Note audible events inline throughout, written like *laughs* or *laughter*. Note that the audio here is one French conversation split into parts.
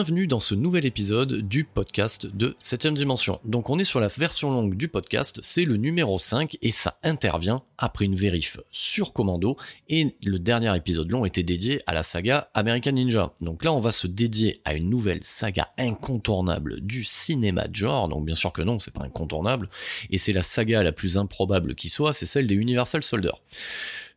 Bienvenue dans ce nouvel épisode du podcast de 7ème dimension. Donc on est sur la version longue du podcast, c'est le numéro 5 et ça intervient après une vérif sur Commando et le dernier épisode long était dédié à la saga American Ninja. Donc là on va se dédier à une nouvelle saga incontournable du cinéma de genre, donc bien sûr que non, c'est pas incontournable, et c'est la saga la plus improbable qui soit, c'est celle des Universal Soldier.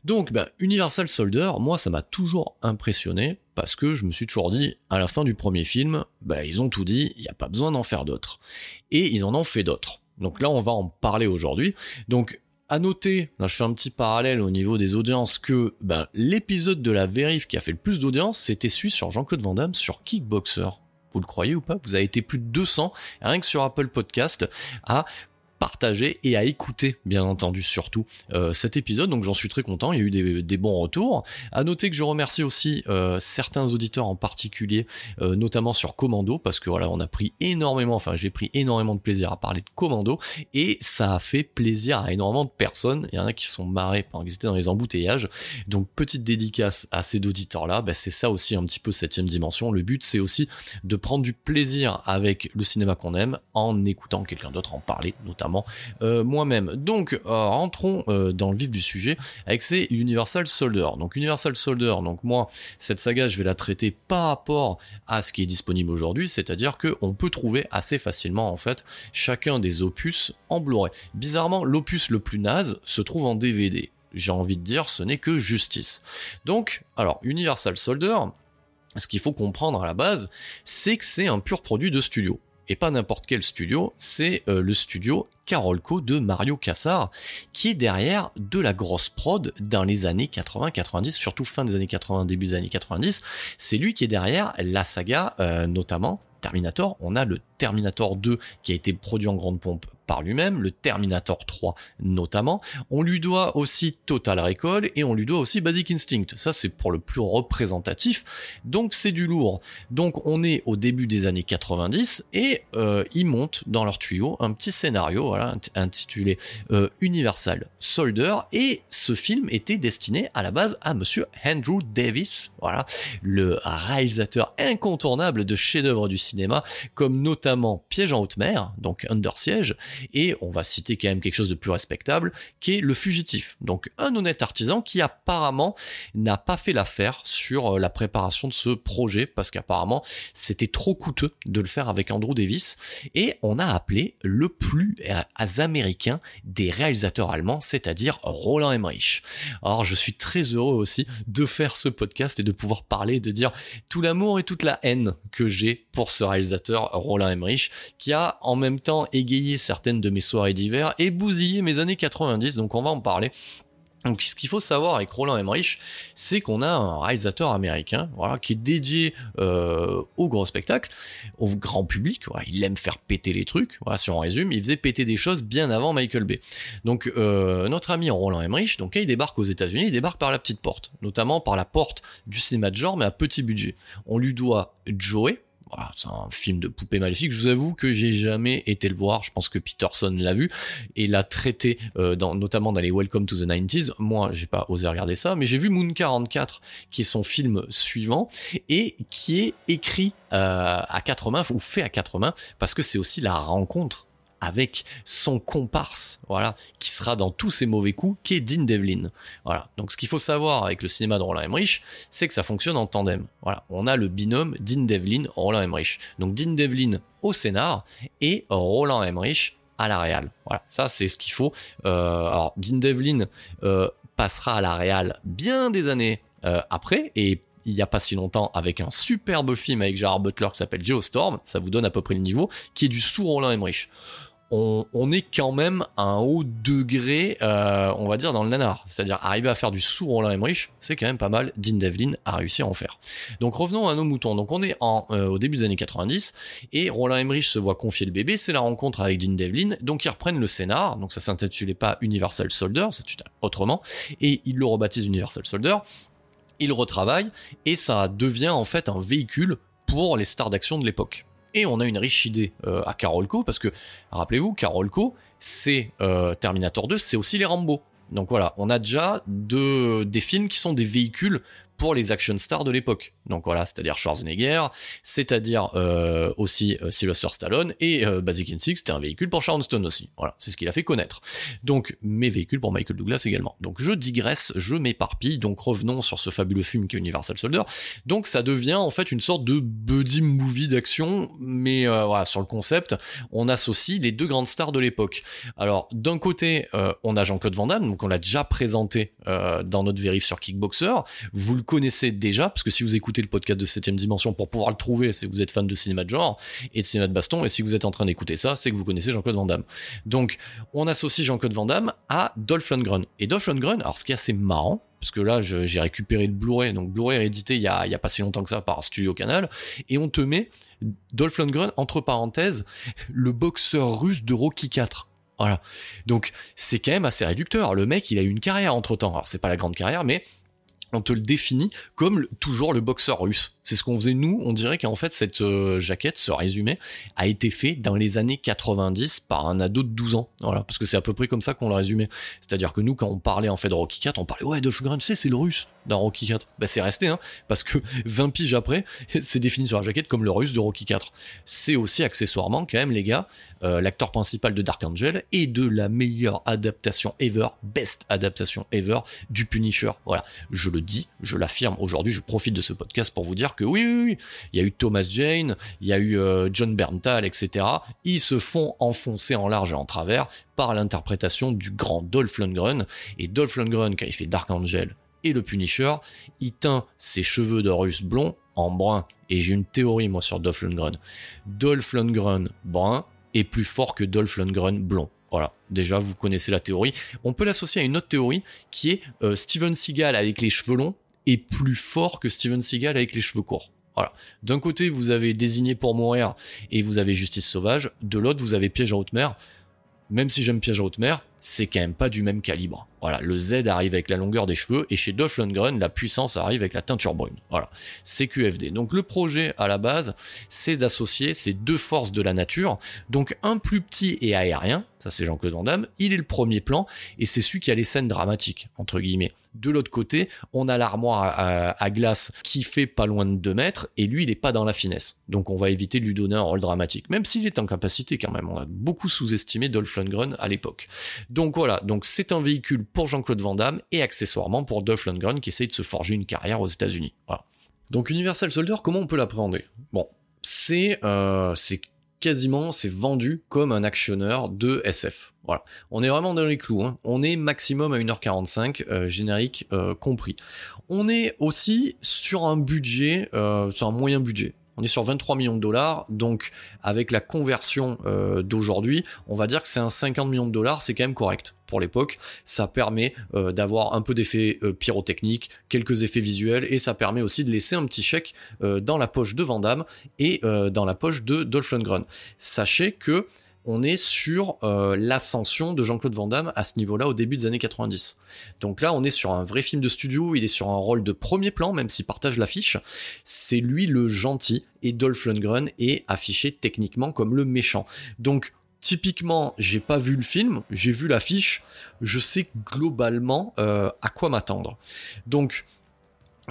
Donc, bah, Universal Soldier, moi, ça m'a toujours impressionné parce que je me suis toujours dit, à la fin du premier film, bah, ils ont tout dit, il n'y a pas besoin d'en faire d'autres. Et ils en ont fait d'autres. Donc là, on va en parler aujourd'hui. Donc, à noter, là je fais un petit parallèle au niveau des audiences, que ben, l'épisode de la vérif qui a fait le plus d'audience, c'était celui sur Jean-Claude Van Damme sur Kickboxer. Vous le croyez ou pas? Vous avez été plus de 200, rien que sur Apple Podcast, à partager et à écouter, bien entendu, surtout euh, cet épisode. Donc j'en suis très content. Il y a eu des, bons retours. À noter que je remercie aussi euh, certains auditeurs en particulier, euh, notamment sur Commando, parce que voilà, on a pris énormément, enfin j'ai pris énormément de plaisir à parler de Commando et ça a fait plaisir à énormément de personnes. Il y en a qui sont marrés pendant qu'ils étaient dans les embouteillages. Donc petite dédicace à ces auditeurs-là. Bah, c'est ça aussi un petit peu septième dimension. Le but c'est aussi de prendre du plaisir avec le cinéma qu'on aime en écoutant quelqu'un d'autre en parler, notamment euh, moi-même. Donc, euh, rentrons euh, dans le vif du sujet avec ces Universal Soldier. Donc, Universal Soldier, donc moi, cette saga, je vais la traiter par rapport à ce qui est disponible aujourd'hui, c'est-à-dire qu'on peut trouver assez facilement, en fait, chacun des opus en Blu-ray. Bizarrement, l'opus le plus naze se trouve en DVD. J'ai envie de dire, ce n'est que justice. Donc, alors, Universal Soldier, ce qu'il faut comprendre à la base, c'est que c'est un pur produit de studio et pas n'importe quel studio, c'est euh, le studio Carolco de Mario Cassar, qui est derrière de la grosse prod dans les années 80-90, surtout fin des années 80, début des années 90. C'est lui qui est derrière la saga, euh, notamment Terminator. On a le Terminator 2 qui a été produit en grande pompe par lui-même, le Terminator 3 notamment. On lui doit aussi Total Recall et on lui doit aussi Basic Instinct. Ça c'est pour le plus représentatif. Donc c'est du lourd. Donc on est au début des années 90 et euh, ils montent dans leur tuyau un petit scénario intitulé euh, Universal Soldier et ce film était destiné à la base à monsieur Andrew Davis, voilà, le réalisateur incontournable de chefs-d'œuvre du cinéma comme notamment Piège en haute mer, donc Under Siege, et on va citer quand même quelque chose de plus respectable, qui est le fugitif. Donc un honnête artisan qui apparemment n'a pas fait l'affaire sur euh, la préparation de ce projet, parce qu'apparemment c'était trop coûteux de le faire avec Andrew Davis, et on a appelé le plus euh, américain des réalisateurs allemands, c'est-à-dire Roland Emmerich. Alors je suis très heureux aussi de faire ce podcast et de pouvoir parler, de dire tout l'amour et toute la haine que j'ai pour ce réalisateur Roland Emmerich, qui a en même temps égayé certains de mes soirées d'hiver et bousiller mes années 90, donc on va en parler. Donc ce qu'il faut savoir avec Roland Emmerich, c'est qu'on a un réalisateur américain, qui est dédié euh, au gros spectacle, au grand public. Il aime faire péter les trucs. Si on résume, il faisait péter des choses bien avant Michael Bay. Donc euh, notre ami Roland Emmerich, donc il débarque aux États-Unis, il débarque par la petite porte, notamment par la porte du cinéma de genre, mais à petit budget. On lui doit Joey, c'est un film de poupée maléfique. Je vous avoue que j'ai jamais été le voir. Je pense que Peterson l'a vu et l'a traité, euh, notamment dans les Welcome to the 90s. Moi, j'ai pas osé regarder ça, mais j'ai vu Moon 44, qui est son film suivant et qui est écrit euh, à quatre mains ou fait à quatre mains parce que c'est aussi la rencontre avec son comparse, voilà, qui sera dans tous ses mauvais coups, qui est Dean Devlin. Voilà. Donc ce qu'il faut savoir avec le cinéma de Roland Emmerich, c'est que ça fonctionne en tandem. Voilà. On a le binôme Dean Devlin, Roland Emmerich. Donc Dean Devlin au scénar et Roland Emmerich à la réal. Voilà. Ça c'est ce qu'il faut. Euh, alors Dean Devlin euh, passera à la réal bien des années euh, après et il n'y a pas si longtemps avec un superbe film avec Gerard Butler qui s'appelle Geostorm, ça vous donne à peu près le niveau, qui est du sous Roland Emmerich on, est quand même à un haut degré, euh, on va dire, dans le nanar. C'est-à-dire arriver à faire du sous Roland Emmerich, c'est quand même pas mal. Dean Devlin a réussi à en faire. Donc revenons à nos moutons. Donc on est en, euh, au début des années 90 et Roland Emmerich se voit confier le bébé. C'est la rencontre avec Dean Devlin. Donc ils reprennent le scénar. Donc ça s'intitulait pas Universal Soldier, c'est autrement. Et ils le rebaptisent Universal Soldier. Ils le retravaillent et ça devient en fait un véhicule pour les stars d'action de l'époque. Et on a une riche idée euh, à Carolco, parce que, rappelez-vous, Carolco, c'est euh, Terminator 2, c'est aussi les Rambo. Donc voilà, on a déjà des films qui sont des véhicules pour les action stars de l'époque. Donc voilà, c'est-à-dire Schwarzenegger, c'est-à-dire euh, aussi euh, Sylvester Stallone et euh, Basic Instinct, c'était un véhicule pour Sharon Stone aussi. Voilà, c'est ce qu'il a fait connaître. Donc mes véhicules pour Michael Douglas également. Donc je digresse, je m'éparpille. Donc revenons sur ce fabuleux film qui est Universal Soldier. Donc ça devient en fait une sorte de buddy movie d'action, mais euh, voilà sur le concept, on associe les deux grandes stars de l'époque. Alors d'un côté, on a Jean-Claude Van Damme, donc on l'a déjà présenté dans notre vérif sur Kickboxer. Vous le connaissez déjà parce que si vous écoutez le podcast de 7ème dimension pour pouvoir le trouver, c'est que vous êtes fan de cinéma de genre et de cinéma de baston, et si vous êtes en train d'écouter ça, c'est que vous connaissez Jean-Claude Van Damme. Donc, on associe Jean-Claude Van Damme à Dolph Lundgren. Et Dolph Lundgren, alors ce qui est assez marrant, parce que là j'ai récupéré le Blu-ray, donc Blu-ray est édité il y, a, il y a pas si longtemps que ça par Studio Canal, et on te met Dolph Lundgren, entre parenthèses, le boxeur russe de Rocky 4. Voilà. Donc c'est quand même assez réducteur. Le mec, il a eu une carrière entre temps. Alors c'est pas la grande carrière, mais on te le définit comme toujours le boxeur russe. C'est ce qu'on faisait nous, on dirait qu'en fait cette euh, jaquette, ce résumé, a été fait dans les années 90 par un ado de 12 ans. Voilà, parce que c'est à peu près comme ça qu'on le résumait. C'est-à-dire que nous, quand on parlait en fait de Rocky 4, on parlait ouais, Dolph Lundgren, c'est le russe dans Rocky 4. Bah c'est resté, hein, parce que *laughs* 20 piges après, *laughs* c'est défini sur la jaquette comme le russe de Rocky 4. C'est aussi accessoirement quand même les gars, euh, l'acteur principal de Dark Angel et de la meilleure adaptation ever, best adaptation ever du Punisher. Voilà, je le dis, je l'affirme aujourd'hui, je profite de ce podcast pour vous dire que oui, oui, il y a eu Thomas Jane, il y a eu euh, John Berntal, etc. Ils se font enfoncer en large et en travers par l'interprétation du grand Dolph Lundgren. Et Dolph Lundgren, quand il fait Dark Angel et le Punisher, il teint ses cheveux de russe blond en brun. Et j'ai une théorie, moi, sur Dolph Lundgren. Dolph Lundgren brun est plus fort que Dolph Lundgren blond. Voilà, déjà vous connaissez la théorie. On peut l'associer à une autre théorie qui est euh, Steven Seagal avec les cheveux longs est plus fort que Steven Seagal avec les cheveux courts. Voilà. D'un côté, vous avez désigné pour mourir et vous avez justice sauvage. De l'autre, vous avez piège à haute mer. Même si j'aime piège à haute mer, c'est quand même pas du même calibre. Voilà, le Z arrive avec la longueur des cheveux et chez Dolph Lundgren, la puissance arrive avec la teinture brune. Voilà, c'est QFD. Donc le projet à la base, c'est d'associer ces deux forces de la nature. Donc un plus petit et aérien, ça c'est Jean-Claude Van Damme, il est le premier plan et c'est celui qui a les scènes dramatiques entre guillemets. De l'autre côté, on a l'armoire à, glace qui fait pas loin de 2 mètres et lui il est pas dans la finesse. Donc on va éviter de lui donner un rôle dramatique, même s'il est en capacité quand même. On a beaucoup sous-estimé Dolph Lundgren à l'époque. Donc voilà, donc c'est un véhicule pour Jean-Claude Van Damme et accessoirement pour Dolph Lundgren qui essaye de se forger une carrière aux États-Unis. Voilà. Donc Universal Soldier, comment on peut l'appréhender Bon, c'est euh, quasiment c'est vendu comme un actionneur de SF. Voilà, on est vraiment dans les clous. Hein. On est maximum à 1h45 euh, générique euh, compris. On est aussi sur un budget, sur un moyen budget. On est sur 23 millions de dollars, donc avec la conversion euh, d'aujourd'hui, on va dire que c'est un 50 millions de dollars, c'est quand même correct pour l'époque. Ça permet euh, d'avoir un peu d'effets euh, pyrotechniques, quelques effets visuels, et ça permet aussi de laisser un petit chèque dans la poche de Vandame et dans la poche de Dolph Lundgren. Sachez que on est sur euh, l'ascension de Jean-Claude Van Damme à ce niveau-là au début des années 90. Donc là, on est sur un vrai film de studio, il est sur un rôle de premier plan, même s'il partage l'affiche. C'est lui le gentil, et Dolph Lundgren est affiché techniquement comme le méchant. Donc, typiquement, j'ai pas vu le film, j'ai vu l'affiche, je sais globalement euh, à quoi m'attendre. Donc,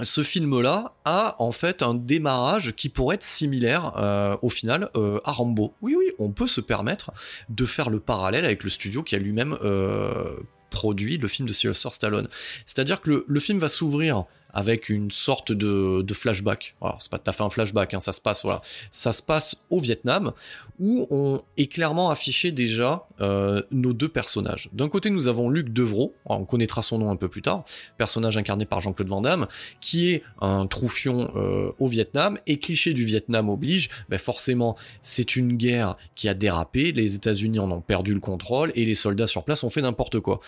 ce film-là a en fait un démarrage qui pourrait être similaire euh, au final euh, à Rambo. Oui, oui, on peut se permettre de faire le parallèle avec le studio qui a lui-même euh, produit le film de Sylvester Stallone. C'est-à-dire que le film va s'ouvrir avec une sorte de, flashback. Alors c'est pas tout à fait un flashback, hein, ça se passe voilà, ça se passe au Vietnam où on est clairement affiché déjà euh, nos deux personnages. D'un côté nous avons Luc Devreau, on connaîtra son nom un peu plus tard, personnage incarné par Jean-Claude Van Damme, qui est un troufion euh, au Vietnam et cliché du Vietnam oblige, ben forcément c'est une guerre qui a dérapé, les États-Unis en ont perdu le contrôle et les soldats sur place ont fait n'importe quoi.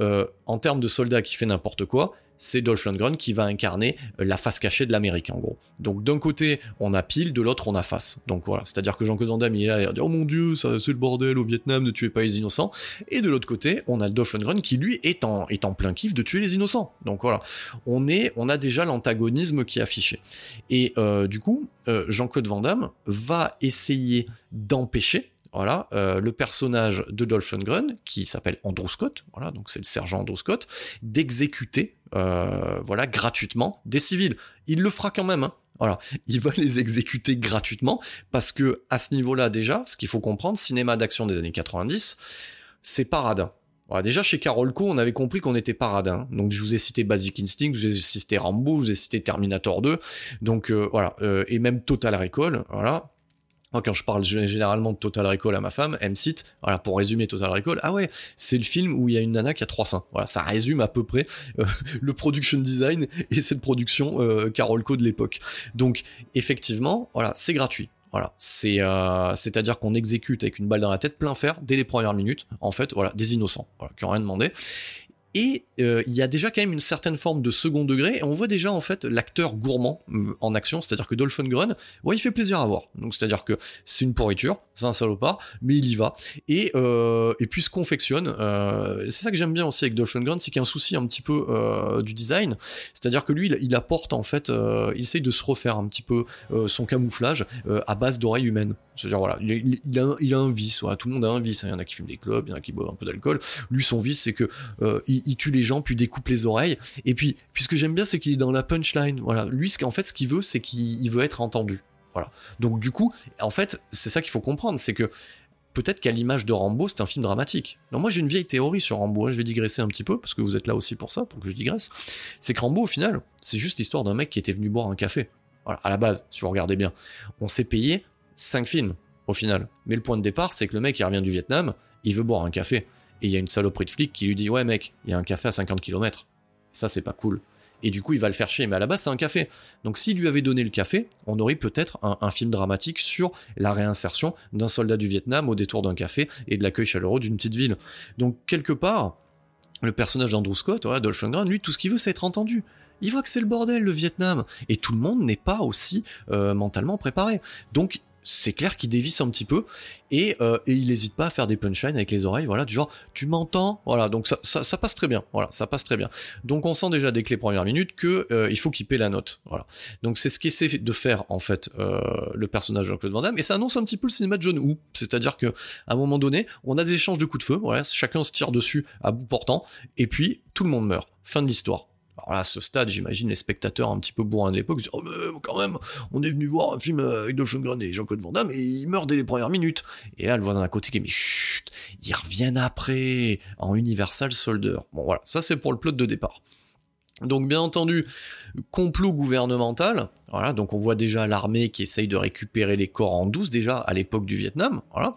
Euh, en termes de soldats qui fait n'importe quoi, c'est Dolph Lundgren qui va incarner euh, la face cachée de l'Amérique en gros. Donc d'un côté on a pile, de l'autre on a face. Donc voilà, c'est-à-dire que Jean-Claude Van Damme il est là, il dit oh mon dieu, c'est le bordel au Vietnam, ne tuez pas les innocents. Et de l'autre côté on a Dolph Lundgren qui lui est en, plein kiff de tuer les innocents. Donc voilà, on a déjà l'antagonisme qui est affiché. Et euh, du coup, euh, Jean-Claude Van Damme va essayer d'empêcher voilà, le personnage de Dolph Lundgren, qui s'appelle Andrew Scott, voilà, donc c'est le sergent Andrew Scott, d'exécuter euh, voilà, gratuitement des civils. Il le fera quand même, hein. Voilà, *laughs* il va les exécuter gratuitement parce que à ce niveau-là déjà, ce qu'il faut comprendre, cinéma d'action des années 90, c'est paradin. Voilà, déjà chez Carolco, on avait compris qu'on était paradin. Donc je vous ai cité Basic Instinct, je vous ai cité Rambo, je vous ai cité Terminator 2. Donc euh, voilà, euh, et même Total Recall, voilà. Moi, quand je parle généralement de Total Recall à ma femme, elle me cite, voilà, pour résumer Total Recall, ah ouais, c'est le film où il y a une nana qui a trois seins. Voilà, ça résume à peu près euh, *laughs* le production design et cette production euh, Carolco de l'époque. Donc, effectivement, voilà, c'est gratuit. Voilà, c'est euh, c'est-à-dire qu'on exécute avec une balle dans la tête plein fer dès les premières minutes. En fait, voilà, des innocents, voilà, qui ont rien demandé. Et euh, il y a déjà quand même une certaine forme de second degré, et on voit déjà en fait l'acteur gourmand euh, en action, c'est-à-dire que Dolph Lundgren, ouais, il fait plaisir à voir. Donc c'est-à-dire que c'est une pourriture, c'est un salopard, mais il y va. Et, euh, et puis se confectionne. Euh, c'est ça que j'aime bien aussi avec Dolph Lundgren, c'est qu'il y a un souci un petit peu euh, du design, c'est-à-dire que lui, il, apporte en fait, il essaye de se refaire un petit peu son camouflage à base d'oreilles humaines. C'est-à-dire voilà, il, a, il, a, un vice, tout le monde a un vice. Hein. Il y en a qui fument des clubs, il y en a qui boivent un peu d'alcool. Lui, son vice, c'est que il, tue les gens, puis découpe les oreilles. Et puis, puisque j'aime bien, c'est qu'il est dans la punchline. Voilà, lui, ce qu'en fait, ce qu'il veut, c'est qu'il veut être entendu. Voilà. Donc du coup, en fait, c'est ça qu'il faut comprendre, c'est que peut-être qu'à l'image de Rambo, c'est un film dramatique. Non, moi j'ai une vieille théorie sur Rambo, hein. je vais digresser un petit peu, parce que vous êtes là aussi pour ça, pour que je digresse. C'est que Rambo, au final, c'est juste l'histoire d'un mec qui était venu boire un café. Voilà, à la base, si vous regardez bien. On s'est payé 5 films, au final. Mais le point de départ, c'est que le mec, il revient du Vietnam, il veut boire un café et il y a une saloperie de flic qui lui dit ouais mec, il y a un café à 50 km. Ça c'est pas cool. Et du coup il va le faire chier, mais à la base c'est un café. Donc s'il lui avait donné le café, on aurait peut-être un, film dramatique sur la réinsertion d'un soldat du Vietnam au détour d'un café et de l'accueil chaleureux d'une petite ville. Donc quelque part, le personnage d'Andrew Scott, ouais, Dolph Lundgren, lui tout ce qu'il veut c'est être entendu il voit que c'est le bordel le Vietnam et tout le monde n'est pas aussi euh, mentalement préparé. Donc c'est clair qu'il dévisse un petit peu et, euh, et il n'hésite pas à faire des punchlines avec les oreilles, voilà, du genre tu m'entends, voilà, donc ça, ça, passe très bien, voilà, ça passe très bien. Donc on sent déjà dès que les premières minutes que euh, il faut qu'il paie la note, voilà. Donc c'est ce qu'essaie de faire en fait euh, le personnage de Jean-Claude Van Damme et ça annonce un petit peu le cinéma de John Woo, c'est-à-dire que à un moment donné, on a des échanges de coups de feu, voilà, chacun se tire dessus à bout portant et puis tout le monde meurt, fin de l'histoire. Alors là, à ce stade, j'imagine les spectateurs un petit peu bourrins de l'époque disent Oh, mais quand même, on est venu voir un film avec Dolph Lundgren et Jean-Claude Van Damme et il meurt dès les premières minutes. Et là, le voisin à côté qui dit Mais chut, ils reviennent après en Universal Soldier. Bon, voilà, ça c'est pour le plot de départ. Donc bien entendu, complot gouvernemental, voilà, donc on voit déjà l'armée qui essaye de récupérer les corps en douce déjà à l'époque du Vietnam, voilà.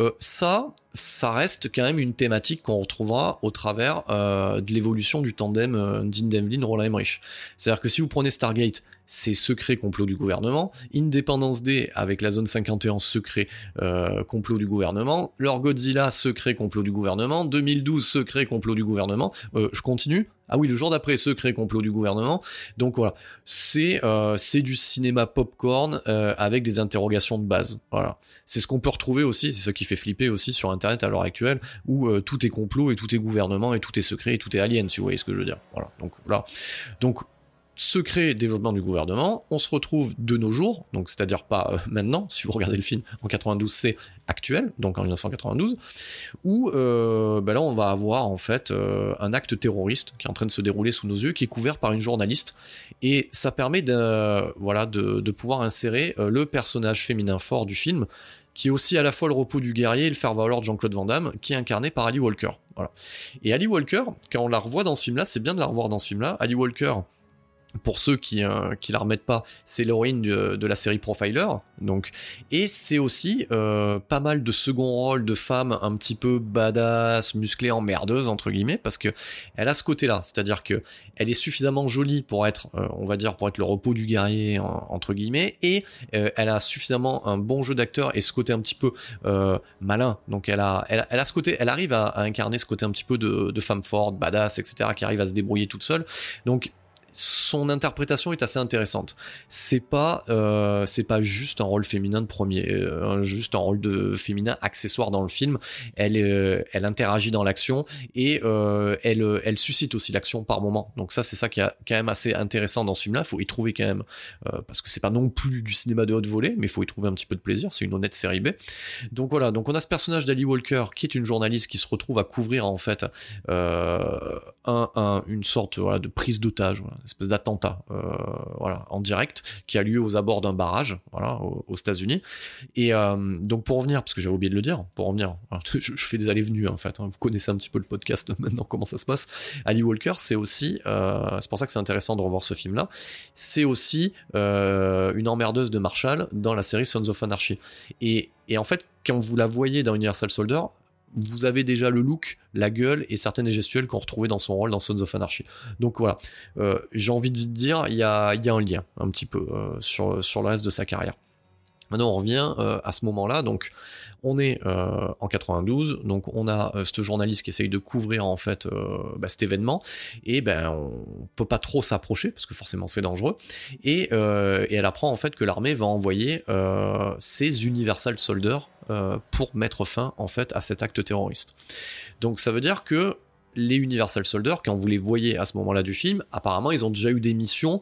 Euh, ça, ça reste quand même une thématique qu'on retrouvera au travers euh, de l'évolution du tandem euh, Dean Devlin, Roland Emmerich. C'est-à-dire que si vous prenez Stargate, c'est secret complot du gouvernement, Independence Day avec la zone 51 secret euh, complot du gouvernement, Leur Godzilla secret complot du gouvernement, 2012 secret complot du gouvernement, euh, je continue. Ah oui, le jour d'après, secret complot du gouvernement. Donc voilà, c'est euh, du cinéma popcorn avec des interrogations de base. Voilà, c'est ce qu'on peut retrouver aussi, c'est ce qui fait flipper aussi sur Internet à l'heure actuelle, où tout est complot et tout est gouvernement et tout est secret et tout est alien, si vous voyez ce que je veux dire. Voilà, donc voilà, donc secret développement du gouvernement, on se retrouve de nos jours, donc c'est-à-dire pas euh, *laughs* maintenant, si vous regardez le film en 92, c'est actuel, donc en 1992, où euh, ben là on va avoir en fait euh, un acte terroriste qui est en train de se dérouler sous nos yeux, qui est couvert par une journaliste, et ça permet de, voilà, de, pouvoir insérer le personnage féminin fort du film, qui est aussi à la fois le repos du guerrier et le faire-valoir de Jean-Claude Van Damme, qui est incarné par Ali Walker. Voilà. Et Ali Walker, quand on la revoit dans ce film-là, c'est bien de la revoir dans ce film-là, Ali Walker, pour ceux qui euh, la remettent pas, c'est l'héroïne de, la série Profiler, donc. Et c'est aussi euh, pas mal de second rôle de femmes un petit peu badass, musclées, emmerdeuses entre guillemets, parce que elle a ce côté-là, c'est-à-dire que elle est suffisamment jolie pour être, euh, on va dire, pour être le repos du guerrier entre guillemets, et elle a suffisamment un bon jeu d'acteur et ce côté un petit peu malin, donc elle a, elle, a ce côté, elle arrive à, à, incarner ce côté un petit peu de, de femme forte, badass, etc., qui arrive à se débrouiller toute seule, donc son interprétation est assez intéressante. C'est pas, euh, pas juste un rôle féminin de premier, euh, juste un rôle de féminin accessoire dans le film. Elle, euh, elle interagit dans l'action et elle, elle suscite aussi l'action par moment. Donc ça, c'est ça qui est quand même assez intéressant dans ce film-là. Il faut y trouver quand même, parce que c'est pas non plus du cinéma de haute volée, mais il faut y trouver un petit peu de plaisir. C'est une honnête série B. Donc voilà. Donc on a ce personnage d'Ali Walker qui est une journaliste qui se retrouve à couvrir en fait un, une sorte de prise d'otage espèce d'attentat euh, voilà, en direct qui a lieu aux abords d'un barrage voilà, aux, États-Unis. Et euh, donc pour revenir, parce que j'avais oublié de le dire, pour revenir, *laughs* je, fais des allées-venues en fait, hein. vous connaissez un petit peu le podcast *laughs* maintenant, comment ça se passe. Ali Walker, c'est aussi, euh, c'est pour ça que c'est intéressant de revoir ce film-là, c'est aussi une emmerdeuse de Marshall dans la série Sons of Anarchy. Et, et en fait, quand vous la voyez dans Universal Soldier, vous avez déjà le look, la gueule et certaines gestuelles qu'on retrouvait dans son rôle dans Sons of Anarchy. Donc voilà, euh, j'ai envie de dire, il y a, un lien un petit peu euh, sur, sur le reste de sa carrière. Maintenant, on revient euh, à ce moment-là. Donc, on est en 92, donc on a ce journaliste qui essaye de couvrir en fait bah, cet événement, et ben on peut pas trop s'approcher parce que forcément c'est dangereux. Et, et, elle apprend en fait que l'armée va envoyer ses Universal Soldiers pour mettre fin en fait à cet acte terroriste. Donc ça veut dire que les Universal Soldiers, quand vous les voyez à ce moment-là du film, apparemment ils ont déjà eu des missions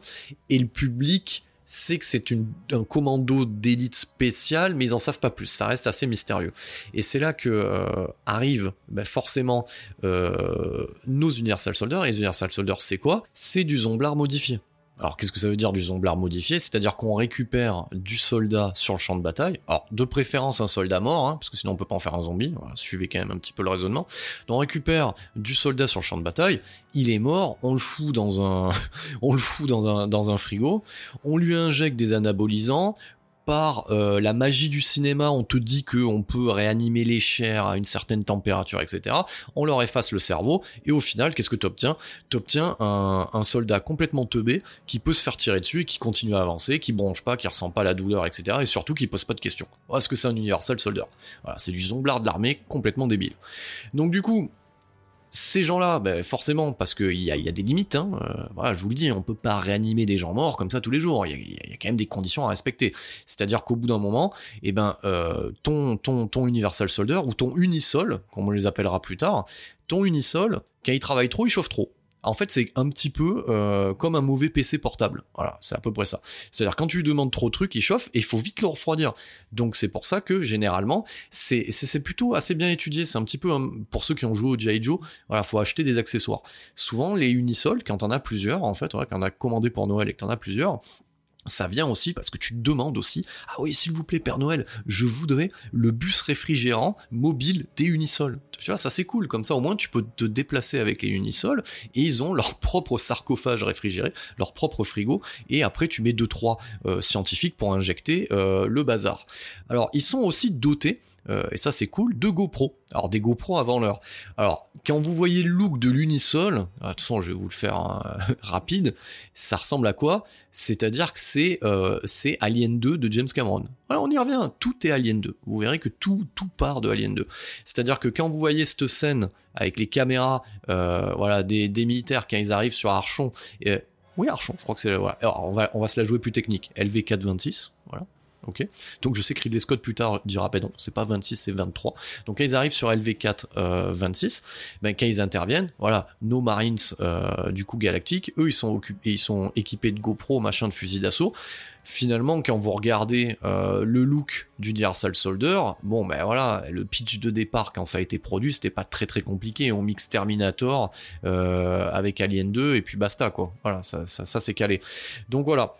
et le public c'est que c'est un commando d'élite spécial, mais ils en savent pas plus. Ça reste assez mystérieux. Et c'est là que euh, arrivent ben, forcément euh, nos Universal Soldiers. Et les Universal Soldiers, c'est quoi? C'est du zomblard modifié. Alors qu'est-ce que ça veut dire du zomblard modifié? C'est-à-dire qu'on récupère du soldat sur le champ de bataille. Alors de préférence un soldat mort, hein, parce que sinon on peut pas en faire un zombie. suivez quand même un petit peu le raisonnement. On récupère du soldat sur le champ de bataille. Il est mort, on le fout dans un, *laughs* on le fout dans un, dans un frigo. On lui injecte des anabolisants euh, la magie du cinéma, on te dit que on peut réanimer les chairs à une certaine température, etc. On leur efface le cerveau et au final, qu'est-ce que tu obtiens Tu obtiens un, soldat complètement teubé qui peut se faire tirer dessus et qui continue à avancer, qui bronche pas, qui ressent pas la douleur, etc. Et surtout qui pose pas de questions. Est-ce que c'est un universal soldat? Voilà, c'est du zomblard de l'armée complètement débile. Donc du coup, ces gens-là, ben forcément, parce qu'il y a, des limites, hein, euh, voilà, je vous le dis, on peut pas réanimer des gens morts comme ça tous les jours, il y, a, quand même des conditions à respecter. C'est-à-dire qu'au bout d'un moment, eh ben, euh, ton, ton, ton Universal Soldier, ou ton Unisol, comme on les appellera plus tard, ton Unisol, quand il travaille trop, il chauffe trop. En fait, c'est un petit peu euh, comme un mauvais PC portable. Voilà, c'est à peu près ça. C'est-à-dire quand tu lui demandes trop de trucs, il chauffe et il faut vite le refroidir. Donc c'est pour ça que généralement, c'est plutôt assez bien étudié. C'est un petit peu pour ceux qui ont joué au G.I. Joe, voilà, faut acheter des accessoires. Souvent les Unisol, quand on a plusieurs, en fait, quand on a commandé pour Noël et que t'en as plusieurs, ça vient aussi parce que tu demandes aussi ah oui s'il vous plaît Père Noël je voudrais le bus réfrigérant mobile des Unisol tu vois ça c'est cool. Comme ça au moins tu peux te déplacer avec les Unisol et ils ont leur *laughs* propre sarcophage réfrigéré leur propre frigo et après tu mets deux trois euh, scientifiques pour injecter euh, le bazar. Alors ils sont aussi dotés euh, et ça c'est cool, de GoPro. Alors des GoPro avant l'heure. Alors quand vous voyez le look de l'Unisol, ah, de toute façon je vais vous le faire hein, *laughs* rapide, ça ressemble à quoi? C'est-à-dire que c'est euh, Alien 2 de James Cameron. Voilà, on y revient, tout est Alien 2. Vous verrez que tout tout part de Alien 2. C'est-à-dire que quand vous voyez cette scène avec les caméras, euh, voilà, des, militaires quand ils arrivent sur Archon. Oui, Archon, je crois que c'est. Alors, on va, on va se la jouer plus technique. LV426, voilà. Donc je sais que Ridley Scott plus tard dira ben non, c'est pas 26, c'est 23. Donc quand ils arrivent sur LV4 euh, 26, ben quand ils interviennent, voilà, nos Marines euh, du coup galactique, eux ils sont équipés de GoPro, machin de fusil d'assaut. Finalement, quand vous regardez euh, le look d'Universal Soldier, bon ben voilà, le pitch de départ quand ça a été produit, c'était pas très très compliqué. On mixe Terminator euh, avec Alien 2 et puis basta quoi. Voilà, ça, ça, ça c'est calé. Donc voilà.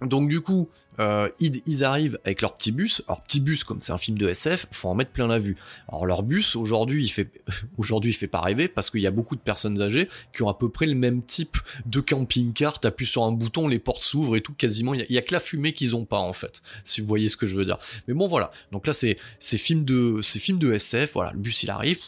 Donc du coup, euh, ils, arrivent avec leur petit bus. Alors petit bus, comme c'est un film de SF, faut en mettre plein la vue. Alors leur bus aujourd'hui, il fait *laughs* aujourd'hui il fait pas rêver parce qu'il y a beaucoup de personnes âgées qui ont à peu près le même type de camping-car. T'appuies sur un bouton, les portes s'ouvrent et tout. Quasiment, il y, a que la fumée qu'ils ont pas en fait. Si vous voyez ce que je veux dire. Mais bon voilà. Donc là c'est c'est film de c'est film de SF. Voilà, le bus il arrive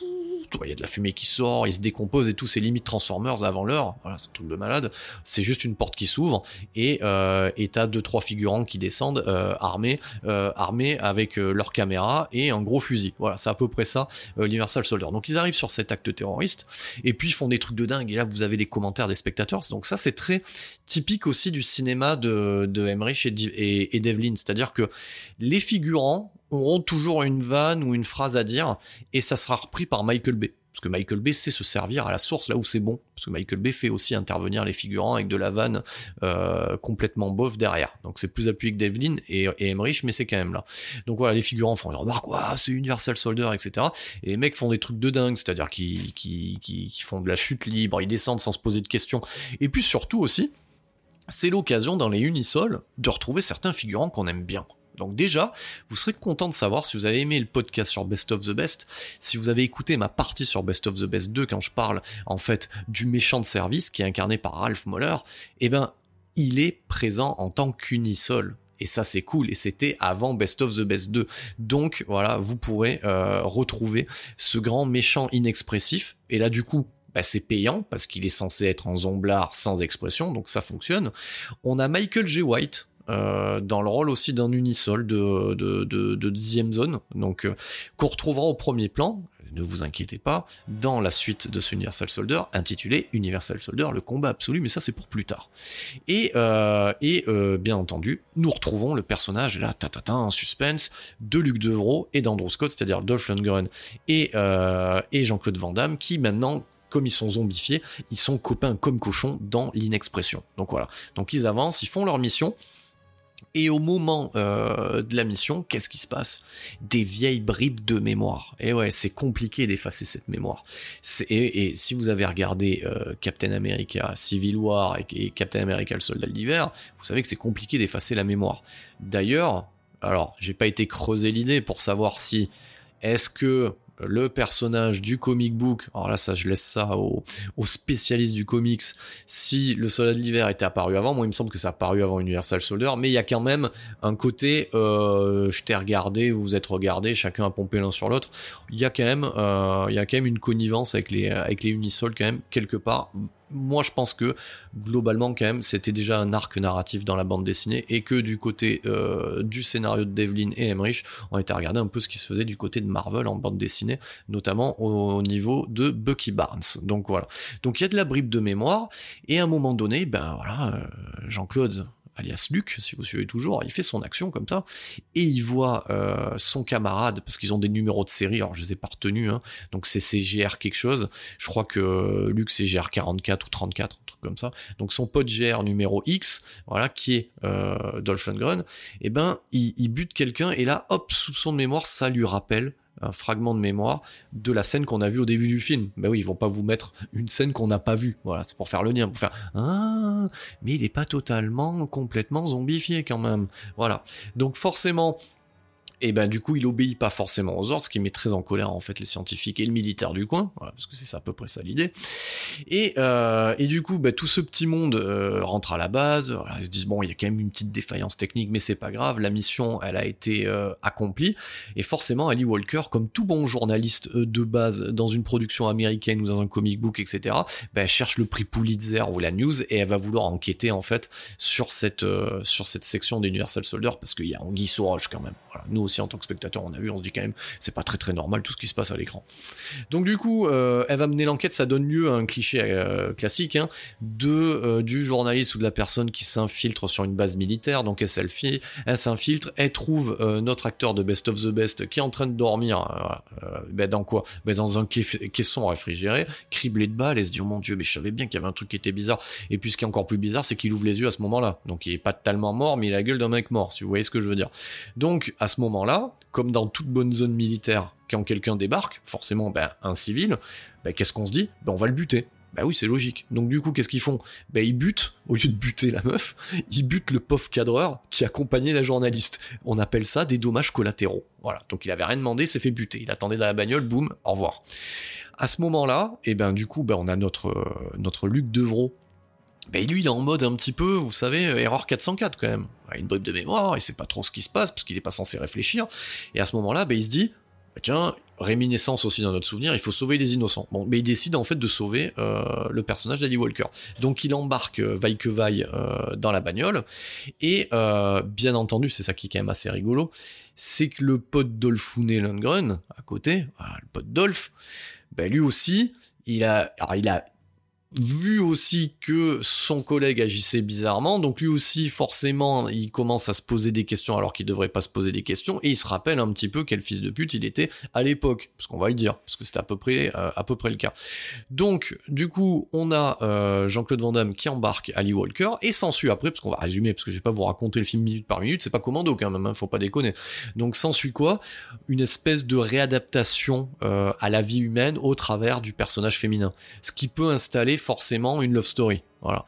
il y a de la fumée qui sort, il se décompose et tout, c'est limite Transformers avant l'heure, voilà, c'est tout de malade. C'est juste une porte qui s'ouvre et euh, t'as deux trois figurants qui descendent euh, armés, euh, armés avec euh, leur caméra et un gros fusil. Voilà, c'est à peu près ça, euh, Universal Soldier. Donc ils arrivent sur cet acte terroriste et puis ils font des trucs de dingue. Et là vous avez les commentaires des spectateurs. Donc ça c'est très typique aussi du cinéma de, de Emmerich et, et, et Devlin, c'est-à-dire que les figurants auront toujours une vanne ou une phrase à dire, et ça sera repris par Michael Bay. Parce que Michael Bay sait se servir à la source là où c'est bon. Parce que Michael Bay fait aussi intervenir les figurants avec de la vanne euh, complètement bof derrière. Donc c'est plus appuyé que Devlin et, et Emmerich, mais c'est quand même là. Donc voilà, les figurants font remarque, quoi, c'est Universal Soldier, etc. Et les mecs font des trucs de dingue, c'est-à-dire qu'ils qui, qui, qui font de la chute libre, ils descendent sans se poser de questions. Et puis surtout aussi, c'est l'occasion dans les Unisols de retrouver certains figurants qu'on aime bien. Donc déjà, vous serez content de savoir si vous avez aimé le podcast sur Best of the Best, si vous avez écouté ma partie sur Best of the Best 2 quand je parle en fait du méchant de service qui est incarné par Ralph Moller, eh ben il est présent en tant qu'unisol. Et ça c'est cool, et c'était avant Best of the Best 2. Donc voilà, vous pourrez euh, retrouver ce grand méchant inexpressif. Et là du coup, bah, c'est payant parce qu'il est censé être en zomblard sans expression, donc ça fonctionne. On a Michael J. White euh, dans le rôle aussi d'un unisol de, de, de, dixième zone, donc euh, qu'on retrouvera au premier plan, ne vous inquiétez pas, dans la suite de ce Universal Soldier, intitulé Universal Soldier, le combat absolu, mais ça c'est pour plus tard. Et, euh, et bien entendu, nous retrouvons le personnage, là, tatata, en suspense, de Luc Devreau et d'Andrew Scott, c'est-à-dire Dolph Lundgren et, et Jean-Claude Van Damme, qui maintenant comme ils sont zombifiés, ils sont copains comme cochons dans l'inexpression. Donc voilà. Donc ils avancent, ils font leur mission. Et au moment euh, de la mission, qu'est-ce qui se passe? Des vieilles bribes de mémoire. Et ouais, c'est compliqué d'effacer cette mémoire. Et, si vous avez regardé euh, Captain America Civil War et, Captain America le soldat de l'hiver, vous savez que c'est compliqué d'effacer la mémoire. D'ailleurs, alors j'ai pas été creuser l'idée pour savoir si est-ce que le personnage du comic book, alors là ça je laisse ça aux, spécialistes du comics, si le soldat de l'hiver était apparu avant, moi il me semble que ça a apparu avant Universal Soldier, mais il y a quand même un côté euh, je t'ai regardé, vous vous êtes regardé, chacun a pompé l'un sur l'autre, il y a quand même euh, quand même une connivence avec les avec les Unisols quand même quelque part moi je pense que globalement quand même c'était déjà un arc narratif dans la bande dessinée et que du côté euh, du scénario de Devlin et Emmerich on était à regarder un peu ce qui se faisait du côté de Marvel en bande dessinée notamment au, niveau de Bucky Barnes. Donc voilà. Donc il y a de la bribe de mémoire et à un moment donné ben voilà euh, Jean-Claude alias Luc, si vous suivez toujours, il fait son action comme ça, et il voit euh, son camarade, parce qu'ils ont des numéros de série, alors je les ai pas retenus, hein, donc c'est CGR quelque chose, je crois que Luc c'est GR 44 ou 34, un truc comme ça, donc son pote GR numéro X, voilà, qui est euh, Dolph Lundgren, et eh ben il, il bute quelqu'un, et là, hop, soupçon de mémoire, ça lui rappelle un fragment de mémoire de la scène qu'on a vue au début du film. Ben oui, ils vont pas vous mettre une scène qu'on n'a pas vue. Voilà, c'est pour faire le lien, pour faire ah, mais il est pas totalement complètement zombifié quand même. Voilà. Donc forcément, et ben du coup il obéit pas forcément aux ordres, ce qui met très en colère en fait les scientifiques et le militaire du coin, parce que c'est à peu près ça l'idée. Et, euh, et du coup ben, tout ce petit monde euh, rentre à la base, ils se disent bon il y a quand même une petite défaillance technique, mais c'est pas grave, la mission elle a été euh, accomplie, et forcément Ali Walker, comme tout bon journaliste de base dans une production américaine ou dans un comic book, etc., ben, elle cherche le prix Pulitzer ou la news et elle va vouloir enquêter en fait sur cette, sur cette section d'Universal Soldier parce qu'il y a Anguille sous roche quand même. Nous aussi en tant que spectateur, on a vu, on se dit quand même, c'est pas très très normal tout ce qui se passe à l'écran. Donc du coup, euh, elle va mener l'enquête, ça donne lieu à un cliché euh, classique hein, de euh, du journaliste ou de la personne qui s'infiltre sur une base militaire. Donc elle selfie, elle s'infiltre, elle trouve notre acteur de Best of the Best qui est en train de dormir. ben dans quoi? Ben dans un caisson réfrigéré, criblé de balles. Elle se dit oh mon dieu, mais je savais bien qu'il y avait un truc qui était bizarre. Et puis ce qui est encore plus bizarre, c'est qu'il ouvre les yeux à ce moment-là. Donc il est pas tellement mort, mais il a la gueule d'un mec mort, si vous voyez ce que je veux dire. Donc à ce moment-là, comme dans toute bonne zone militaire, quand quelqu'un débarque, forcément ben, un civil, ben, qu'est-ce qu'on se dit? Ben, On va le buter. Bah oui, c'est logique. Donc du coup, qu'est-ce qu'ils font? Ben ils butent, au lieu de buter la meuf, *laughs* ils butent le pauvre cadreur qui accompagnait la journaliste. On appelle ça des dommages collatéraux. Voilà. Donc il avait rien demandé, s'est fait buter. Il attendait dans la bagnole, boum, au revoir. À ce moment-là, eh ben du coup, ben, on a notre euh, notre Luc Devreau. Ben lui, il est en mode un petit peu, vous savez, euh, erreur 404 quand même. Il a une bribe de mémoire, il sait pas trop ce qui se passe parce qu'il est pas censé réfléchir. Et à ce moment-là, ben il se dit, bah, tiens, réminiscence aussi dans notre souvenir, il faut sauver les innocents. Bon, mais il décide en fait de sauver euh, le personnage d'Eddie Walker. Donc il embarque euh, vaille que vaille euh, dans la bagnole et bien entendu, c'est ça qui est quand même assez rigolo, c'est que le pote Dolphune Lundgren à côté, le pote Dolph, ben lui aussi, il a, il a vu aussi que son collègue agissait bizarrement, donc lui aussi forcément il commence à se poser des questions alors qu'il devrait pas se poser des questions, et il se rappelle un petit peu quel fils de pute il était à l'époque, parce qu'on va le dire, parce que c'était à peu près euh, à peu près le cas. Donc du coup on a euh, Jean-Claude Van Damme qui embarque Ali Walker et s'ensuit après, parce qu'on va résumer, parce que je vais pas vous raconter le film minute par minute, c'est pas commando quand même, hein, faut pas déconner. Donc s'ensuit quoi? Une espèce de réadaptation euh, à la vie humaine au travers du personnage féminin, ce qui peut installer forcément une love story. Voilà.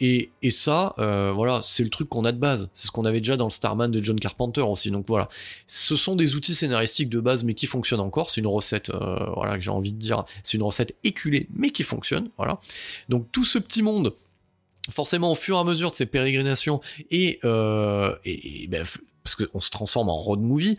Et, et ça, euh, voilà, c'est le truc qu'on a de base. C'est ce qu'on avait déjà dans le Starman de John Carpenter aussi. Donc voilà, ce sont des outils scénaristiques de base, mais qui fonctionnent encore. C'est une recette, euh, voilà, que j'ai envie de dire. C'est une recette éculée, mais qui fonctionne. Voilà. Donc tout ce petit monde forcément au fur et à mesure de ces pérégrinations et, euh, ben, parce qu'on se transforme en road movie,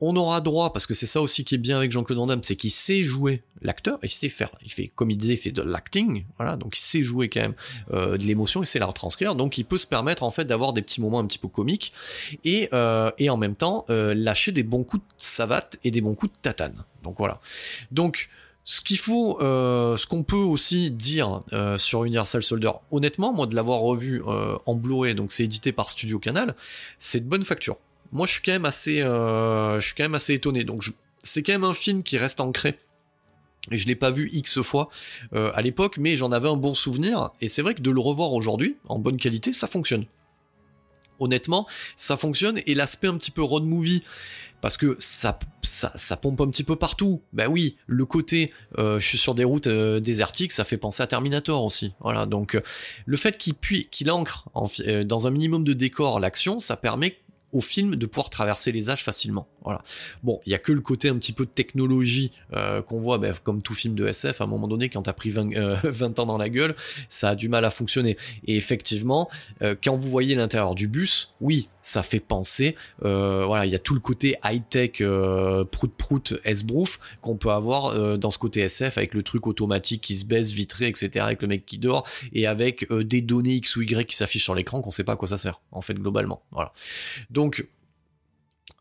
on aura droit, parce que c'est ça aussi qui est bien avec Jean-Claude Van Damme, c'est qu'il sait jouer l'acteur, il sait faire, il fait, comme il fait de l'acting, voilà, donc il sait jouer quand même euh, de l'émotion, il sait la retranscrire, donc il peut se permettre en fait d'avoir des petits moments un petit peu comiques, et, euh, en même temps euh, lâcher des bons coups de savate et des bons coups de tatane. Donc voilà. Donc, ce qu'il faut, ce qu'on peut aussi dire sur Universal Soldier, honnêtement, moi de l'avoir revu en Blu-ray, donc c'est édité par Studio Canal, c'est de bonne facture moi je suis quand même assez, euh, je suis quand même assez étonné. Donc c'est quand même un film qui reste ancré. Et je l'ai pas vu X fois euh, à l'époque, mais j'en avais un bon souvenir. Et c'est vrai que de le revoir aujourd'hui, en bonne qualité, ça fonctionne. Honnêtement, ça fonctionne. Et l'aspect un petit peu road movie, parce que ça, ça, pompe un petit peu partout. Ben oui, le côté euh, je suis sur des routes désertiques, ça fait penser à Terminator aussi. Voilà, donc le fait qu'il qu'il ancre dans un minimum de décor l'action, ça permet au film de pouvoir traverser les âges facilement. Bon, il y a que le côté un petit peu de technologie euh, qu'on voit, ben, comme tout film de SF, à un moment donné, quand t'as pris 20, 20, euh, *laughs* ans dans la gueule, ça a du mal à fonctionner. Et effectivement, euh, quand vous voyez l'intérieur du bus, oui, ça fait penser, voilà, il y a tout le côté high-tech, prout-prout, esbrouf, qu'on peut avoir dans ce côté SF, avec le truc automatique qui se baisse, vitré, etc., avec le mec qui dort, et avec des données X ou Y qui s'affichent sur l'écran qu'on sait pas à quoi ça sert, en fait, globalement. Voilà. Donc,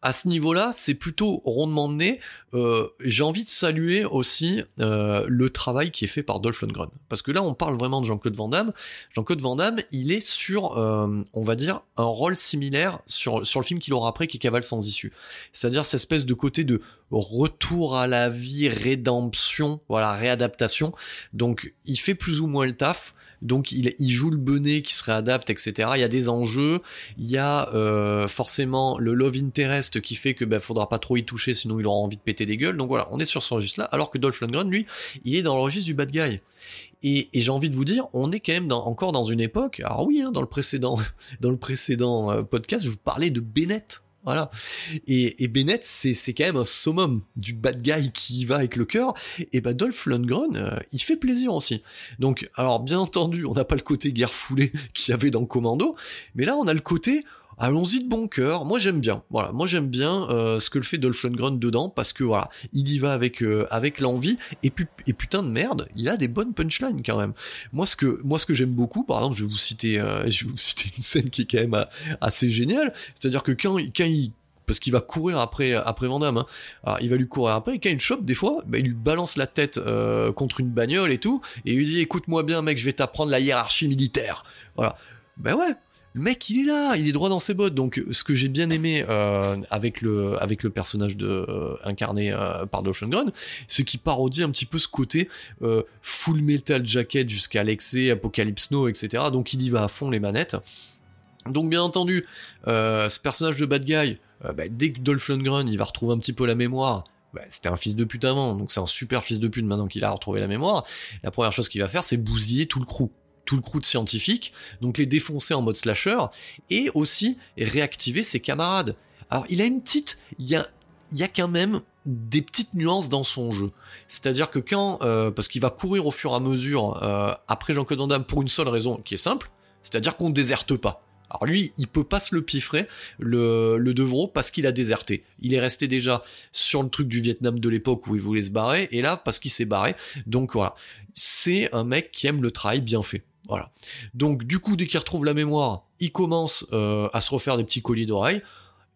à ce niveau-là, c'est plutôt rondement de euh, J'ai envie de saluer aussi euh, le travail qui est fait par Dolph Lundgren. Parce que là, on parle vraiment de Jean-Claude Van Damme. Jean-Claude Van Damme, il est sur, euh, on va dire, un rôle similaire sur, sur le film qu'il aura après, qui Cavale sans issue. C'est-à-dire cette espèce de côté de retour à la vie, rédemption, voilà, réadaptation. Donc, il fait plus ou moins le taf donc il, joue le bonnet qui se réadapte, etc. Il y a des enjeux, il y a euh, forcément le love interest qui fait que ben faudra pas trop y toucher, sinon il aura envie de péter des gueules. Donc voilà, on est sur ce registre-là, alors que Dolph Lundgren, lui, il est dans le registre du bad guy. Et, j'ai envie de vous dire, on est quand même encore dans une époque. Alors oui, hein, dans le précédent, *laughs* dans le précédent euh, podcast, je vous parlais de Bennett. Et, Bennett, c'est, quand même un summum du bad guy qui va avec le cœur. Et bah Dolph Lundgren, euh, il fait plaisir aussi. Donc, alors bien entendu, on n'a pas le côté guerre foulée *laughs* qu'il y avait dans Commando, mais là on a le côté allons-y de bon cœur. Moi j'aime bien. Voilà, moi j'aime bien euh, ce que le fait Dolph Lundgren dedans parce que voilà, il y va avec euh, avec l'envie et puis et putain de merde, il a des bonnes punchlines quand même. Moi ce que moi ce que j'aime beaucoup, par exemple, je vais vous citer euh, *laughs* je vais vous citer une scène qui est quand même assez géniale, c'est-à-dire que quand quand il parce qu'il va courir après après Van Damme. Hein. Il va lui courir après, et quand il chope, des fois, bah, il lui balance la tête contre une bagnole et tout, et il lui dit écoute-moi bien, mec, je vais t'apprendre la hiérarchie militaire. Voilà. Ben ouais, le mec il est là, il est droit dans ses bottes. Donc ce que j'ai bien aimé euh, avec le avec le personnage de euh, incarné par Dolph Lundgren, c'est qu'il parodie un petit peu ce côté full metal jacket jusqu'à l'excès, Apocalypse Now, etc. Donc il y va à fond les manettes. Donc bien entendu, ce personnage de bad guy, euh, bah, dès que Dolph Lundgren il va retrouver un petit peu la mémoire, bah, c'était un fils de pute avant, donc c'est un super fils de pute maintenant qu'il a retrouvé la mémoire. La première chose qu'il va faire, c'est bousiller tout le crew tout le crew de scientifiques, donc les défoncer en mode slasher, et aussi réactiver ses camarades. Alors il a une petite, il y a, quand même des petites nuances dans son jeu. C'est-à-dire que quand, euh, parce qu'il va courir au fur et à mesure euh, après Jean-Claude Van pour une seule raison qui est simple, c'est-à-dire qu'on ne déserte pas. Alors lui, il peut pas se le piffrer, le, le Devro, parce qu'il a déserté. Il est resté déjà sur le truc du Vietnam de l'époque où il voulait se barrer, et là, parce qu'il s'est barré. Donc voilà, c'est un mec qui aime le travail bien fait. Voilà. Donc du coup, dès qu'il retrouve la mémoire, il commence euh, à se refaire des petits colliers d'oreilles.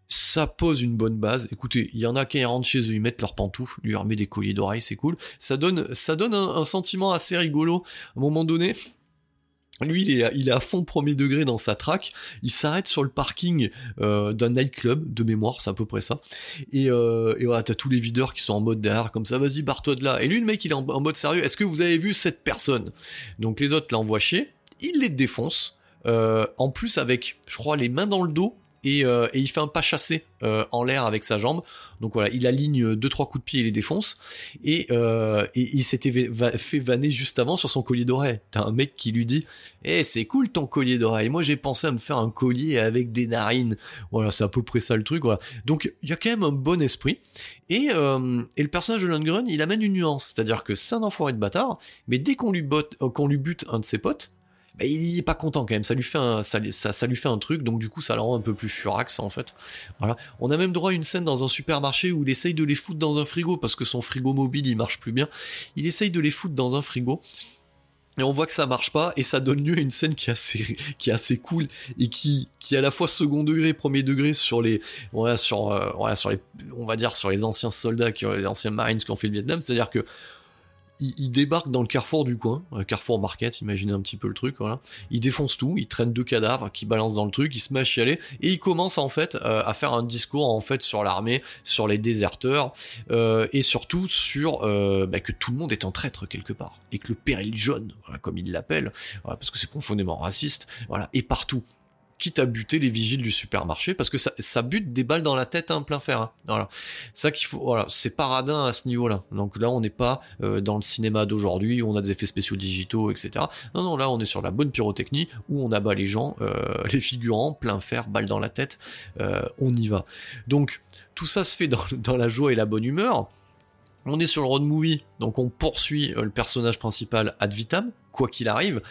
Ça pose une bonne base. Écoutez, il y en a qui rentrent chez eux, ils mettent leurs pantoufles, lui remet des colliers d'oreilles, c'est cool. Ça donne, ça donne un, sentiment assez rigolo. À un moment donné, lui, il est, à fond premier degré dans sa track. Il s'arrête sur le parking euh, d'un nightclub, de mémoire, c'est à peu près ça. Et, euh, et voilà, t'as tous les videurs qui sont en mode derrière, comme ça, vas-y, barre-toi de là. Et lui, le mec, il est en, mode sérieux. Est-ce que vous avez vu cette personne? Donc les autres l'envoient chier. Il les défonce. Euh, en plus, avec, je crois, les mains dans le dos. Et, et il fait un pas chassé en l'air avec sa jambe. Donc voilà, il aligne deux trois coups de pied et les défonce. Et, euh, il s'était fait vanner juste avant sur son collier d'oreille. T'as un mec qui lui dit Eh, c'est cool ton collier d'oreille. Moi, j'ai pensé à me faire un collier avec des narines. Voilà, c'est à peu près ça le truc. Donc, il y a quand même un bon esprit. Et, euh, et le personnage de Lundgren, il amène une nuance. C'est-à-dire que c'est un enfoiré de bâtard, mais dès qu'on lui, euh, qu'on lui bute un de ses potes, bah, il est pas content quand même. Ça lui fait un, ça, lui fait un truc, donc du coup ça le rend un peu plus furax en fait. Voilà. On a même droit à une scène dans un supermarché où il essaye de les foutre dans un frigo parce que son frigo mobile il marche plus bien. Il essaye de les foutre dans un frigo. Et on voit que ça marche pas, et ça donne lieu à une scène qui est assez, cool, et qui, est à la fois second degré, premier degré sur les, euh, on va dire sur les anciens soldats, qui, les anciens marines qui ont fait le Vietnam, c'est-à-dire que il, débarque dans le carrefour du coin, carrefour market, imaginez un petit peu le truc, voilà. Il défonce tout, il traîne deux cadavres qui balancent dans le truc, il se met à chialer, et il commence en fait euh, à faire un discours en fait sur l'armée, sur les déserteurs, euh, et surtout sur euh, bah, que tout le monde est un traître quelque part, et que le péril jaune, comme il l'appelle, parce que c'est profondément raciste, voilà, est partout quitte à buter les vigiles du supermarché, parce que ça, ça bute des balles dans la tête, un plein fer. Hein. Voilà. Ça qu'il faut, voilà, c'est paradin à ce niveau-là. Donc là, on n'est pas euh, dans le cinéma d'aujourd'hui où on a des effets spéciaux digitaux, etc. Non, non, là, on est sur la bonne pyrotechnie où on abat les gens, euh, les figurants, plein fer, balles dans la tête. Euh, on y va. Donc tout ça se fait dans, *laughs* dans la joie et la bonne humeur. On est sur le road movie, donc on poursuit le personnage principal ad vitam, quoi qu'il arrive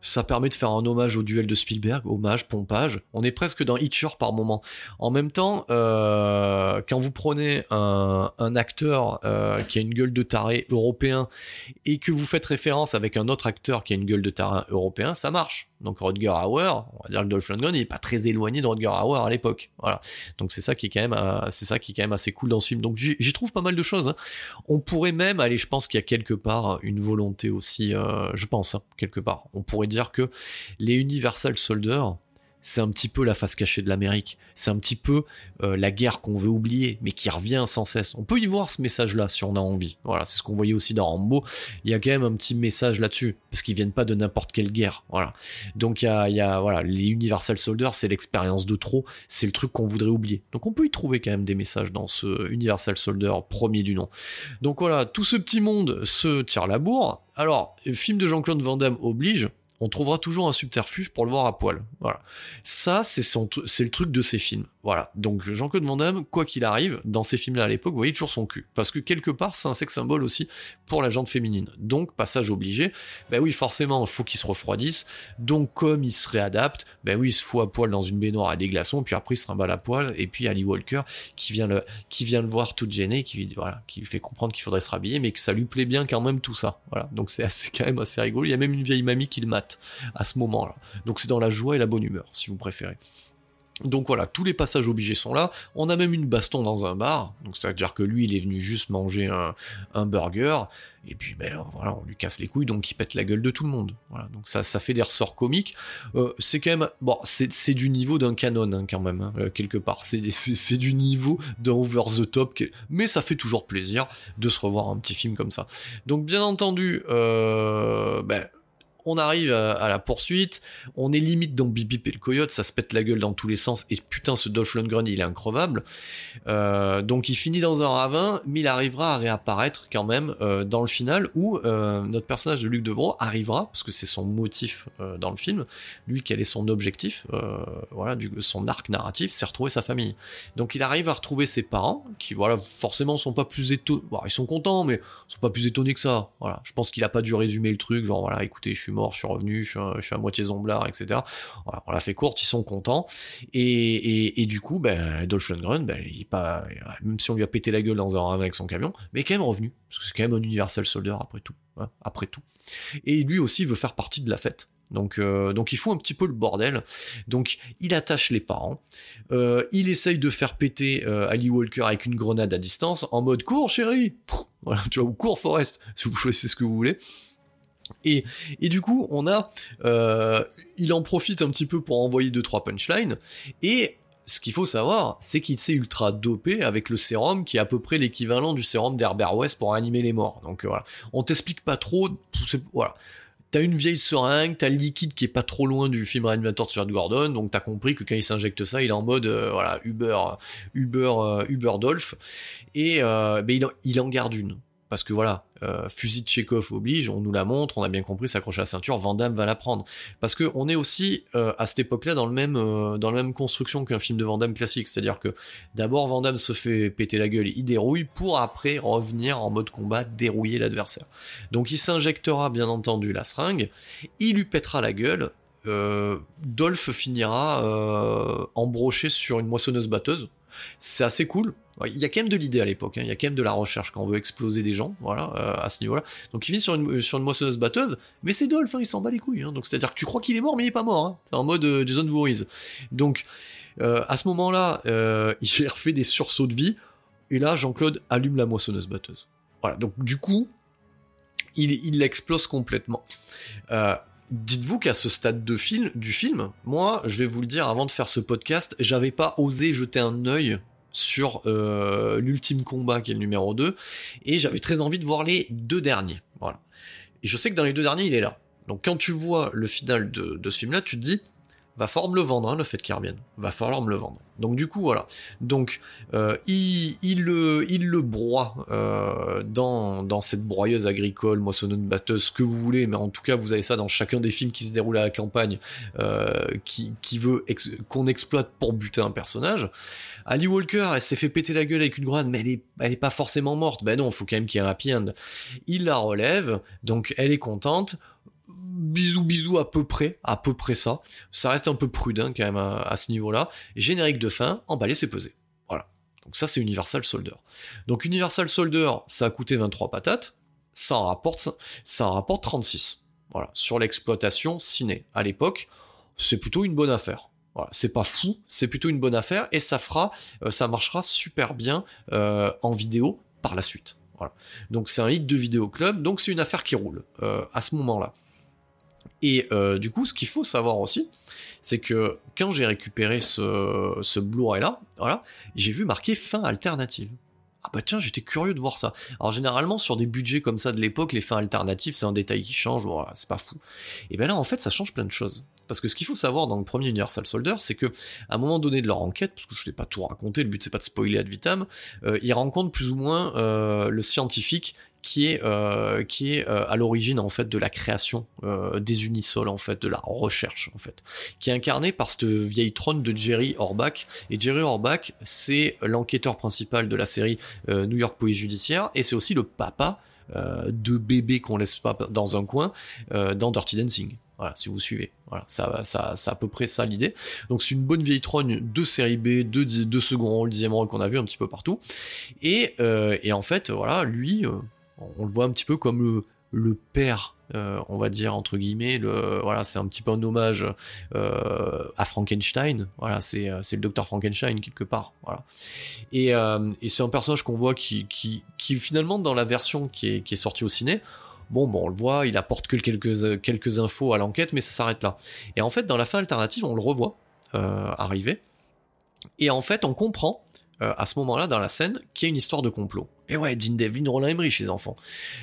ça permet de faire un hommage au duel de Spielberg, hommage, pompage. On est presque dans Hitcher par moment. En même temps, euh, quand vous prenez un, acteur euh, qui a une gueule de taré européen et que vous faites référence avec un autre acteur qui a une gueule de taré européen, ça marche. Donc Rodger Hauer, on va dire que Dolph Lundgren il est pas très éloigné de Rodger Hauer à l'époque. Voilà. Donc c'est ça qui est quand même, euh, c'est ça qui est quand même assez cool dans ce film. Donc j'y trouve pas mal de choses. Hein. On pourrait même, aller, je pense qu'il y a quelque part une volonté aussi, je pense, hein, quelque part. On pourrait dire que les Universal Soldiers, c'est un petit peu la face cachée de l'Amérique. C'est un petit peu euh, la guerre qu'on veut oublier, mais qui revient sans cesse. On peut y voir ce message-là si on a envie. Voilà, c'est ce qu'on voyait aussi dans Rambo. Il y a quand même un petit message là-dessus, parce qu'ils viennent pas de n'importe quelle guerre. Voilà. Donc il y a, voilà, les Universal Soldiers, c'est l'expérience de trop, c'est le truc qu'on voudrait oublier. Donc on peut y trouver quand même des messages dans ce Universal Soldier premier du nom. Donc voilà, tout ce petit monde se tire la bourre. Alors, film de Jean-Claude Van Damme oblige on trouvera toujours un subterfuge pour le voir à poil. Voilà. Ça, c'est le truc de ces films. Voilà. Donc Jean-Claude Van Damme, quoi qu'il arrive, dans ces films-là à l'époque, vous voyez toujours son cul. Parce que quelque part, c'est un sexe symbole aussi pour la jante féminine. Donc, passage obligé, ben oui, forcément, il faut qu'il se refroidisse. Donc, comme il se réadapte, ben oui, il se fout à poil dans une baignoire à des glaçons, puis après il se trimballe à poil, et puis Ali Walker, qui vient le, voir tout gêné, qui lui, voilà, qui lui fait comprendre qu'il faudrait se rhabiller, mais que ça lui plaît bien quand même tout ça. Voilà. Donc c'est assez, quand même assez rigolo. Il y a même une vieille mamie qui le mate à ce moment-là. Donc c'est dans la joie et la bonne humeur, si vous préférez. Donc voilà, tous les passages obligés sont là. On a même une baston dans un bar. Donc c'est-à-dire que lui, il est venu juste manger un, burger. Et puis ben voilà, on lui casse les couilles, donc il pète la gueule de tout le monde. Donc ça, ça fait des ressorts comiques. Euh, c'est quand même bon, c'est du niveau d'un canon hein, quand même hein, euh, quelque part. C'est du niveau d'un over the top, mais ça fait toujours plaisir de se revoir un petit film comme ça. Donc bien entendu, euh, ben on arrive à, la poursuite, on est limite dans Bip et le coyote, ça se pète la gueule dans tous les sens, et putain ce Dolph Lundgren il est increvable. Euh, donc il finit dans un ravin, mais il arrivera à réapparaître quand même euh, dans le final, où euh, notre personnage de Luc Devro arrivera, parce que c'est son motif dans le film, lui quel est son objectif, voilà, son arc narratif, c'est retrouver sa famille. Donc il arrive à retrouver ses parents, qui voilà, forcément sont pas plus étonnés, ils sont contents, mais sont pas plus étonnés que ça. Je pense qu'il a pas dû résumer le truc, genre voilà, écoutez, je suis mort, je suis revenu, je suis, à moitié zomblard, etc. on l'a fait courte, ils sont contents. Et, du coup, ben, Dolph Lundgren, ben, il pas, même si on lui a pété la gueule dans un avec son camion, mais quand même revenu. Parce que c'est quand même un Universal Soldier après tout. Hein, après tout. Et lui aussi veut faire partie de la fête. Donc, euh, donc il fout un petit peu le bordel. Donc il attache les parents. Euh, il essaye de faire péter euh, Ali Walker avec une grenade à distance en mode cours chérie. Tu vois, ou cours Forest, si vous choisissez ce que vous voulez. Et, du coup, on a, euh, il en profite un petit peu pour envoyer deux trois punchlines. Et ce qu'il faut savoir, c'est qu'il s'est ultra dopé avec le sérum qui est à peu près l'équivalent du sérum d'Herbert West pour animer les morts. Donc voilà, on t'explique pas trop. Voilà. T'as une vieille seringue, t'as le liquide qui est pas trop loin du film Reanimator de Stuart Gordon, donc t'as compris que quand il s'injecte ça, il est en mode euh, voilà Uber, Uber, euh, Uber Dolph, et ben il, il en garde une parce que voilà, euh, fusil de Chekhov oblige, on nous la montre, on a bien compris, s'accrocher à la ceinture, Van va la prendre. Parce que on est aussi euh, à cette époque-là dans euh, dans la même construction qu'un film de Van classique, c'est-à-dire que d'abord Van se fait péter la gueule, il dérouille pour après revenir en mode combat dérouiller l'adversaire. Donc il s'injectera bien entendu la seringue, il lui pètera la gueule. Dolph finira embroché sur une moissonneuse batteuse. C'est assez cool il y a quand même de l'idée à l'époque, hein. il y a quand même de la recherche quand on veut exploser des gens, voilà, euh, à ce niveau-là. Donc il sur une, sur une moissonneuse batteuse, mais c'est Dolph, hein, il s'en bat les couilles. Hein. Donc c'est-à-dire que tu crois qu'il est mort, mais il est pas mort. C'est en mode euh, Jason Voorhees. Donc euh, à ce moment-là, *laughs* il refait des sursauts de vie, et là Jean-Claude allume la moissonneuse batteuse. Voilà, donc du coup, il, il l'explose complètement. Dites-vous qu'à ce stade de film, du film, moi, je vais vous le dire, avant de faire ce podcast, j'avais pas osé jeter un œil sur euh, l'ultime combat qui est le numéro 2 et j'avais très envie de voir les deux derniers. Voilà. Et je sais que dans les deux derniers il est là. Donc quand tu vois le final de, ce film là tu te dis va falloir me le vendre hein, le fait qu'il revienne va falloir me le vendre donc du coup voilà donc euh, il, il, le, il le broie euh, dans, dans cette broyeuse agricole moissonneuse batteuse que vous voulez mais en tout cas vous avez ça dans chacun des films qui se déroulent à la campagne qui, qui veut qu'on exploite pour buter un personnage Ali Walker, elle s'est fait péter la gueule avec une grenade, mais elle est, pas forcément morte. Ben non, faut quand même qu'il y ait un happy end. Il la relève, donc elle est contente. Bisous, bisous, à peu près, à peu près ça. Ça reste un peu prudent quand même à, ce niveau-là. Générique de fin, emballé, c'est pesé. Voilà. Donc ça, c'est Universal Soldier. Donc Universal Soldier, ça a coûté 23 patates. Ça en rapporte, ça rapporte 36. Voilà. Sur l'exploitation ciné. À l'époque, c'est plutôt une bonne affaire c'est pas fou, c'est plutôt une bonne affaire et ça fera, euh, ça marchera super bien euh, en vidéo par la suite. Voilà. Donc c'est un hit de vidéo club, donc c'est une affaire qui roule euh, à ce moment-là. Et du coup, ce qu'il faut savoir aussi, c'est que quand j'ai récupéré ce, ce Blu-ray là, voilà, j'ai vu marqué fin alternative. Ah bah tiens, j'étais curieux de voir ça. Alors généralement sur des budgets comme ça de l'époque, les fins alternatives, c'est un détail qui change, c'est pas fou. Et ben là en fait, ça change plein de choses. Parce que ce qu'il faut savoir dans le premier Universal Soldier, c'est que à un moment donné de leur enquête, parce que je ne vais pas tout raconter, le but c'est pas de spoiler ad vitam, euh, ils rencontrent plus ou moins euh, le scientifique qui est, euh, qui est à l'origine en fait de la création des unisols en fait de la recherche en fait qui est incarné par cette vieille trône de Jerry Orbach et Jerry Orbach c'est l'enquêteur principal de la série New York Police Judiciaire et c'est aussi le papa de bébé qu'on laisse pas dans un coin dans Dirty Dancing voilà, si vous suivez. Voilà, ça, ça, c'est à peu près ça l'idée. Donc c'est une bonne vieille trogne de série B, de, de second rôle, dixième rôle qu'on a vu un petit peu partout. Et, euh, et en fait, voilà, lui, euh, on le voit un petit peu comme le, le père euh, on va dire entre guillemets le voilà c'est un petit peu un hommage euh, à Frankenstein voilà c'est euh, le docteur Frankenstein quelque part voilà et, et c'est un personnage qu'on voit qui, qui, qui finalement dans la version qui est, qui est sortie au ciné bon, bon, on le voit, il apporte que quelques, quelques infos à l'enquête, mais ça s'arrête là. Et en fait, dans la fin alternative, on le revoit arriver. Et en fait, on comprend à ce moment-là dans la scène qu'il y a une histoire de complot. Et ouais, Dean Devlin, Roland Emmerich, les enfants.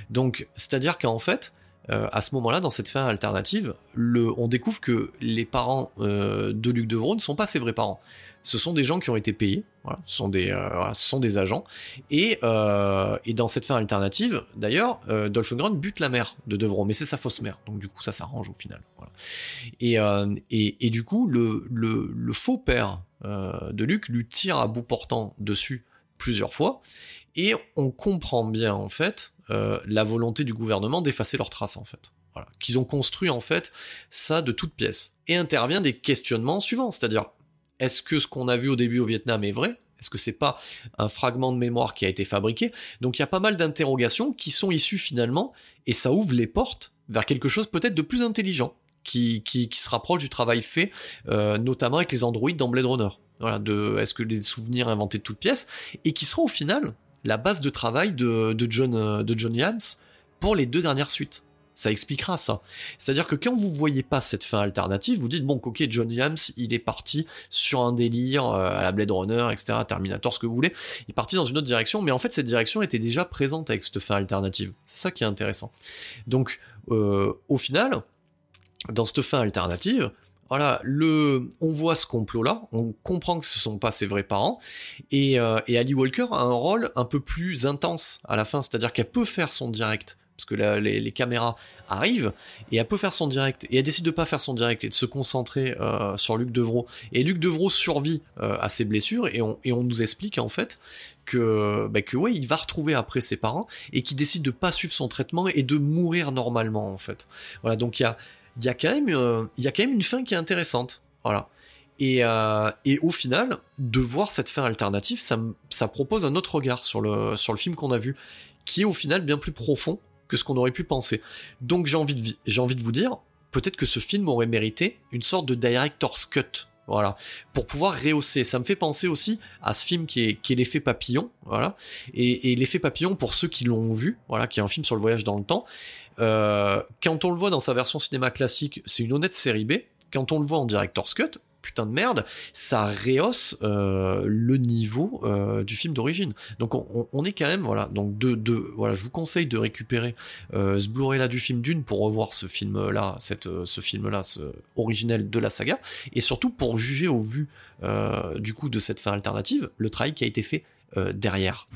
Donc, c'est-à-dire qu'en fait, euh, à ce moment-là, dans cette fin alternative, on découvre que les parents euh, de Luc Devron ne sont pas ses vrais parents. Ce sont des gens qui ont été payés, ce, sont des, euh, agents. Et, dans cette fin alternative, d'ailleurs, Dolph Lundgren bute la mère de Devron, mais c'est sa fausse mère, donc du coup ça s'arrange au final. Et, du coup, le faux père de Luc lui tire à bout portant dessus plusieurs fois, et on comprend bien en fait euh, la volonté du gouvernement d'effacer leurs traces en fait. Qu'ils ont construit en fait ça de toutes pièces. Et intervient des questionnements suivants, c'est-à-dire est-ce que ce qu'on a vu au début au Vietnam est vrai? Est-ce que c'est pas un fragment de mémoire qui a été fabriqué? Donc il y a pas mal d'interrogations qui sont issues finalement, et ça ouvre les portes vers quelque chose peut-être de plus intelligent, qui, qui, se rapproche du travail fait, euh, notamment avec les androïdes dans Blade Runner. Voilà, de est-ce que les souvenirs inventés de toutes pièces, et qui sera au final la base de travail de, John, euh, de John Yams pour les deux dernières suites. Ça expliquera ça. C'est-à-dire que quand vous voyez pas cette fin alternative, vous dites bon, ok, John Yams, il est parti sur un délire euh, à la Blade Runner, etc., Terminator, ce que vous voulez. Il est parti dans une autre direction, mais en fait, cette direction était déjà présente avec cette fin alternative. C'est ça qui est intéressant. Donc, au final, dans cette fin alternative, voilà, le, on voit ce complot-là, on comprend que ce sont pas ses vrais parents, et, euh, Ali Walker a un rôle un peu plus intense à la fin, c'est-à-dire qu'elle peut faire son direct, parce que les, caméras arrivent, et elle peut faire son direct, et elle décide de pas faire son direct et de se concentrer euh, sur Luc Devro. Et Luc Devro survit euh, à ses blessures, et on, nous explique en fait que, bah, que ouais, il va retrouver après ses parents, et qu'il décide de pas suivre son traitement et de mourir normalement en fait. Voilà, donc il y a il y a quand même, euh, il y a quand même une fin qui est intéressante. Voilà. Et, euh, au final, de voir cette fin alternative, ça, propose un autre regard sur le, film qu'on a vu, qui est au final bien plus profond que ce qu'on aurait pu penser. Donc j'ai envie de, vous dire, peut-être que ce film aurait mérité une sorte de director's cut. Voilà, pour pouvoir rehausser. Ça me fait penser aussi à ce film qui est, qui est l'effet papillon, voilà. Et, et l'effet papillon, pour ceux qui l'ont vu, voilà, qui est un film sur le voyage dans le temps, euh, quand on le voit dans sa version cinéma classique, c'est une honnête série B. Quand on le voit en director's cut, putain de merde, ça rehausse euh, le niveau euh, du film d'origine. Donc on, est quand même voilà. Donc de, voilà, je vous conseille de récupérer ce Blu-ray là du film d'une pour revoir ce film là, cette ce film là, ce originel de la saga, et surtout pour juger au vu du coup de cette fin alternative le travail qui a été fait derrière.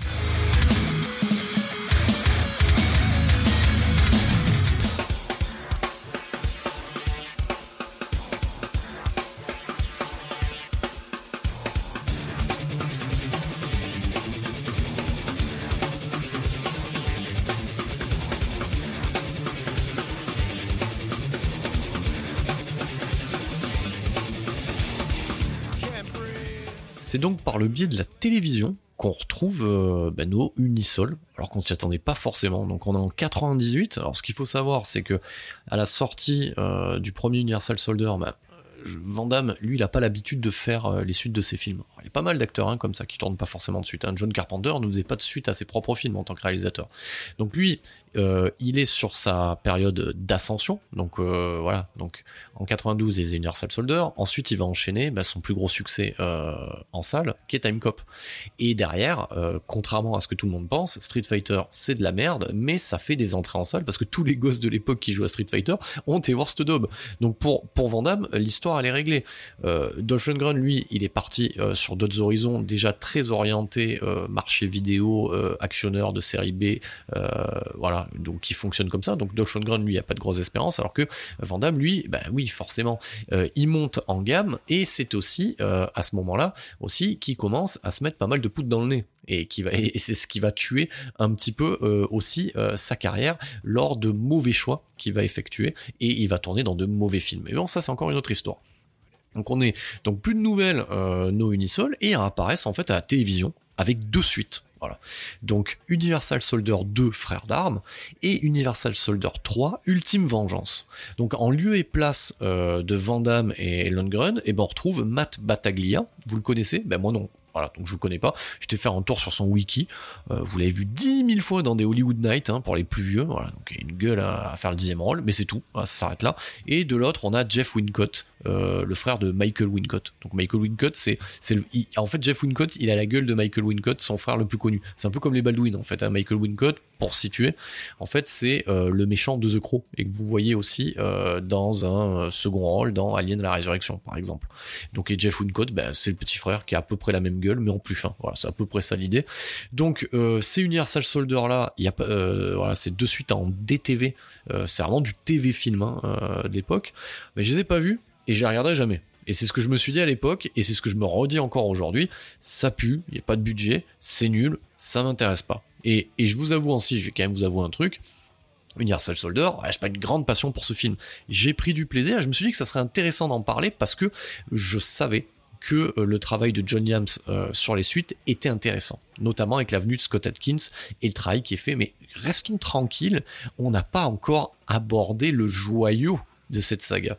C'est donc par le biais de la télévision qu'on retrouve euh, ben, nos Unisol, alors qu'on s'y attendait pas forcément. Donc on est en 98. Alors ce qu'il faut savoir, c'est que à la sortie euh, du premier Universal Soldier, ben, Van Damme, lui, il a pas l'habitude de faire euh, les suites de ses films. Il y a pas mal d'acteurs hein, comme ça qui tournent pas forcément de suite. Hein. John Carpenter ne faisait pas de suite à ses propres films en tant que réalisateur. Donc lui, euh, il est sur sa période d'ascension. Donc euh, voilà. Donc en 92, il faisait Universal Soldier. Ensuite, il va enchaîner bah, son plus gros succès en salle, qui est Time Cop. Et derrière, contrairement à ce que tout le monde pense, Street Fighter, c'est de la merde, mais ça fait des entrées en salle parce que tous les gosses de l'époque qui jouent à Street Fighter ont été voir cette daube. Donc pour pour l'histoire elle est réglée. Dolph Lundgren, lui, il est parti sur d'autres horizons déjà très orientés euh, marché vidéo, euh, actionneur de série B, euh, voilà, donc qui fonctionne comme ça. Donc Dolph Lundgren, lui, a pas de grosse espérance, alors que Van Damme, lui, bah oui, forcément, il monte en gamme et c'est aussi à ce moment-là aussi qui commence à se mettre pas mal de poudre dans le nez et qui va et c'est ce qui va tuer un petit peu aussi sa carrière lors de mauvais choix qu'il va effectuer et il va tourner dans de mauvais films. Mais bon, ça c'est encore une autre histoire. Donc on est donc plus de nouvelles euh, nos Unisol et ils apparaissent en fait à la télévision avec deux suites. Voilà. Donc Universal Soldier 2, Frères d'armes, et Universal Soldier 3, Ultime Vengeance. Donc en lieu et place euh, de Van Damme et Lundgren, et eh ben on retrouve Matt Battaglia. Vous le connaissez? Ben moi non. Voilà, donc je ne connais pas. Je t'ai fait un tour sur son wiki. Euh, vous l'avez vu dix mille fois dans des Hollywood Nights hein, pour les plus vieux. Voilà, donc il a une gueule à, faire le dixième rôle, mais c'est tout. ça s'arrête là. Et de l'autre, on a Jeff Wincott, euh, le frère de Michael Wincott. Donc Michael Wincott, c'est, c'est en fait Jeff Wincott, il a la gueule de Michael Wincott, son frère le plus connu. C'est un peu comme les Baldwin en fait. Hein. Michael Wincott, pour situer, en fait c'est euh, le méchant de The Crow et que vous voyez aussi dans un second rôle dans Alien la Résurrection par exemple. Donc et Jeff Wincott, ben, c'est le petit frère qui a à peu près la même gueule, mais en plus fin. Voilà, c'est à peu près ça l'idée. Donc euh, ces Universal Soldier là, il y a euh, voilà, c'est de suite en DTV. Euh, c'est vraiment du TV film hein, euh, de l'époque. Mais je les ai pas vus et je les regarderai jamais. Et c'est ce que je me suis dit à l'époque, et c'est ce que je me redis encore aujourd'hui. Ça pue, il n'y a pas de budget, c'est nul, ça m'intéresse pas. Et, et, je vous avoue aussi, je vais quand même vous avouer un truc. Universal Soldier, j'ai pas une grande passion pour ce film. J'ai pris du plaisir, je me suis dit que ça serait intéressant d'en parler parce que je savais que euh, le travail de John Yams euh, sur les suites était intéressant, notamment avec l'avenue de Scott Atkins et le travail qui est fait. Mais restons tranquilles, on n'a pas encore abordé le joyau de cette saga.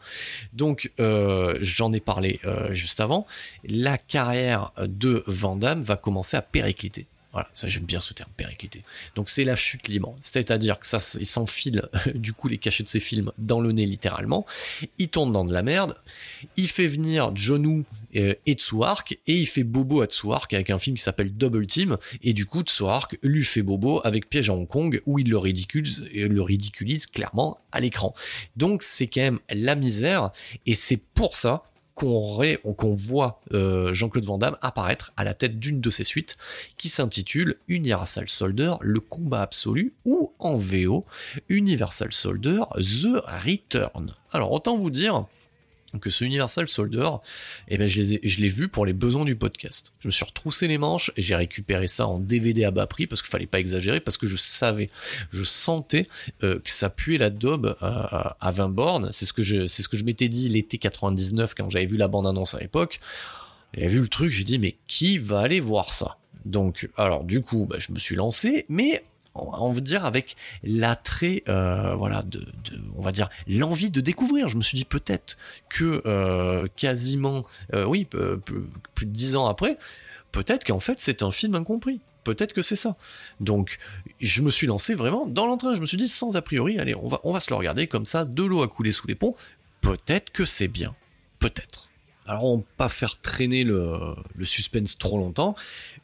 Donc euh, j'en ai parlé juste avant. La carrière de Van Damme va commencer à péricliter. Voilà, ça j'aime bien ce terme, périclité. Donc c'est la chute libre, c'est-à-dire que ça, il s'enfile *laughs* du coup les cachets de ses films dans le nez littéralement, il tourne dans de la merde, il fait venir John euh, et Tsuark, et il fait bobo à Tsuark avec un film qui s'appelle Double Team, et du coup Tsuark lui fait bobo avec Piège à Hong Kong, où il le ridiculise, euh, le ridiculise clairement à l'écran. Donc c'est quand même la misère, et c'est pour ça qu'on voit euh, Jean-Claude Van Damme apparaître à la tête d'une de ses suites qui s'intitule Universal Soldier, le combat absolu ou en VO Universal Soldier, The Return. Alors autant vous dire que ce Universal Soldier, eh ben, je, l'ai vu pour les besoins du podcast. Je me suis retroussé les manches, et j'ai récupéré ça en DVD à bas prix parce qu'il fallait pas exagérer, parce que je savais, je sentais euh, que ça puait la daube à, à 20 bornes. C'est ce que je, c'est m'étais dit l'été 99 quand j'avais vu la bande annonce à l'époque. J'ai vu le truc, j'ai dit mais qui va aller voir ça? Donc alors du coup, bah, je me suis lancé, mais on va dire avec l'attrait euh, voilà de, on va dire l'envie de découvrir. Je me suis dit peut-être que euh, quasiment euh, oui plus de dix ans après peut-être qu'en fait c'est un film incompris. Peut-être que c'est ça. Donc je me suis lancé vraiment dans l'entrain. Je me suis dit sans a priori allez on va on va se le regarder. Comme ça de l'eau a coulé sous les ponts. Peut-être que c'est bien. Peut-être alors on pas faire traîner le, le suspense trop longtemps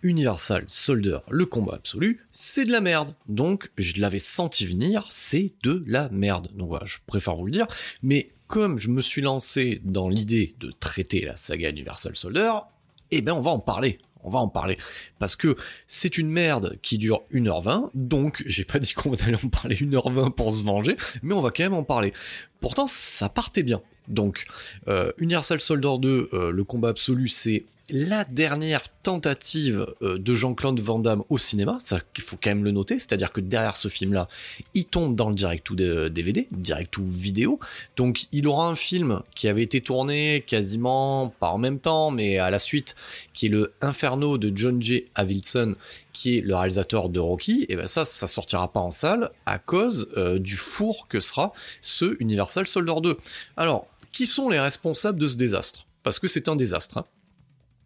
Universal Soldier, le combat absolu, c'est de la merde. Donc, je l'avais senti venir, c'est de la merde. Donc voilà, je préfère vous le dire. Mais comme je me suis lancé dans l'idée de traiter la saga Universal Soldier, eh ben on va en parler. On va en parler. Parce que c'est une merde qui dure 1h20, donc j'ai pas dit qu'on allait en parler 1h20 pour se venger, mais on va quand même en parler. Pourtant, ça partait bien. Donc, euh, Universal Soldier 2, euh, le combat absolu, c'est la dernière tentative euh, de Jean-Claude Van Damme au cinéma, ça il faut quand même le noter, c'est-à-dire que derrière ce film-là, il tombe dans le direct ou DVD, direct ou vidéo, donc il aura un film qui avait été tourné quasiment pas en même temps, mais à la suite, qui est le Inferno de John J. Avildsen, qui est le réalisateur de Rocky, et ben ça, ça sortira pas en salle à cause du four que sera ce Universal Soldier 2. Alors, qui sont les responsables de ce désastre? Parce que c'est un désastre. Hein.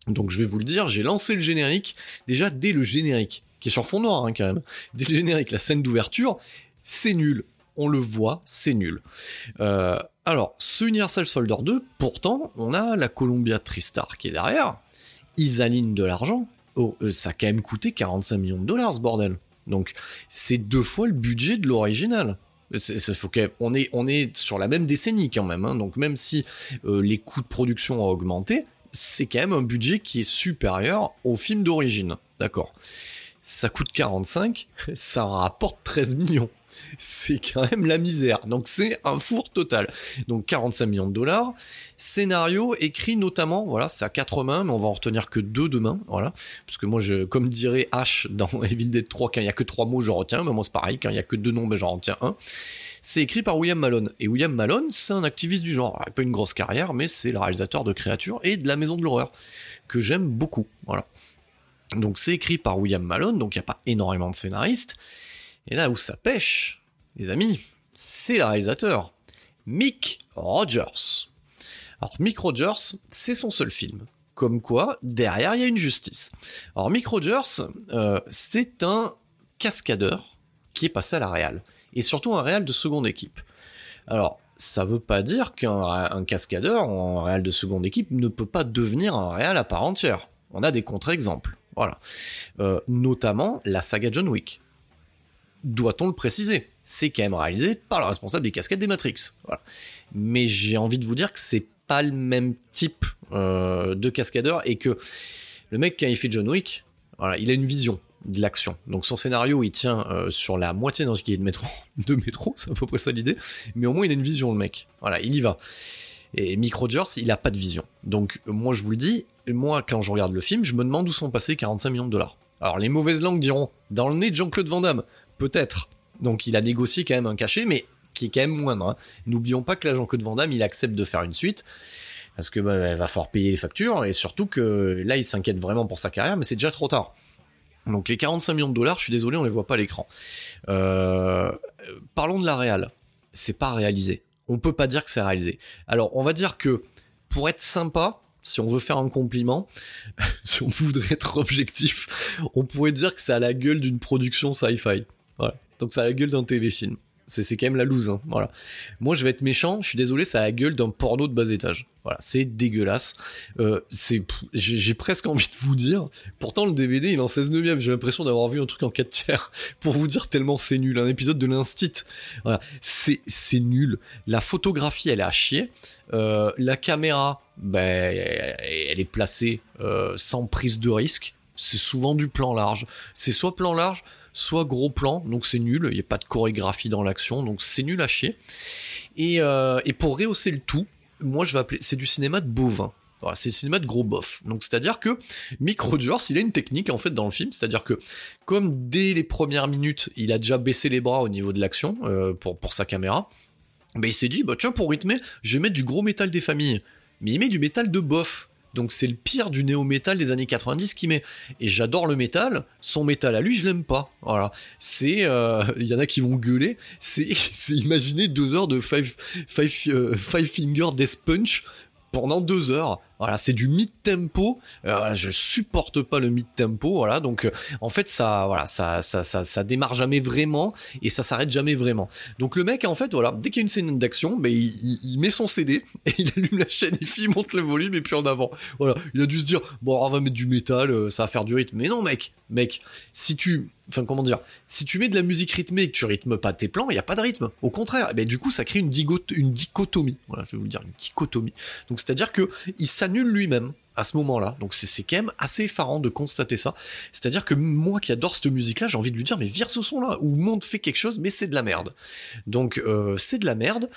Donc je vais vous le dire, j'ai lancé le générique, déjà dès le générique, qui est sur fond noir hein, quand même, dès le générique, la scène d'ouverture, c'est nul. On le voit, c'est nul. Euh, alors, ce Universal Soldier 2, pourtant, on a la Columbia Tristar qui est derrière. Ils alignent de l'argent. Oh, euh, ça a quand même coûté 45 millions de dollars ce bordel. Donc, c'est deux fois le budget de l'original. On, est, sur la même décennie quand même. Hein. Donc, même si euh, les coûts de production ont augmenté, c'est quand même un budget qui est supérieur au film d'origine. D'accord. Ça coûte 45, *laughs* ça rapporte 13 millions. C'est quand même la misère. Donc c'est un four total. Donc 45 millions de dollars. Scénario écrit notamment, voilà, c'est à quatre mains, mais on va en retenir que deux demain, voilà. Parce que moi, je, comme dirait H dans *laughs* Evil Dead 3, quand il y a que trois mots, je retiens. Mais moi, c'est pareil, quand il y a que deux noms, ben, j'en retiens un. C'est écrit par William Malone. Et William Malone, c'est un activiste du genre. Pas une grosse carrière, mais c'est le réalisateur de Créatures et de La Maison de l'Horreur, que j'aime beaucoup. Voilà. Donc c'est écrit par William Malone, donc il n'y a pas énormément de scénaristes. Et là où ça pêche, les amis, c'est le réalisateur, Mick Rogers. Alors Mick Rogers, c'est son seul film. Comme quoi, derrière, il y a une justice. Alors Mick Rogers, euh, c'est un cascadeur qui est passé à la Real. Et surtout un Real de seconde équipe. Alors, ça veut pas dire qu'un cascadeur en Real de seconde équipe ne peut pas devenir un Real à part entière. On a des contre-exemples. Voilà. Euh, notamment la saga John Wick. Doit-on le préciser? C'est quand même réalisé par le responsable des cascades des Matrix. Mais j'ai envie de vous dire que c'est pas le même type euh, de cascadeur et que le mec quand il fait John Wick, il a une vision de l'action. Donc son scénario, il tient euh, sur la moitié ce qui est de métro, *laughs* de métro, c'est à peu près ça l'idée. Mais au moins il a une vision le mec. Voilà, il y va. Et Mick Rogers, il a pas de vision. Donc moi je vous le dis, moi quand je regarde le film, je me demande où sont passés 45 millions de dollars. Alors les mauvaises langues diront dans le nez de Jean-Claude Van Damme, peut-être. Donc il a négocié quand même un cachet, mais qui est quand même moindre. Hein. N'oublions pas que là Jean-Claude Van Damme, il accepte de faire une suite parce que bah, va falloir payer les factures et surtout que là il s'inquiète vraiment pour sa carrière, mais c'est déjà trop tard. Donc les 45 millions de dollars, je suis désolé, on les voit pas à l'écran. Euh, parlons de la réal. C'est pas réalisé. On peut pas dire que c'est réalisé. Alors on va dire que pour être sympa, si on veut faire un compliment, *laughs* si on voudrait être objectif, on pourrait dire que c'est à la gueule d'une production sci-fi. Donc c'est à la gueule d'un TV-film. C'est quand même la loose, hein. voilà. Moi, je vais être méchant, je suis désolé, ça a la gueule d'un porno de bas étage. Voilà, c'est dégueulasse. Euh, c'est, j'ai presque envie de vous dire. Pourtant, le DVD, il est en 16 neuvième. J'ai l'impression d'avoir vu un truc en 4 tiers. *laughs* Pour vous dire tellement c'est nul. Un épisode de l'Instit. Voilà, c'est, c'est nul. La photographie, elle est à chier. Euh, la caméra, ben, elle est placée euh, sans prise de risque. C'est souvent du plan large. C'est soit plan large, soit gros plan, donc c'est nul, il n'y a pas de chorégraphie dans l'action, donc c'est nul à chier. Et, euh, et, pour rehausser le tout, moi je vais appeler, c'est du cinéma de bovin. C'est du cinéma de gros bof. Donc c'est-à-dire que Mick Rogers, il a une technique en fait dans le film, c'est-à-dire que comme dès les premières minutes, il a déjà baissé les bras au niveau de l'action euh, pour, pour sa caméra, ben il s'est dit, bah tiens, pour rythmer, je vais mettre du gros métal des familles. Mais il met du métal de bof. Donc c'est le pire du néo-métal des années 90 qui met. Et j'adore le métal, son métal à lui, je l'aime pas. Voilà. C'est, euh, *laughs* il y en a qui vont gueuler. C'est, *laughs* c'est imaginer deux heures de Five, five, euh, five Finger Death Punch pendant deux heures. Voilà, c'est du mid-tempo. Euh, je supporte pas le mid-tempo. Voilà, donc euh, en fait ça, voilà, ça, ça, ça, ça démarre jamais vraiment et ça s'arrête jamais vraiment. Donc le mec, en fait, voilà, dès qu'il y a une scène d'action, ben il, met son CD *laughs* et il allume la chaîne, il monte le volume et puis en avant. Voilà, il a dû se dire bon, on va mettre du métal, euh, ça va faire du rythme. Mais non, mec, mec, si tu enfin comment dire, si tu mets de la musique rythmée et que tu rythmes pas tes plans, il y a pas de rythme. Au contraire, eh ben du coup ça crée une, une dichotomie. Voilà, je vais vous le dire, une dichotomie. Donc c'est-à-dire que il s'annule lui-même à ce moment-là. Donc c'est quand même assez effarant de constater ça. C'est-à-dire que moi qui adore cette musique-là, j'ai envie de lui dire mais vire ce son-là ou monde fait quelque chose, mais c'est de la merde. Donc euh, c'est de la merde.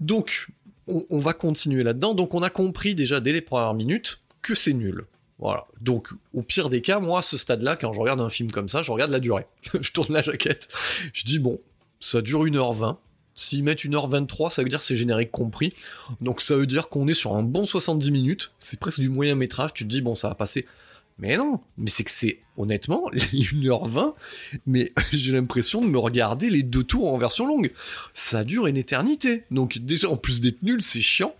Donc on, on va continuer là-dedans. Donc on a compris déjà dès les premières minutes que c'est nul. Voilà. Donc, au pire des cas, moi, à ce stade-là, quand je regarde un film comme ça, je regarde la durée. *laughs* je tourne la jaquette. Je dis, bon, ça dure 1h20. S'ils mettent 1h23, ça veut dire c'est générique compris. Donc, ça veut dire qu'on est sur un bon 70 minutes. C'est presque du moyen métrage. Tu te dis, bon, ça va passer. Mais non, mais c'est que c'est honnêtement *laughs* 1h20, mais *laughs* j'ai l'impression de me regarder les deux tours en version longue. Ça dure une éternité. Donc déjà en plus d'être nul, c'est chiant.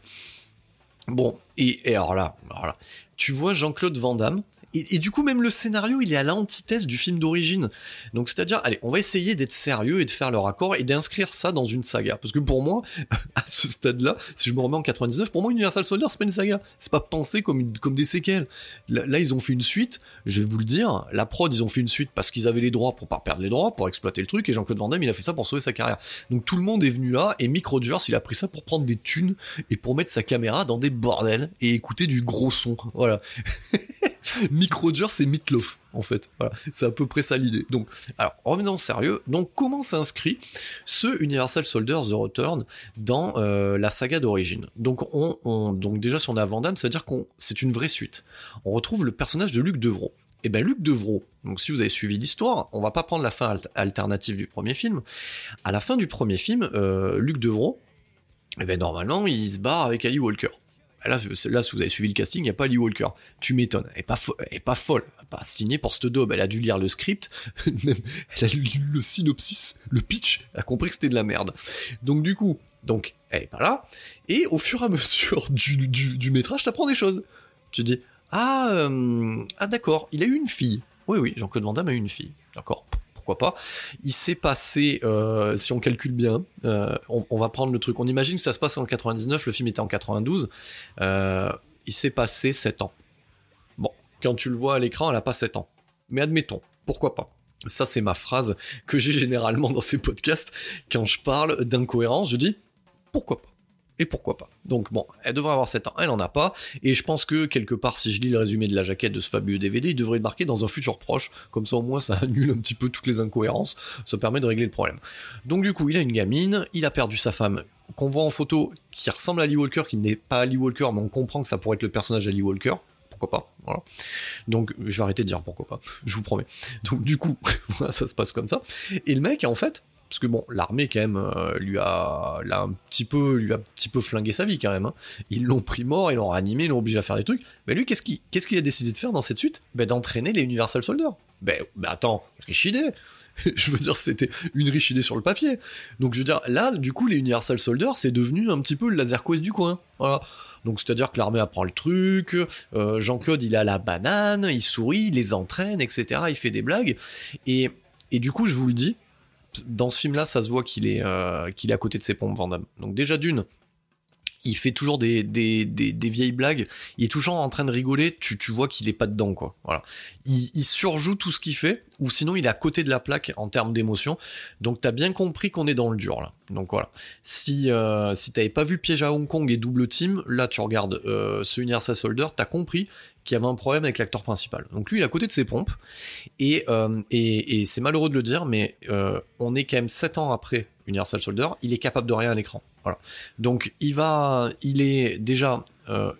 Bon, et, alors là, alors là, tu vois Jean-Claude Van Damme, et, du coup, même le scénario, il est à l'antithèse du film d'origine. Donc, c'est-à-dire, allez, on va essayer d'être sérieux et de faire le raccord et d'inscrire ça dans une saga. Parce que pour moi, *laughs* à ce stade-là, si je me remets en 99, pour moi, Universal Soldier, c'est pas une saga. C'est pas pensé comme, comme des séquelles. Là, ils ont fait une suite, je vais vous le dire, la prod, ils ont fait une suite parce qu'ils avaient les droits pour pas perdre les droits, pour exploiter le truc, et Jean-Claude Van Damme, il a fait ça pour sauver sa carrière. Donc, tout le monde est venu là, et Mick Rogers, il a pris ça pour prendre des thunes et pour mettre sa caméra dans des bordels et écouter du gros son. Voilà. *laughs* Mick Rogers, c'est Meatloaf, en fait. C'est à peu près ça l'idée. Donc, alors, revenons sérieux. Donc, comment s'inscrit ce Universal Soldier The Return dans euh, la saga d'origine? Donc, on, donc déjà, si on a Vandam, ça veut dire qu'on c'est une vraie suite. On retrouve le personnage de Luc Devro. Et eh ben Luc Devro, donc si vous avez suivi l'histoire, on va pas prendre la fin alternative du premier film. À la fin du premier film, euh, Luc Devro, et eh ben normalement, il se barre avec Ali Walker. Là, là, si vous avez suivi le casting, il n'y a pas Lee Walker. Tu m'étonnes. Elle est pas, elle est pas folle. Elle pas signée pour cette daube. Elle a dû lire le script, *laughs* elle a lu le synopsis, le pitch. Elle a compris que c'était de la merde. Donc, du coup, donc, elle est pas là. Et au fur et à mesure du, du, du métrage, t'apprends des choses. Tu dis, ah, euh, ah d'accord, il a eu une fille. Oui, oui, Jean-Claude Van Damme a eu une fille. D'accord pourquoi pas. Il s'est passé, euh, si on calcule bien, euh, on, va prendre le truc, on imagine que ça se passe en 99, le film était en 92, euh, il s'est passé 7 ans. Bon, quand tu le vois à l'écran, elle a pas 7 ans. Mais admettons, pourquoi pas. Ça, c'est ma phrase que j'ai généralement dans ces podcasts. Quand je parle d'incohérence, je dis pourquoi pas et pourquoi pas. Donc bon, elle devrait avoir 7 ans, elle en a pas, et je pense que quelque part, si je lis le résumé de la jaquette de ce fabuleux DVD, il devrait marqué dans un futur proche, comme ça au moins ça *laughs* annule un petit peu toutes les incohérences, ça permet de régler le problème. Donc du coup, il a une gamine, il a perdu sa femme, qu'on voit en photo, qui ressemble à Lee Walker, qui n'est pas Ali Walker, mais on comprend que ça pourrait être le personnage d'Ali Walker, pourquoi pas, voilà. Donc je vais arrêter de dire pourquoi pas, je vous promets. Donc du coup, *laughs* ça se passe comme ça, et le mec, en fait, parce que bon, l'armée quand même euh, lui a, un petit peu, lui a un petit peu flingué sa vie quand même. Hein. Ils l'ont pris mort, ils l'ont réanimé, ils l'ont obligé à faire des trucs. Mais lui, qu'est-ce qu'il, qu'est-ce qu'il a décidé de faire dans cette suite? Ben d'entraîner les Universal Soldiers. Ben, ben attends, riche idée. *laughs* je veux dire, c'était une riche idée sur le papier. Donc je veux dire, là, du coup, les Universal Soldiers, c'est devenu un petit peu le laser quest du coin. Voilà. Donc c'est-à-dire que l'armée apprend le truc, euh, Jean-Claude il a la banane, il sourit, il les entraîne, etc. Il fait des blagues. Et, et du coup, je vous le dis, dans ce film-là, ça se voit qu'il est, euh, qu'il est à côté de ses pompes, Van Donc déjà d'une, il fait toujours des, vieilles blagues, il est toujours en train de rigoler, tu, tu vois qu'il est pas dedans. Il, surjoue tout ce qu'il fait, ou sinon il est à côté de la plaque en termes d'émotion. Donc t'as bien compris qu'on est dans le dur, là. Donc voilà. Si, euh, si t'avais pas vu Piège à Hong Kong et Double Team, là tu regardes euh, ce Universal Soldier, t'as compris qu'il y avait un problème avec l'acteur principal. Donc lui, il est à côté de ses pompes, et, euh, et c'est malheureux de le dire, mais euh, on est quand même 7 ans après Universal Soldier, il est capable de rien à l'écran. Donc il va, il est déjà, euh,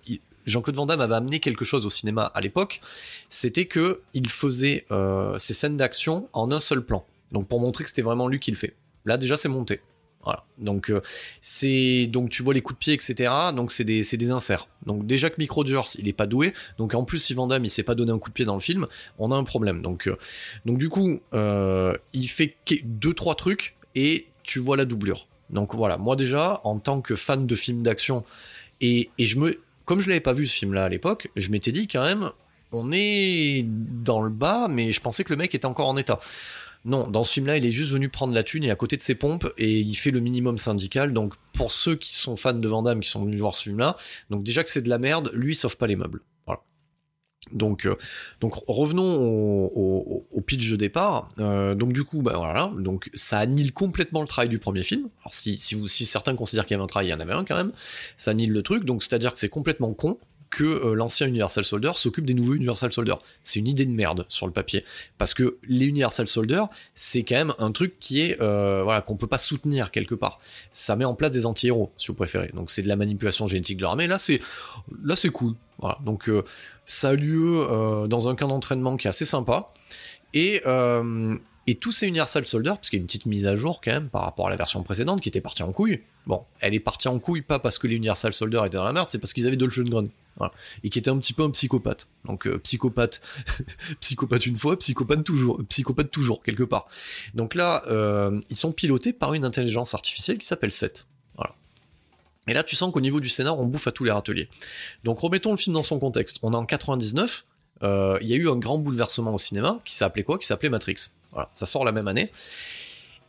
Jean-Claude Van Damme avait amené quelque chose au cinéma à l'époque, c'était que il faisait euh, ses scènes d'action en un seul plan. Donc pour montrer que c'était vraiment lui qui le fait. Là déjà c'est monté. Voilà. Donc euh, c'est donc tu vois les coups de pied etc. Donc c'est des des inserts. Donc déjà que Micro il est pas doué. Donc en plus si Van Damme il s'est pas donné un coup de pied dans le film, on a un problème. Donc donc du coup il fait deux trois trucs et tu vois la doublure. Donc voilà, moi déjà, en tant que fan de films d'action, et, je me, comme je l'avais pas vu ce film-là à l'époque, je m'étais dit quand même, on est dans le bas, mais je pensais que le mec était encore en état. Non, dans ce film-là, il est juste venu prendre la thune, il est à côté de ses pompes et il fait le minimum syndical. Donc pour ceux qui sont fans de Van qui sont venus voir ce film-là, donc déjà que c'est de la merde, lui il sauve pas les meubles. Donc, euh, donc revenons au, pitch de départ. Euh, donc du coup, bah voilà, donc ça annule complètement le travail du premier film. Alors si, si, vous, si certains considèrent qu'il y avait un travail, il y en avait un quand même. Ça annule le truc, donc c'est-à-dire que c'est complètement con que euh, l'ancien Universal Soldier s'occupe des nouveaux Universal Soldier. C'est une idée de merde sur le papier, parce que les Universal Soldier, c'est quand même un truc qui est voilà qu'on peut pas soutenir quelque part. Ça met en place des anti-héros, si vous préférez. Donc c'est de la manipulation génétique de l'armée. Là c'est là c'est cool. Donc ça a lieu euh, dans un camp d'entraînement qui est assez sympa. Et, euh, et tous ces Universal Soldiers, parce qu'il y a une petite mise à jour quand même par rapport à la version précédente qui était partie en couille. Bon, elle est partie en couille pas parce que les Universal Soldiers étaient dans la merde, c'est parce qu'ils avaient Dolph Lundgren. Voilà. Et qui était un petit peu un psychopathe. Donc euh, psychopathe, *laughs* psychopathe une fois, psychopathe toujours, psychopathe toujours quelque part. Donc là, ils sont pilotés par une intelligence artificielle qui s'appelle Seth. Et là, tu sens qu'au niveau du scénar, on bouffe à tous les râteliers. Donc remettons le film dans son contexte. On est en 99, euh, il y a eu un grand bouleversement au cinéma qui s'appelait quoi? Qui s'appelait Matrix. Voilà, ça sort la même année.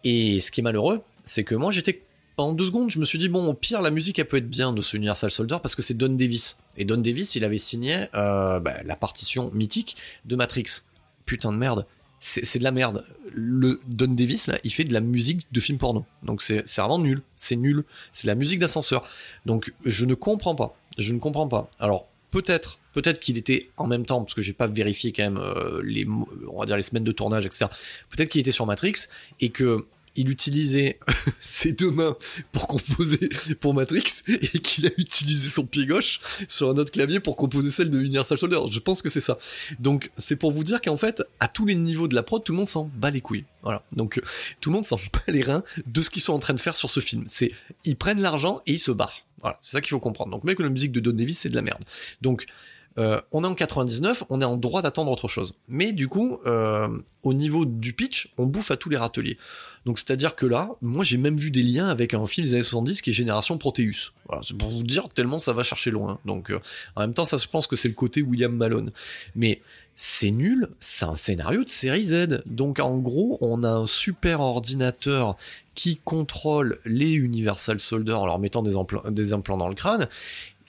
Et ce qui est malheureux, c'est que moi j'étais pendant deux secondes, je me suis dit bon, au pire la musique elle peut être bien de ce Universal Soldier parce que c'est Don Davis. Et Don Davis, il avait signé euh, bah, la partition mythique de Matrix. Putain de merde c'est de la merde. Le Don Davis, là, il fait de la musique de film porno. Donc c'est vraiment nul. C'est nul. C'est la musique d'ascenseur. Donc je ne comprends pas. Je ne comprends pas. Alors peut-être, peut-être qu'il était en même temps, parce que j'ai pas vérifié quand même euh, les, on les semaines de tournage, etc. Peut-être qu'il était sur Matrix et que il utilisait *laughs* ses deux mains pour composer pour Matrix et qu'il a utilisé son pied gauche sur un autre clavier pour composer celle de Universal Soldier. Je pense que c'est ça. Donc c'est pour vous dire qu'en fait, à tous les niveaux de la prod, tout le monde s'en bat les couilles. Voilà. Donc tout le monde s'en *laughs* bat les reins de ce qu'ils sont en train de faire sur ce film. C'est ils prennent l'argent et ils se barrent. Voilà, c'est ça qu'il faut comprendre. Donc même que la musique de Don Davis, c'est de la merde. Donc euh, on est en 99, on est en droit d'attendre autre chose. Mais du coup, euh, au niveau du pitch, on bouffe à tous les râteliers. Donc c'est-à-dire que là, moi j'ai même vu des liens avec un film des années 70 qui est Génération Proteus. Voilà, c'est pour vous dire tellement ça va chercher loin. Donc euh, en même temps, ça je pense que c'est le côté William Malone. Mais c'est nul, c'est un scénario de série Z. Donc en gros, on a un super ordinateur qui contrôle les Universal Soldier en leur mettant des implants dans le crâne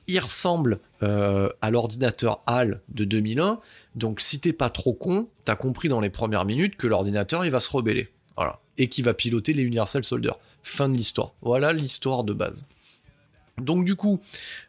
il ressemble euh, à l'ordinateur HAL de 2001. Donc si t'es pas trop con, t'as compris dans les premières minutes que l'ordinateur il va se rebeller. Voilà. Et qu'il va piloter les Universal Soldier. Fin de l'histoire. Voilà l'histoire de base. Donc du coup,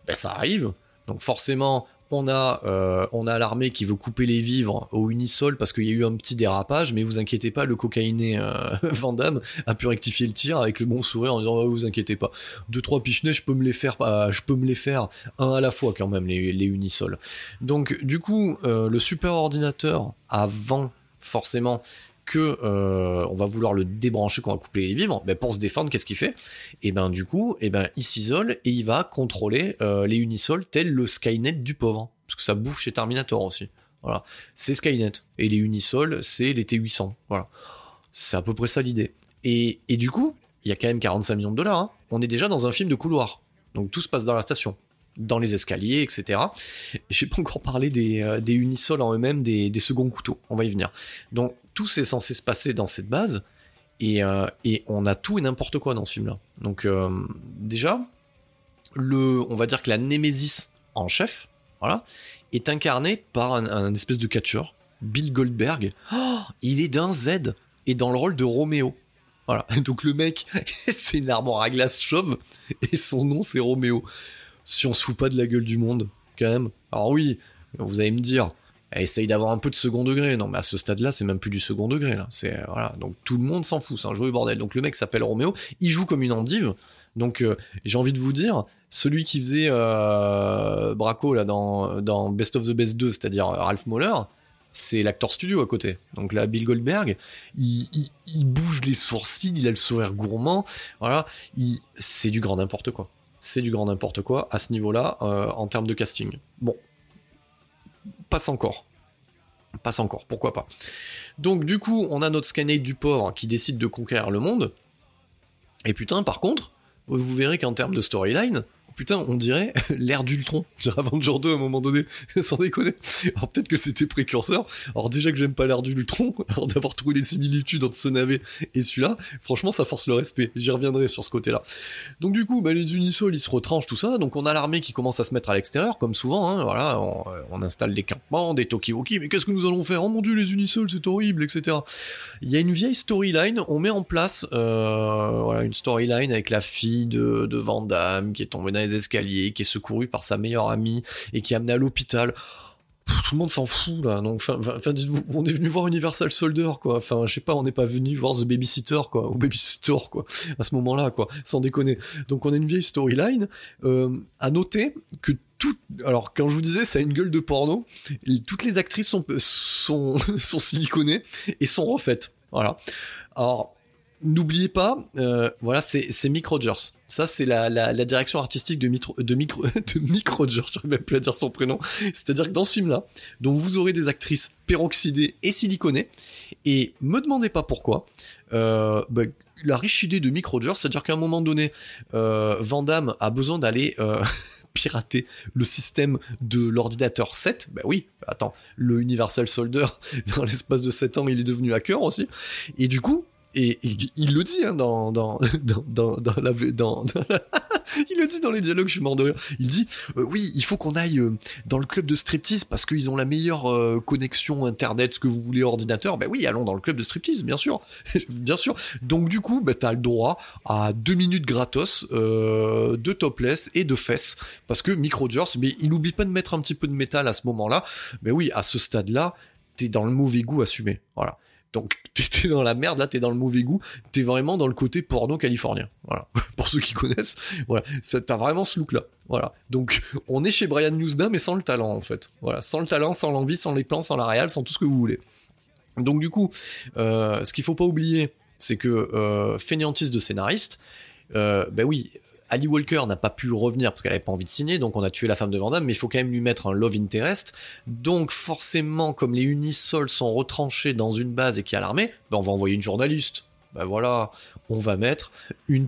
ben, ça arrive. Donc forcément, on a, euh, on a l'armée qui veut couper les vivres au Unisol parce qu'il y a eu un petit dérapage, mais vous inquiétez pas, le cocaïné euh, *laughs* a pu rectifier le tir avec le bon sourire en disant oh, vous inquiétez pas, deux trois pichenets, je peux me les faire, euh, je peux me les faire un à la fois quand même les, les Unisol. Donc du coup, le super ordinateur avant forcément que euh, on va vouloir le débrancher, qu'on va couper les vivres, ben pour se défendre, qu'est-ce qu'il fait? Et eh ben du coup, et eh ben il s'isole et il va contrôler euh, les Unisols tel le Skynet du pauvre, parce que ça bouffe chez Terminator aussi. Voilà, c'est Skynet et les Unisols, c'est les T800. Voilà, c'est à peu près ça l'idée. Et, et, du coup, il y a quand même 45 millions de dollars. Hein. On est déjà dans un film de couloir, donc tout se passe dans la station dans les escaliers, etc. J'ai pas encore parlé des, euh, des unisols en eux-mêmes, des, des, seconds couteaux. On va y venir. Donc tout c'est censé se passer dans cette base et, euh, et on a tout et n'importe quoi dans ce film-là. Donc euh, déjà, le, on va dire que la Némésis en chef, voilà, est incarnée par un, espèce de catcheur, Bill Goldberg. Oh, il est d'un Z et dans le rôle de Roméo. Voilà. *laughs* Donc le mec, *laughs* c'est une armoire à glace chauve et son nom c'est Roméo si on se fout pas de la gueule du monde, quand même. Alors oui, vous allez me dire, essaye d'avoir un peu de second degré. Non, mais à ce stade-là, c'est même plus du second degré. Là. C'est voilà. Donc tout le monde s'en fout. C'est un jeu bordel. Donc le mec s'appelle Roméo. Il joue comme une endive. Donc euh, j'ai envie de vous dire, celui qui faisait euh, Braco là dans, dans Best of the Best 2, c'est-à-dire Ralph Moller, c'est l'acteur studio à côté. Donc là, Bill Goldberg, il, bouge les sourcils, il a le sourire gourmand. Voilà, c'est du grand n'importe quoi c'est du grand n'importe quoi à ce niveau-là euh, en termes de casting. Bon, passe encore. Passe encore, pourquoi pas. Donc du coup, on a notre Skynet du port qui décide de conquérir le monde. Et putain, par contre, vous verrez qu'en termes de storyline, putain, on dirait *laughs* l'ère d'Ultron *laughs* Avenger 2 à un moment donné, *laughs* sans déconner. Alors peut-être que c'était précurseur. Alors déjà que j'aime pas l'ère d'Ultron, alors d'avoir trouvé les similitudes entre ce navet et celui-là, franchement ça force le respect. J'y reviendrai sur ce côté-là. Donc du coup, bah, les Unisols ils se retranchent tout ça, donc on a l'armée qui commence à se mettre à l'extérieur, comme souvent, hein, voilà, on, installe des campements, des Tokiwoki, mais qu'est-ce que nous allons faire? Oh mon dieu, les Unisols c'est horrible, etc. Il y a une vieille storyline, on met en place euh, une storyline avec la fille de, de qui est tombée dans escaliers, qui est secouru par sa meilleure amie et qui est amené à l'hôpital. Tout le monde s'en fout là. Donc, enfin, on est venu voir Universal Soldier quoi. Enfin, je sais pas, on n'est pas venu voir The Babysitter quoi, ou Babysitter quoi, à ce moment-là quoi, sans déconner. Donc on a une vieille storyline. Euh, à noter que tout, alors quand je vous disais ça a une gueule de porno, toutes les actrices sont sont *laughs* sont siliconées et sont refaites. Voilà. Alors N'oubliez pas, euh, voilà, c'est Mick Rogers. Ça, c'est la, direction artistique de, Mitro, de, Mick, *laughs* de Mick Rogers, j'arrive même plus à dire son prénom. C'est-à-dire que dans ce film-là, dont vous aurez des actrices peroxydées et siliconées, et me demandez pas pourquoi, euh, bah, la riche idée de Mick Rogers, c'est-à-dire qu'à un moment donné, euh, Van Damme a besoin d'aller... Euh, *laughs* pirater le système de l'ordinateur 7, bah oui, attends, le Universal Soldier, *laughs* dans l'espace de 7 ans, il est devenu hacker aussi. Et du coup, et, il le dit dans, il le dit dans les dialogues, je suis mort de rire. Il dit euh, oui, il faut qu'on aille euh, dans le club de striptease parce qu'ils ont la meilleure euh, connexion internet, ce que vous voulez ordinateur. Ben oui, allons dans le club de striptease, bien sûr, *laughs* bien sûr. Donc du coup, ben, t'as le droit à deux minutes gratos de topless et de fesses parce que Mick Rogers, mais il n'oublie pas de mettre un petit peu de métal à ce moment-là. Mais oui, à ce stade-là, t'es dans le mauvais goût assumé. Voilà. Donc *laughs* t'es dans la merde, là t'es dans le mauvais goût, t'es vraiment dans le côté porno californien. Voilà, *laughs* pour ceux qui connaissent, voilà, t'as vraiment ce look là. Voilà, donc on est chez Brian Newsda mais sans le talent en fait. Voilà, sans le talent, sans l'envie, sans les plans, sans la réal, sans tout ce que vous voulez. Donc du coup, euh, ce qu'il faut pas oublier, c'est que euh, fainéantise de scénariste, euh, ben oui, Ali Walker n'a pas pu revenir parce qu'elle avait pas envie de signer, donc on a tué la femme de Vandame, mais il faut quand même lui mettre un love interest. Donc forcément, comme les Unisols sont retranchés dans une base et qu'il y a l'armée, ben on va envoyer une journaliste. Ben voilà, on va mettre une,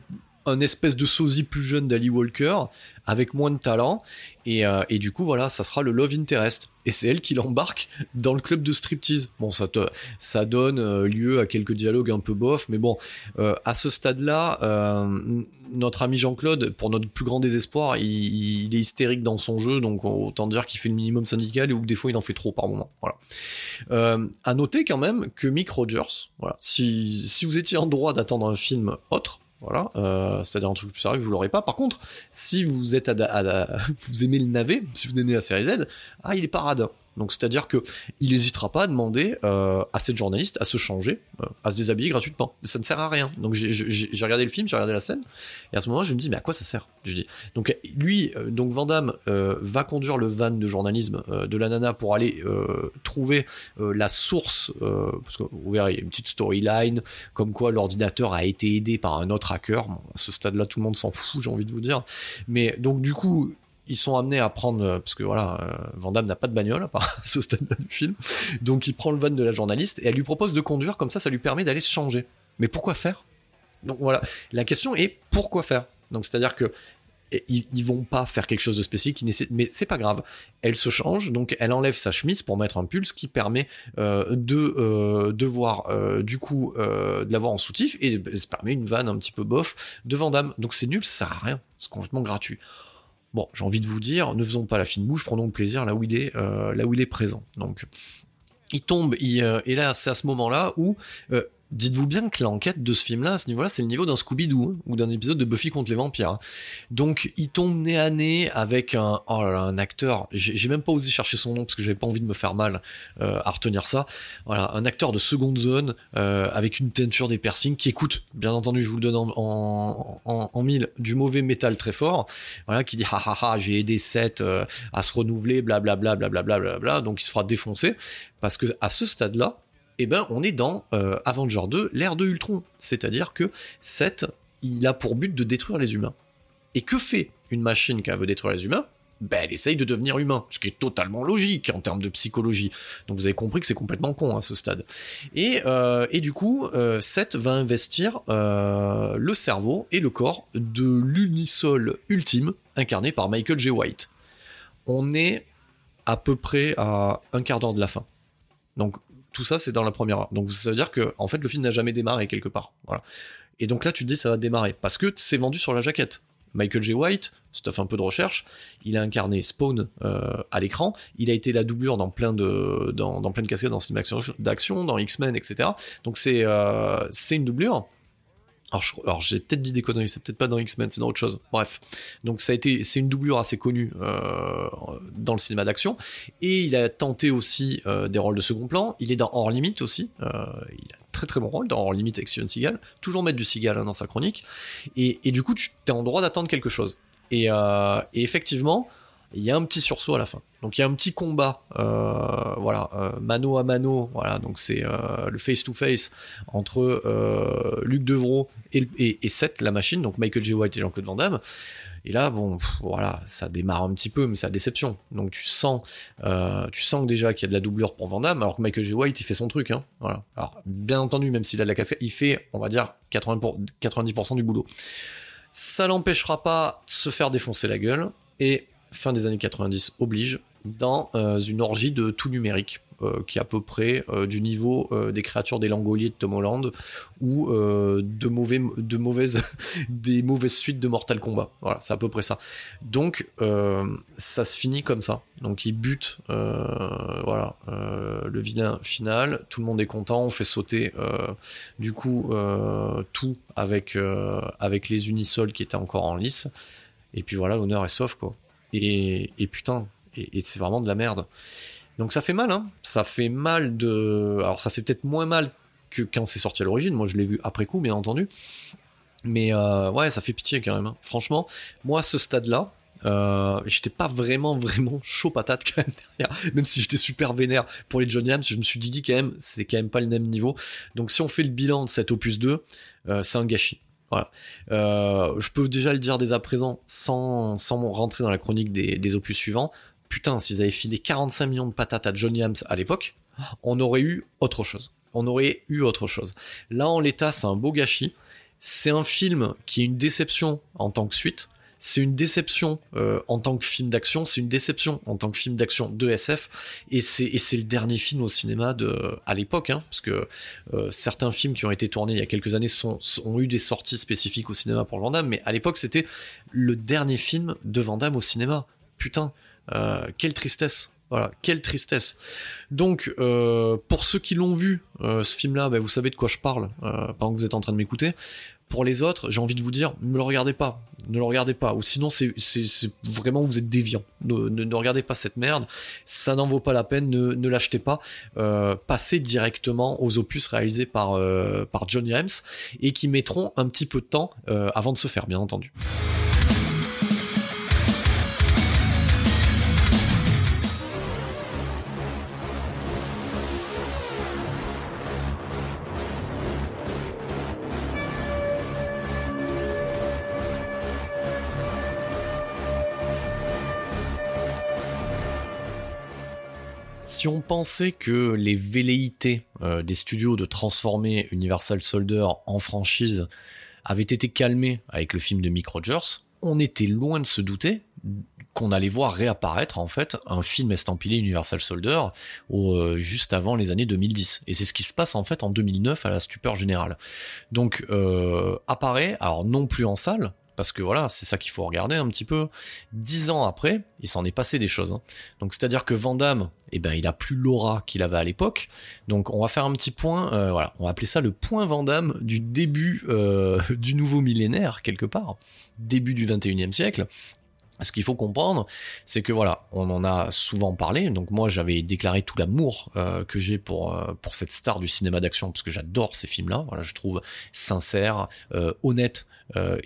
un espèce de sosie plus jeune d'Ali Walker avec moins de talent. Et, euh, et, du coup voilà ça sera le love interest. Et c'est elle qui l'embarque dans le club de striptease. Bon ça te, ça donne euh, lieu à quelques dialogues un peu bof mais bon euh, à ce stade là notre ami Jean-Claude pour notre plus grand désespoir il, il, est hystérique dans son jeu donc autant dire qu'il fait le minimum syndical et ou que des fois il en fait trop par moment. Voilà. À noter quand même que Mick Rogers voilà si, si vous étiez en droit d'attendre un film autre voilà, euh, c'est-à-dire un truc plus sérieux, vous l'aurez pas. Par contre, si vous êtes à, *laughs* vous aimez le navet, si vous aimez la série Z, ah, il est parade. Donc c'est-à-dire que il n'hésitera pas à demander euh, à cette journaliste à se changer, euh, à se déshabiller gratuitement. Ça ne sert à rien. Donc j'ai regardé le film, j'ai regardé la scène, et à ce moment je me dis mais à quoi ça sert? Je dis donc lui, euh, donc Van va conduire le van de journalisme de la nana pour aller trouver la source, parce que vous verrez il y a une petite storyline comme quoi l'ordinateur a été aidé par un autre hacker. à ce stade-là tout le monde s'en fout, j'ai envie de vous dire. Mais donc du coup ils sont amenés à prendre, euh, parce que voilà, euh, n'a pas de bagnole à part ce stade-là du film, donc il prend le van de la journaliste et elle lui propose de conduire, comme ça, ça lui permet d'aller se changer. Mais pourquoi faire? Donc voilà, la question est pourquoi faire? Donc c'est-à-dire que ils, vont pas faire quelque chose de spécifique, mais c'est pas grave. Elle se change, donc elle enlève sa chemise pour mettre un pull, ce qui permet euh, de, de voir du coup de l'avoir en soutif et ça permet une vanne un petit peu bof de Vandame. Donc c'est nul, ça sert à rien, c'est complètement gratuit. Bon, j'ai envie de vous dire, ne faisons pas la fine bouche, prenons le plaisir là où il est, euh, là où il est présent. Donc, il tombe, euh, et là, c'est à ce moment-là où euh, Dites-vous bien que l'enquête de ce film-là, à ce niveau-là, c'est le niveau d'un Scooby-Doo hein, ou d'un épisode de Buffy contre les vampires. Hein. Donc, il tombe nez à nez avec un, oh là un acteur. J'ai même pas osé chercher son nom parce que j'avais pas envie de me faire mal euh, à retenir ça. Voilà, un acteur de seconde zone euh, avec une teinture des piercings qui écoute, bien entendu, je vous le donne en, en, mille, du mauvais métal très fort. Voilà, qui dit ha ha ha, j'ai aidé Seth euh, à se renouveler, blablabla, blablabla, blablabla. Donc, il se fera défoncer parce que à ce stade-là eh ben on est dans euh, Avenger 2, l'ère de Ultron. C'est-à-dire que Seth, il a pour but de détruire les humains. Et que fait une machine qui veut détruire les humains? Ben, elle essaye de devenir humain, ce qui est totalement logique en termes de psychologie. Donc vous avez compris que c'est complètement con à ce stade. Et, euh, du coup, euh, Seth va investir le cerveau et le corps de l'unisol ultime, incarné par Michael J. White. On est à peu près à un quart d'heure de la fin. Donc tout ça, c'est dans la première. Donc ça veut dire que en fait, le film n'a jamais démarré quelque part. Voilà. Et donc là, tu te dis ça va démarrer parce que c'est vendu sur la jaquette. Michael J. White, si tu fait un peu de recherche, il a incarné Spawn euh, à l'écran. Il a été la doublure dans plein de dans, plein de cascades dans cinéma d'action, dans X-Men, etc. Donc euh, c'est une doublure. Alors, j'ai peut-être dit des conneries, c'est peut-être pas dans X-Men, c'est dans autre chose. Bref, donc ça a été, c'est une doublure assez connue euh, dans le cinéma d'action, et il a tenté aussi euh, des rôles de second plan. Il est dans Hors Limite aussi. Euh, il a un très très bon rôle dans Hors Limite avec Steven Seagal. Toujours mettre du Seagal hein, dans sa chronique. Et, du coup, tu es en droit d'attendre quelque chose. Et, et effectivement, il y a un petit sursaut à la fin. Donc il y a un petit combat, euh, voilà, euh, mano à mano, voilà, donc c'est euh, le face-to-face entre Luc Devro et, et, Seth, la machine, donc Michael J. White et Jean-Claude Van Damme. Et là, bon, voilà, ça démarre un petit peu, mais c'est la déception. Donc tu sens, tu sens déjà qu'il y a de la doublure pour Van Damme, alors que Michael J. White, il fait son truc, hein, voilà. Alors, bien entendu, même s'il a de la casquette, il fait, on va dire, 80 pour, 90% du boulot. Ça l'empêchera pas de se faire défoncer la gueule, et fin des années 90 oblige, dans euh, une orgie de tout numérique, euh, qui est à peu près euh, du niveau des créatures des Langoliers de Tom Holland ou de, mauvais, de mauvaises, *laughs* des mauvaises suites de Mortal Kombat. Voilà, c'est à peu près ça. Donc, ça se finit comme ça. Donc, il bute, voilà, le vilain final. Tout le monde est content. On fait sauter, du coup, tout avec, avec les unisols qui étaient encore en lice. Et puis voilà, l'honneur est sauf, quoi. Et, putain, et, c'est vraiment de la merde. Donc ça fait mal, hein. Ça fait mal de. Alors ça fait peut-être moins mal que quand c'est sorti à l'origine. Moi, je l'ai vu après coup, bien entendu. Mais euh, ouais, ça fait pitié quand même. Hein. Franchement, moi, à ce stade-là, euh, j'étais pas vraiment vraiment chaud patate quand même derrière même si j'étais super vénère pour les Johnny Adams je me suis dit quand même c'est quand même pas le même niveau donc si on fait le bilan de cet opus 2 euh, c'est un gâchis voilà. Euh, je peux déjà le dire dès à présent sans, sans rentrer dans la chronique des, opus suivants putain s'ils avaient filé 45 millions de patates à Johnny Adams à l'époque on aurait eu autre chose. On aurait eu autre chose. Là en l'état c'est un beau gâchis. C'est un film qui est une déception en tant que suite c'est une déception euh, en tant que film d'action, c'est une déception en tant que film d'action de SF, et c'est le dernier film au cinéma de à l'époque, hein, parce que euh, certains films qui ont été tournés il y a quelques années ont eu des sorties spécifiques au cinéma pour Van Damme, mais à l'époque c'était le dernier film de Van Damme au cinéma. Putain, euh, quelle tristesse. Voilà, quelle tristesse. Donc, pour ceux qui l'ont vu, ce film-là, ben, vous savez de quoi je parle pendant que vous êtes en train de m'écouter. Pour les autres, j'ai envie de vous dire, ne le regardez pas, ne le regardez pas, ou sinon c'est vraiment vous êtes déviant. Ne, ne, regardez pas cette merde, ça n'en vaut pas la peine, ne, l'achetez pas. Euh, passez directement aux opus réalisés par, euh, par et qui mettront un petit peu de temps euh, avant de se faire, bien entendu. Si on pensait que les velléités euh, des studios de transformer Universal Soldier en franchise avaient été calmées avec le film de Mick Rogers, on était loin de se douter qu'on allait voir réapparaître en fait un film estampillé Universal Soldier euh, juste avant les années 2010 et c'est ce qui se passe en fait en 2009 à la stupeur générale donc euh, apparaît alors non plus en salle parce que voilà, c'est ça qu'il faut regarder un petit peu. Dix ans après, il s'en est passé des choses. Hein. Donc c'est-à-dire que Van Damme, eh ben, il a plus l'aura qu'il avait à l'époque. Donc on va faire un petit point, euh, voilà, on va appeler ça le point Van Damme du début euh, *laughs* du nouveau millénaire, quelque part, début du 21e siècle. Ce qu'il faut comprendre, c'est que voilà, on en a souvent parlé. Donc moi, j'avais déclaré tout l'amour euh, que j'ai pour pour cette star du cinéma d'action, parce que j'adore ces films-là. Voilà, je trouve sincère, honnête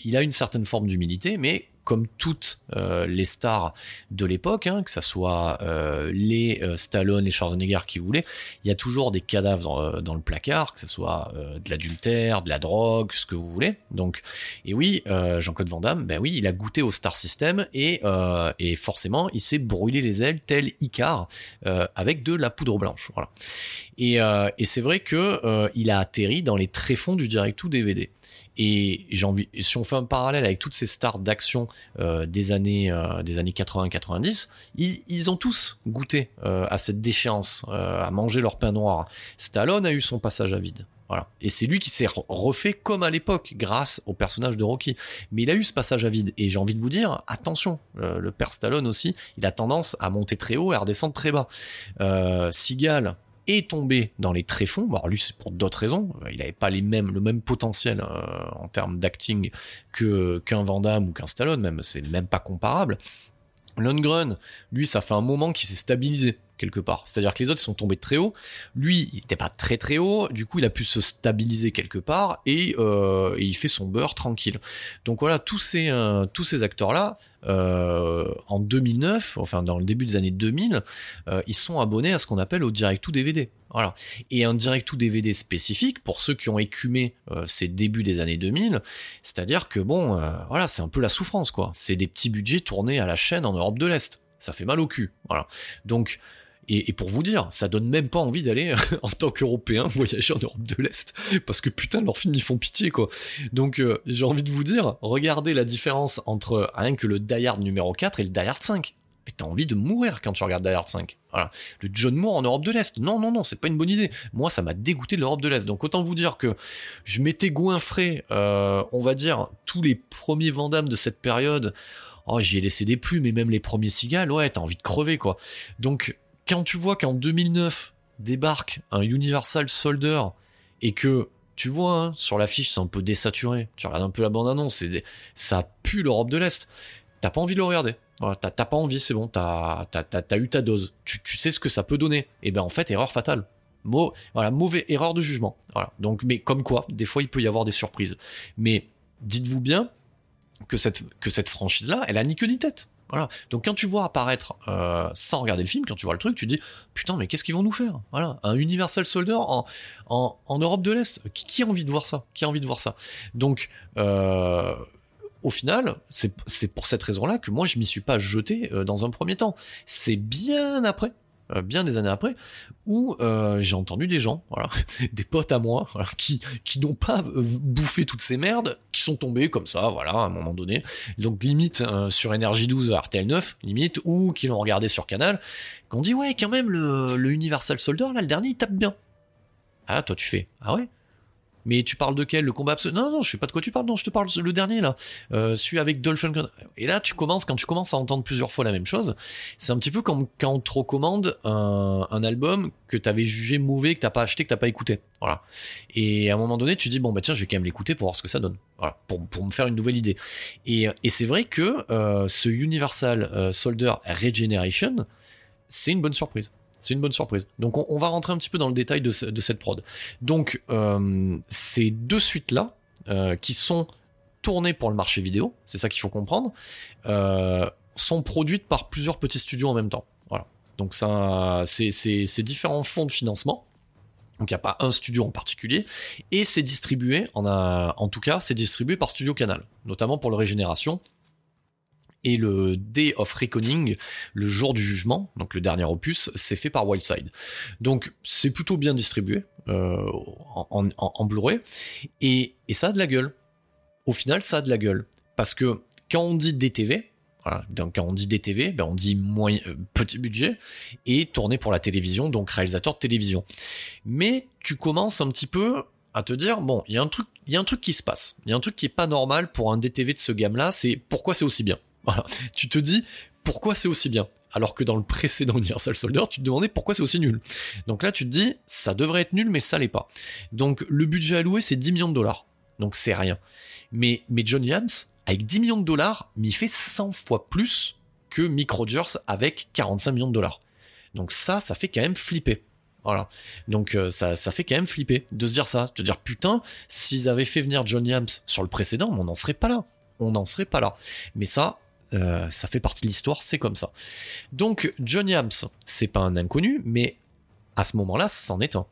il a une certaine forme d'humilité, mais comme toutes euh, les stars de l'époque, hein, que ça soit euh, les Stallone, les Schwarzenegger qui voulaient, il y a toujours des cadavres dans, le placard, que ce soit de l'adultère, de la drogue, ce que vous voulez. Donc, et oui, Jean-Claude Van Damme, ben oui, il a goûté au Star System et, forcément, il s'est brûlé les ailes tel Icar avec de la poudre blanche. Et c'est vrai que il a atterri dans les tréfonds du direct to DVD. Et j'ai envie, si on fait un parallèle avec toutes ces stars d'action euh, des années euh, des années 80-90, ils, ont tous goûté euh, à cette déchéance, à manger leur pain noir. Stallone a eu son passage à vide. Voilà. Et c'est lui qui s'est refait comme à l'époque, grâce au personnage de Rocky. Mais il a eu ce passage à vide. Et j'ai envie de vous dire, attention, le père Stallone aussi, il a tendance à monter très haut et à redescendre très bas. Euh, est tombé dans les tréfonds. Alors lui, c'est pour d'autres raisons. Il n'avait pas les mêmes, le même potentiel euh, en termes d'acting que qu'un Van Damme ou qu'un Stallone, même. C'est même pas comparable. Lundgren, lui, ça fait un moment qu'il s'est stabilisé quelque part. C'est-à-dire que les autres sont tombés très haut. Lui, il n'était pas très très haut. Du coup, il a pu se stabiliser quelque part et, euh, il fait son beurre tranquille. Donc voilà, tous ces euh, tous ces acteurs là. Euh, en 2009, enfin dans le début des années 2000, ils sont abonnés à ce qu'on appelle au direct to DVD. Voilà. Et un direct to DVD spécifique pour ceux qui ont écumé ces débuts des années 2000, c'est-à-dire que bon, voilà, c'est un peu la souffrance quoi. C'est des petits budgets tournés à la chaîne en Europe de l'Est. Ça fait mal au cul. Voilà. Donc et, pour vous dire, ça donne même pas envie d'aller *laughs* en tant qu'Européen voyager en Europe de l'Est, parce que putain leurs films ils font pitié quoi. Donc euh, j'ai envie de vous dire, regardez la différence entre rien que le Die Hard numéro 4 et le Die Hard 5. Mais t'as envie de mourir quand tu regardes Die Hard 5. Voilà. Le John Moore en Europe de l'Est. Non, non, non, c'est pas une bonne idée. Moi, ça m'a dégoûté de l'Europe de l'Est. Donc autant vous dire que je m'étais goinfré, euh, on va dire, tous les premiers Vandamme de cette période. Oh, j'y ai laissé des plumes, mais même les premiers cigales, ouais, t'as envie de crever, quoi. Donc, quand tu vois qu'en 2009 débarque un Universal Soldier et que tu vois hein, sur l'affiche c'est un peu désaturé, tu regardes un peu la bande annonce, c'est ça pue l'Europe de l'Est. T'as pas envie de le regarder. t'as pas envie, c'est bon, t'as as, eu ta dose. Tu, sais ce que ça peut donner. Et ben en fait, erreur fatale. voilà, mauvais erreur de jugement. Donc, mais comme quoi, des fois, il peut y avoir des surprises. Mais dites-vous bien que cette, que cette franchise-là, elle a ni queue ni tête. Donc quand tu vois apparaître euh, sans regarder le film, quand tu vois le truc, tu te dis putain mais qu'est-ce qu'ils vont nous faire? Voilà, un Universal Soldier en, Europe de l'Est. Qui, a envie de voir ça? Qui a envie de voir ça? Donc euh, au final, c'est pour cette raison-là que moi je m'y suis pas jeté euh, dans un premier temps. C'est bien après bien des années après, où euh, j'ai entendu des gens, voilà, *laughs* des potes à moi, qui, qui n'ont pas euh, bouffé toutes ces merdes, qui sont tombés comme ça, voilà, à un moment donné, donc limite sur Energy 12, RTL 9, limite, ou qui l'ont regardé sur Canal, qu'on dit ouais, quand même, le, le Universal Soldier, là, le dernier, il tape bien. Ah, toi, tu fais, ah ouais? Mais tu parles de quel? Le combat absolu Non, non, je sais pas de quoi tu parles. Non, je te parle le dernier là, euh, celui avec Dolphin. Et là, tu commences quand tu commences à entendre plusieurs fois la même chose. C'est un petit peu comme quand on te recommande un, album que t'avais jugé mauvais, que t'as pas acheté, que t'as pas écouté. Voilà. Et à un moment donné, tu dis bon bah tiens, je vais quand même l'écouter pour voir ce que ça donne. Pour, pour me faire une nouvelle idée. Et, et c'est vrai que euh, ce Universal euh, Soldier Regeneration, c'est une bonne surprise c'est une bonne surprise. Donc on, va rentrer un petit peu dans le détail de, cette prod. Donc euh, ces deux suites-là, euh, qui sont tournées pour le marché vidéo, c'est ça qu'il faut comprendre, euh, sont produites par plusieurs petits studios en même temps. Voilà. Donc ça, c'est différents fonds de financement. Donc il n'y a pas un studio en particulier. Et c'est distribué, en, en tout cas, c'est distribué par Studio Canal, notamment pour le Régénération, et le Day of Reckoning, le jour du jugement, donc le dernier opus, c'est fait par Wildside. Donc c'est plutôt bien distribué euh, en, Blu-ray et, ça a de la gueule. Au final, ça a de la gueule parce que quand on dit DTV, quand on dit DTV, ben on dit moyen, euh, petit budget et tourné pour la télévision, donc réalisateur de télévision. Mais tu commences un petit peu à te dire bon, il y a un truc, qui se passe, il y a un truc qui est pas normal pour un DTV de ce gamme-là, c'est pourquoi c'est aussi bien. Voilà. Tu te dis pourquoi c'est aussi bien? Alors que dans le précédent *laughs* Universal Soldier, tu te demandais pourquoi c'est aussi nul. Donc là, tu te dis, ça devrait être nul, mais ça l'est pas. Donc le budget alloué, c'est 10 millions de dollars. Donc c'est rien. Mais, mais John Yams, avec 10 millions de dollars, il fait 100 fois plus que Mick Rogers avec 45 millions de dollars. Donc ça, ça fait quand même flipper. Voilà. Donc euh, ça, ça fait quand même flipper de se dire ça. De dire, putain, s'ils avaient fait venir John Yams sur le précédent, on n'en serait pas là. On n'en serait pas là. Mais ça, euh, ça fait partie de l'histoire, c'est comme ça. Donc John Yams, c'est pas un inconnu, mais à ce moment-là, c'en est un.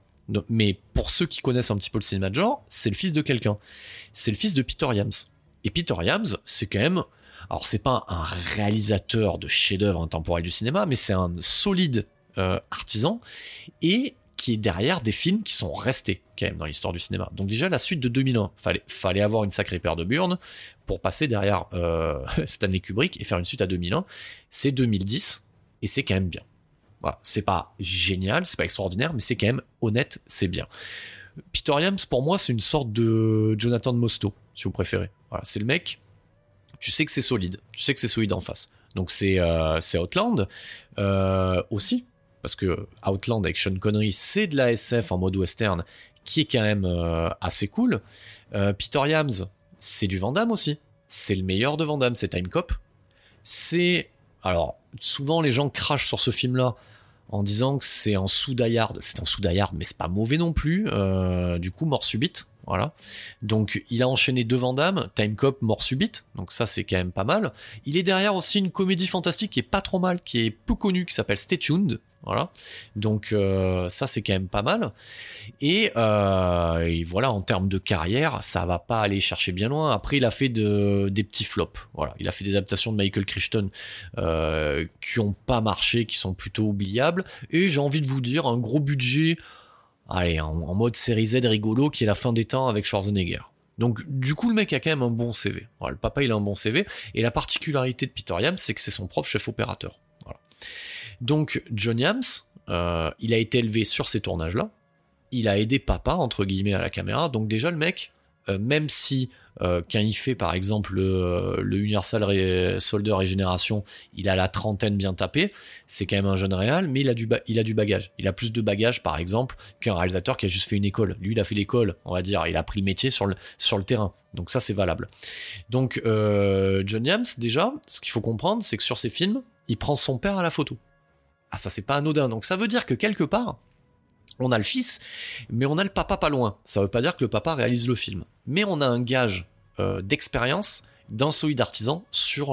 Mais pour ceux qui connaissent un petit peu le cinéma de genre, c'est le fils de quelqu'un. C'est le fils de Peter Yams. Et Peter Yams, c'est quand même, alors c'est pas un réalisateur de chef-d'œuvre intemporel du cinéma, mais c'est un solide euh, artisan et qui est derrière des films qui sont restés quand même dans l'histoire du cinéma. Donc déjà la suite de 2001, fallait fallait avoir une sacrée paire de burnes pour passer derrière euh, *laughs* Stanley Kubrick et faire une suite à 2001. C'est 2010 et c'est quand même bien. Voilà, c'est pas génial, c'est pas extraordinaire, mais c'est quand même honnête, c'est bien. Peter pour moi, c'est une sorte de Jonathan Mostow, si vous préférez. Voilà, c'est le mec, tu sais que c'est solide, tu sais que c'est solide en face. Donc c'est euh, Outland euh, aussi, parce que Outland avec Sean Connery, c'est de la SF en mode western qui est quand même euh, assez cool. Euh, Peter Yams, c'est du Vandame aussi. C'est le meilleur de Vandame, c'est Time Cop. C'est alors souvent les gens crachent sur ce film-là en disant que c'est un sous C'est un sous mais c'est pas mauvais non plus. Euh, du coup, mort subite. Voilà. Donc il a enchaîné deux Vandame, Time Cop, mort subite. Donc ça c'est quand même pas mal. Il est derrière aussi une comédie fantastique qui est pas trop mal, qui est peu connue, qui s'appelle Stay Tuned. Voilà. Donc euh, ça c'est quand même pas mal. Euh, et, voilà, en termes de carrière, ça va pas aller chercher bien loin. Après, il a fait de, des petits flops. Voilà, il a fait des adaptations de Michael Crichton euh, qui ont pas marché, qui sont plutôt oubliables. Et j'ai envie de vous dire un gros budget, allez, en, mode série Z rigolo, qui est la fin des temps avec Schwarzenegger. Donc du coup le mec a quand même un bon CV. Le papa il a un bon CV et la particularité de Peter Yams c'est que c'est son propre chef opérateur. Donc John Yams, euh, il a été élevé sur ces tournages-là. Il a aidé papa, entre guillemets, à la caméra. Donc déjà, le mec, euh, même si euh, quand il fait par exemple le, Universal Soldier Régénération, il a la trentaine bien tapée, c'est quand même un jeune réal, mais il a, du il a du bagage. Il a plus de bagage par exemple qu'un réalisateur qui a juste fait une école. Lui, il a fait l'école, on va dire, il a pris le métier sur le, sur le terrain. Donc ça, c'est valable. Donc John Yams, déjà, ce qu'il faut comprendre, c'est que sur ses films, il prend son père à la photo. Ah ça c'est pas anodin. Donc ça veut dire que quelque part, On a le fils, mais on a le papa pas loin. Ça veut pas dire que le papa réalise le film. Mais on a un gage d'expérience d'un solide artisan sur,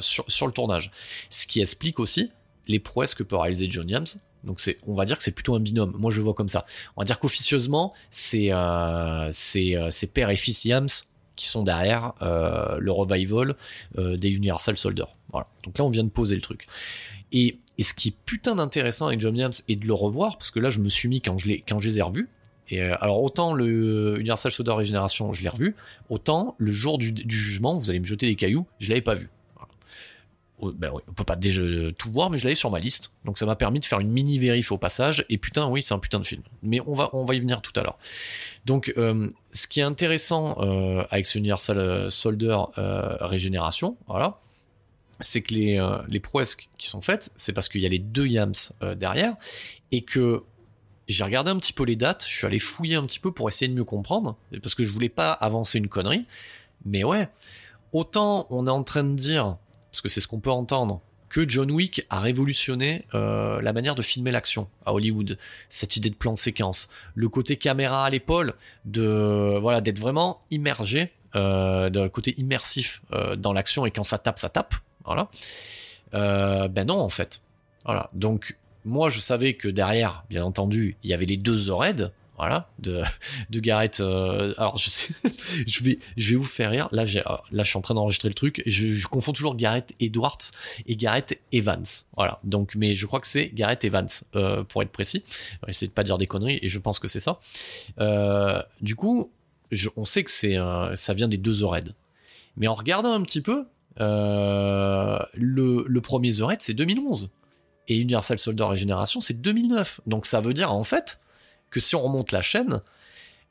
sur, sur le tournage. Ce qui explique aussi les prouesses que peut réaliser John Williams donc c'est, on va dire que c'est plutôt un binôme. Moi je vois comme ça. On va dire qu'officieusement c'est euh, c'est, euh, père et fils Yams qui sont derrière euh, le revival euh, des Universal Soldier. Voilà. Donc là on vient de poser le truc. Et, et ce qui est putain d'intéressant avec John Williams et de le revoir parce que là je me suis mis quand je les quand je les ai revus. Et alors autant le Universal Soldier Régénération je l'ai revu, autant le jour du, jugement vous allez me jeter des cailloux, je l'avais pas vu ben on peut pas déjà tout voir, mais je l'avais sur ma liste. Donc ça m'a permis de faire une mini vérif au passage. Et putain, oui, c'est un putain de film. Mais on va, on va y venir tout à l'heure. Donc, euh, ce qui est intéressant euh, avec ce Universal euh, Soldier Régénération, voilà, c'est que les, les prouesses qui sont faites, c'est parce qu'il y a les deux Yams derrière, et que j'ai regardé un petit peu les dates, je suis allé fouiller un petit peu pour essayer de mieux comprendre, parce que je voulais pas avancer une connerie. Mais ouais, autant on est en train de dire parce que c'est ce qu'on peut entendre, que John Wick a révolutionné euh, la manière de filmer l'action à Hollywood. Cette idée de plan de séquence, le côté caméra à l'épaule, de voilà d'être vraiment immergé, euh, d'un côté immersif euh, dans l'action et quand ça tape, ça tape. Voilà. Euh, ben non en fait. Voilà. Donc moi je savais que derrière, bien entendu, il y avait les deux Zored, voilà, de, de Gareth. Euh, alors, *laughs* je, vais, je vais vous faire rire. Là, j'ai, là je suis en train d'enregistrer le truc. Je, confonds toujours Gareth Edwards et Gareth Evans. Voilà, donc, mais je crois que c'est Gareth Evans, euh, pour être précis. Essayer de pas dire des conneries, et je pense que c'est ça. Euh, du coup, on sait que c'est, ça vient des deux Zored. Mais en regardant un petit peu, le, le premier Zored, c'est 2011. Et Universal Soldier Régénération, c'est 2009. Donc ça veut dire, en fait, que si on remonte la chaîne,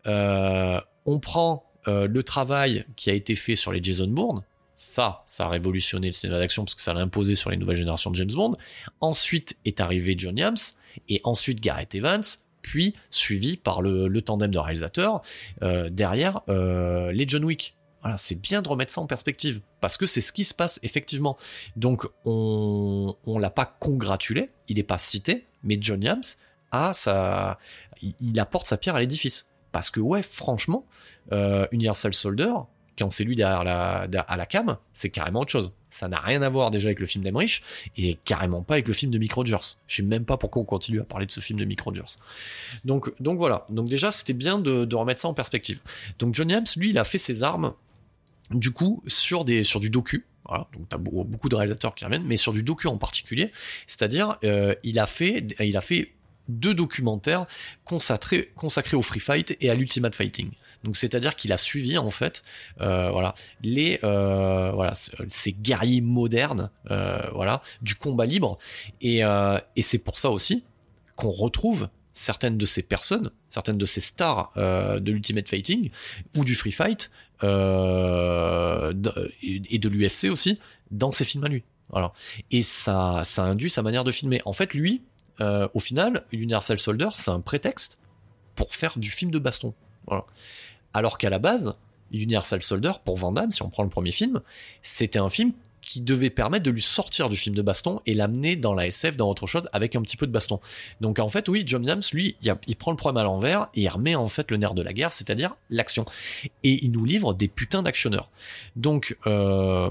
euh, on prend euh, le travail qui a été fait sur les Jason Bourne, ça, ça a révolutionné le cinéma d'action parce que ça l'a imposé sur les nouvelles générations de James Bond. Ensuite est arrivé John Williams et ensuite Gareth Evans, puis suivi par le, tandem de réalisateurs euh, derrière les John Wick. Voilà, c'est bien de remettre ça en perspective parce que c'est ce qui se passe effectivement. Donc on on l'a pas congratulé, il n'est pas cité, mais John Williams a sa il, apporte sa pierre à l'édifice. Parce que ouais, franchement, euh, Universal Soldier, quand c'est lui derrière la, à la cam, c'est carrément autre chose. Ça n'a rien à voir déjà avec le film d'Emmerich et carrément pas avec le film de Mick Rogers. Je sais même pas pourquoi on continue à parler de ce film de Mick Rogers. Donc, donc voilà. Donc déjà, c'était bien de, remettre ça en perspective. Donc John Hams, lui, il a fait ses armes du coup sur des sur du docu. Donc t'as beaucoup de réalisateurs qui reviennent, mais sur du docu en particulier. C'est-à-dire, euh, il a fait il a fait deux documentaires consacrés, consacrés au free fight et à l'ultimate fighting. Donc c'est-à-dire qu'il a suivi en fait, euh, voilà, les euh, voilà ces guerriers modernes, euh, voilà, du combat libre. Et c'est pour ça aussi qu'on retrouve certaines de ces personnes, certaines de ces stars de l'ultimate fighting ou du free fight et de l'UFC aussi dans ses films à lui. Voilà. Et ça, ça induit sa manière de filmer. En fait, lui, euh, au final, Universal Soldier, c'est un prétexte pour faire du film de baston. Alors qu'à la base, Universal Soldier, pour Van Damme, si on prend le premier film, c'était un film qui devait permettre de lui sortir du film de baston et l'amener dans la SF, dans autre chose, avec un petit peu de baston. Donc en fait, oui, John Williams, lui, il, prend le problème à l'envers et il remet en fait le nerf de la guerre, c'est-à-dire l'action. Et il nous livre des putains d'actionneurs. Donc, euh,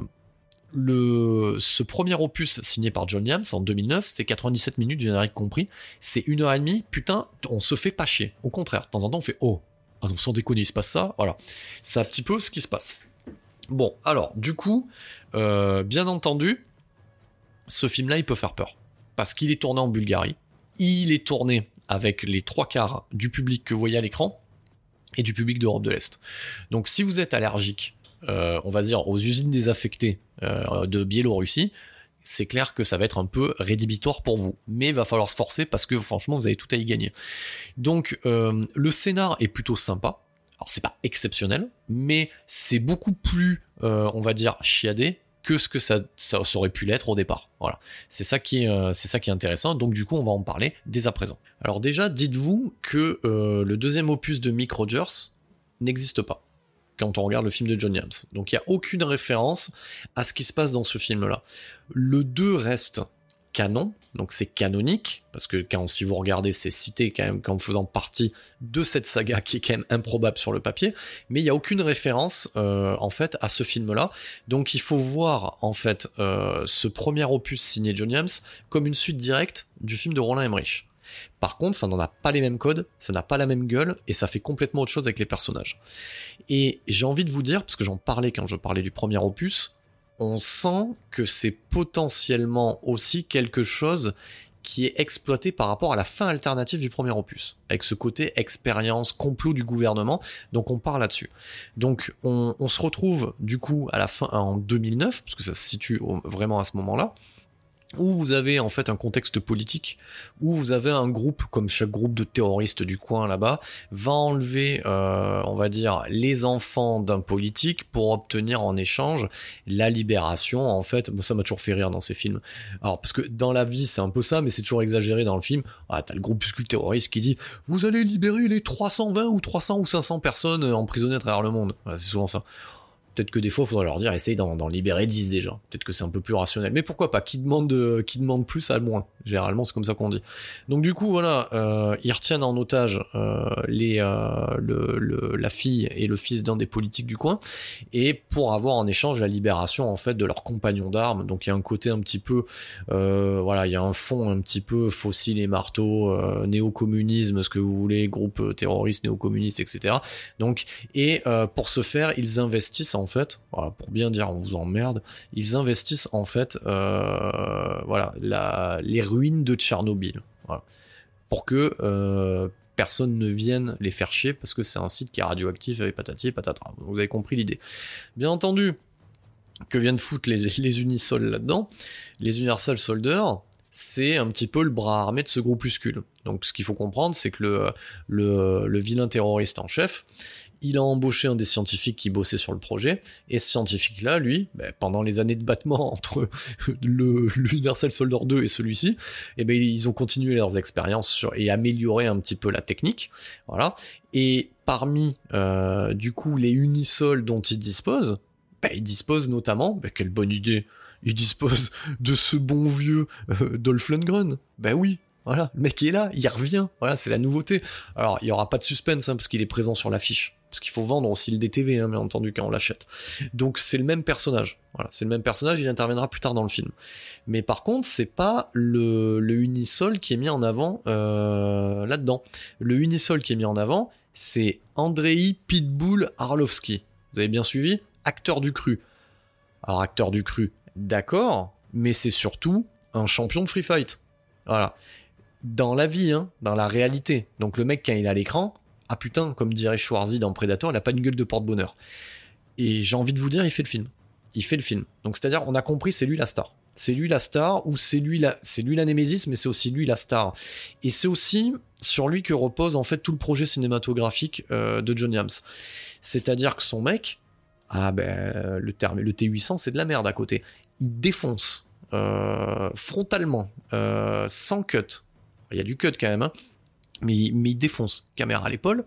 le, ce premier opus signé par John Williams en 2009, c'est 97 minutes générique compris, c'est une heure et demie, putain, on se fait pas chier. Au contraire, de temps en temps on fait oh, ah non, sans déconner, il se passe ça, voilà. C'est un petit peu ce qui se passe. Bon, alors, du coup, euh, bien entendu, ce film-là, il peut faire peur. Parce qu'il est tourné en Bulgarie, il est tourné avec les trois quarts du public que vous voyez à l'écran, et du public d'Europe de l'Est. Donc si vous êtes allergique euh, on va dire, aux usines désaffectées euh, de Biélorussie, c'est clair que ça va être un peu rédhibitoire pour vous. Mais il va falloir se forcer parce que franchement, vous avez tout à y gagner. Donc, le scénar est plutôt sympa. Alors, c'est pas exceptionnel, mais c'est beaucoup plus, on va dire, chiadé que ce que ça, aurait pu l'être au départ. Voilà. C'est ça qui est, c'est ça qui est intéressant. Donc, du coup, on va en parler dès à présent. Alors, déjà, dites-vous que le deuxième opus de Mick Rogers n'existe pas quand on regarde le film de John Williams. Donc il n'y a aucune référence à ce qui se passe dans ce film-là. Le 2 reste donc c'est canonique, parce que quand, si vous regardez, c'est cité quand même comme faisant partie de cette saga qui est quand même improbable sur le papier, mais il n'y a aucune référence euh, en fait à ce film-là. Donc il faut voir en fait euh, ce premier opus signé John James comme une suite directe du film de Roland Emmerich. Par contre, ça n'en a pas les mêmes codes, ça n'a pas la même gueule, et ça fait complètement autre chose avec les personnages. Et j'ai envie de vous dire, parce que j'en parlais quand je parlais du premier opus, on sent que c'est potentiellement aussi quelque chose qui est exploité par rapport à la fin alternative du premier opus, avec ce côté expérience, complot du gouvernement, donc on parle là-dessus. Donc on, on, se retrouve du coup à la fin en 2009, parce que ça se situe vraiment à ce moment-là, où vous avez en fait un contexte politique, où vous avez un groupe, comme chaque groupe de terroristes du coin là-bas, va enlever, euh, on va dire, les enfants d'un politique pour obtenir en échange la libération. En fait, ça m'a toujours fait rire dans ces films. Alors parce que dans la vie c'est un peu ça, mais c'est toujours exagéré dans le film. Ah, t'as le groupuscule terroriste qui dit vous allez libérer les 320 ou 300 ou 500 personnes emprisonnées à travers le monde. c'est souvent ça. Peut-être que des fois, il faudrait leur dire, essaye d'en libérer 10 déjà. Peut-être que c'est un peu plus rationnel. Mais pourquoi pas? Qui demande, euh, qui demande plus à moins? Généralement, c'est comme ça qu'on dit. Donc du coup, voilà, euh, ils retiennent en otage euh, les, le, la fille et le fils d'un des politiques du coin, et pour avoir en échange la libération en fait de leurs compagnons d'armes. Donc il y a un côté un petit peu, voilà, il y a un fond un petit peu fossile et marteau, néo-communisme, ce que vous voulez, groupe terroriste, néo-communiste, etc. Donc et pour ce faire, ils investissent en fait, voilà, pour bien dire on vous emmerde, ils investissent en fait, euh, voilà, les ruines de Tchernobyl, pour que euh, personne ne vienne les faire chier parce que c'est un site qui est radioactif et patati et patata. Vous avez compris l'idée. Bien entendu, que viennent foutre les, les unisols là-dedans Les Universal Soldiers, c'est un petit peu le bras armé de ce groupuscule. Donc ce qu'il faut comprendre, c'est que le, vilain terroriste en chef, il a embauché un des scientifiques qui bossait sur le projet, et ce scientifique-là, lui, ben, pendant les années de battement *laughs* entre l'Universal Soldier 2 et celui-ci, eh ben, ils ont continué leurs expériences et amélioré un petit peu la technique, voilà. Et parmi, euh, du coup, les unisols dont ils disposent, ben, ils disposent notamment, ben, quelle bonne idée, ils disposent de ce bon vieux euh, Dolph Lundgren. Ben oui, voilà, le mec est là, il revient. Voilà, c'est la nouveauté. Alors, il y aura pas de suspense hein, parce qu'il est présent sur l'affiche parce qu'il faut vendre aussi le DTV, hein, bien entendu, quand on l'achète. Donc c'est le même personnage. Voilà, c'est le même personnage, il interviendra plus tard dans le film. Mais par contre, c'est pas le, le, Unisol qui est mis en avant euh, là-dedans. Le Unisol qui est mis en avant, c'est Andrei Pitbull Arlovski. Vous avez bien suivi? Acteur du cru. Alors acteur du cru, d'accord, mais c'est surtout un champion de free fight. Voilà. Dans la vie, hein, dans la réalité. Donc le mec, quand il est à l'écran, ah putain, comme dirait Schwarzy dans Predator, il a pas une gueule de porte-bonheur. Et j'ai envie de vous dire, il fait le film. Il fait le film. Donc c'est-à-dire, on a compris, c'est lui la star. C'est lui la star, ou c'est lui la, c'est lui la némésis, mais c'est aussi lui la star. Et c'est aussi sur lui que repose en fait tout le projet cinématographique euh, de John Yams. C'est-à-dire que son mec, ah ben le terme, le T800, c'est de la merde à côté. Il défonce euh, frontalement, euh, sans cut. Il y a du cut quand même, hein mais, il défonce. Caméra à l'épaule,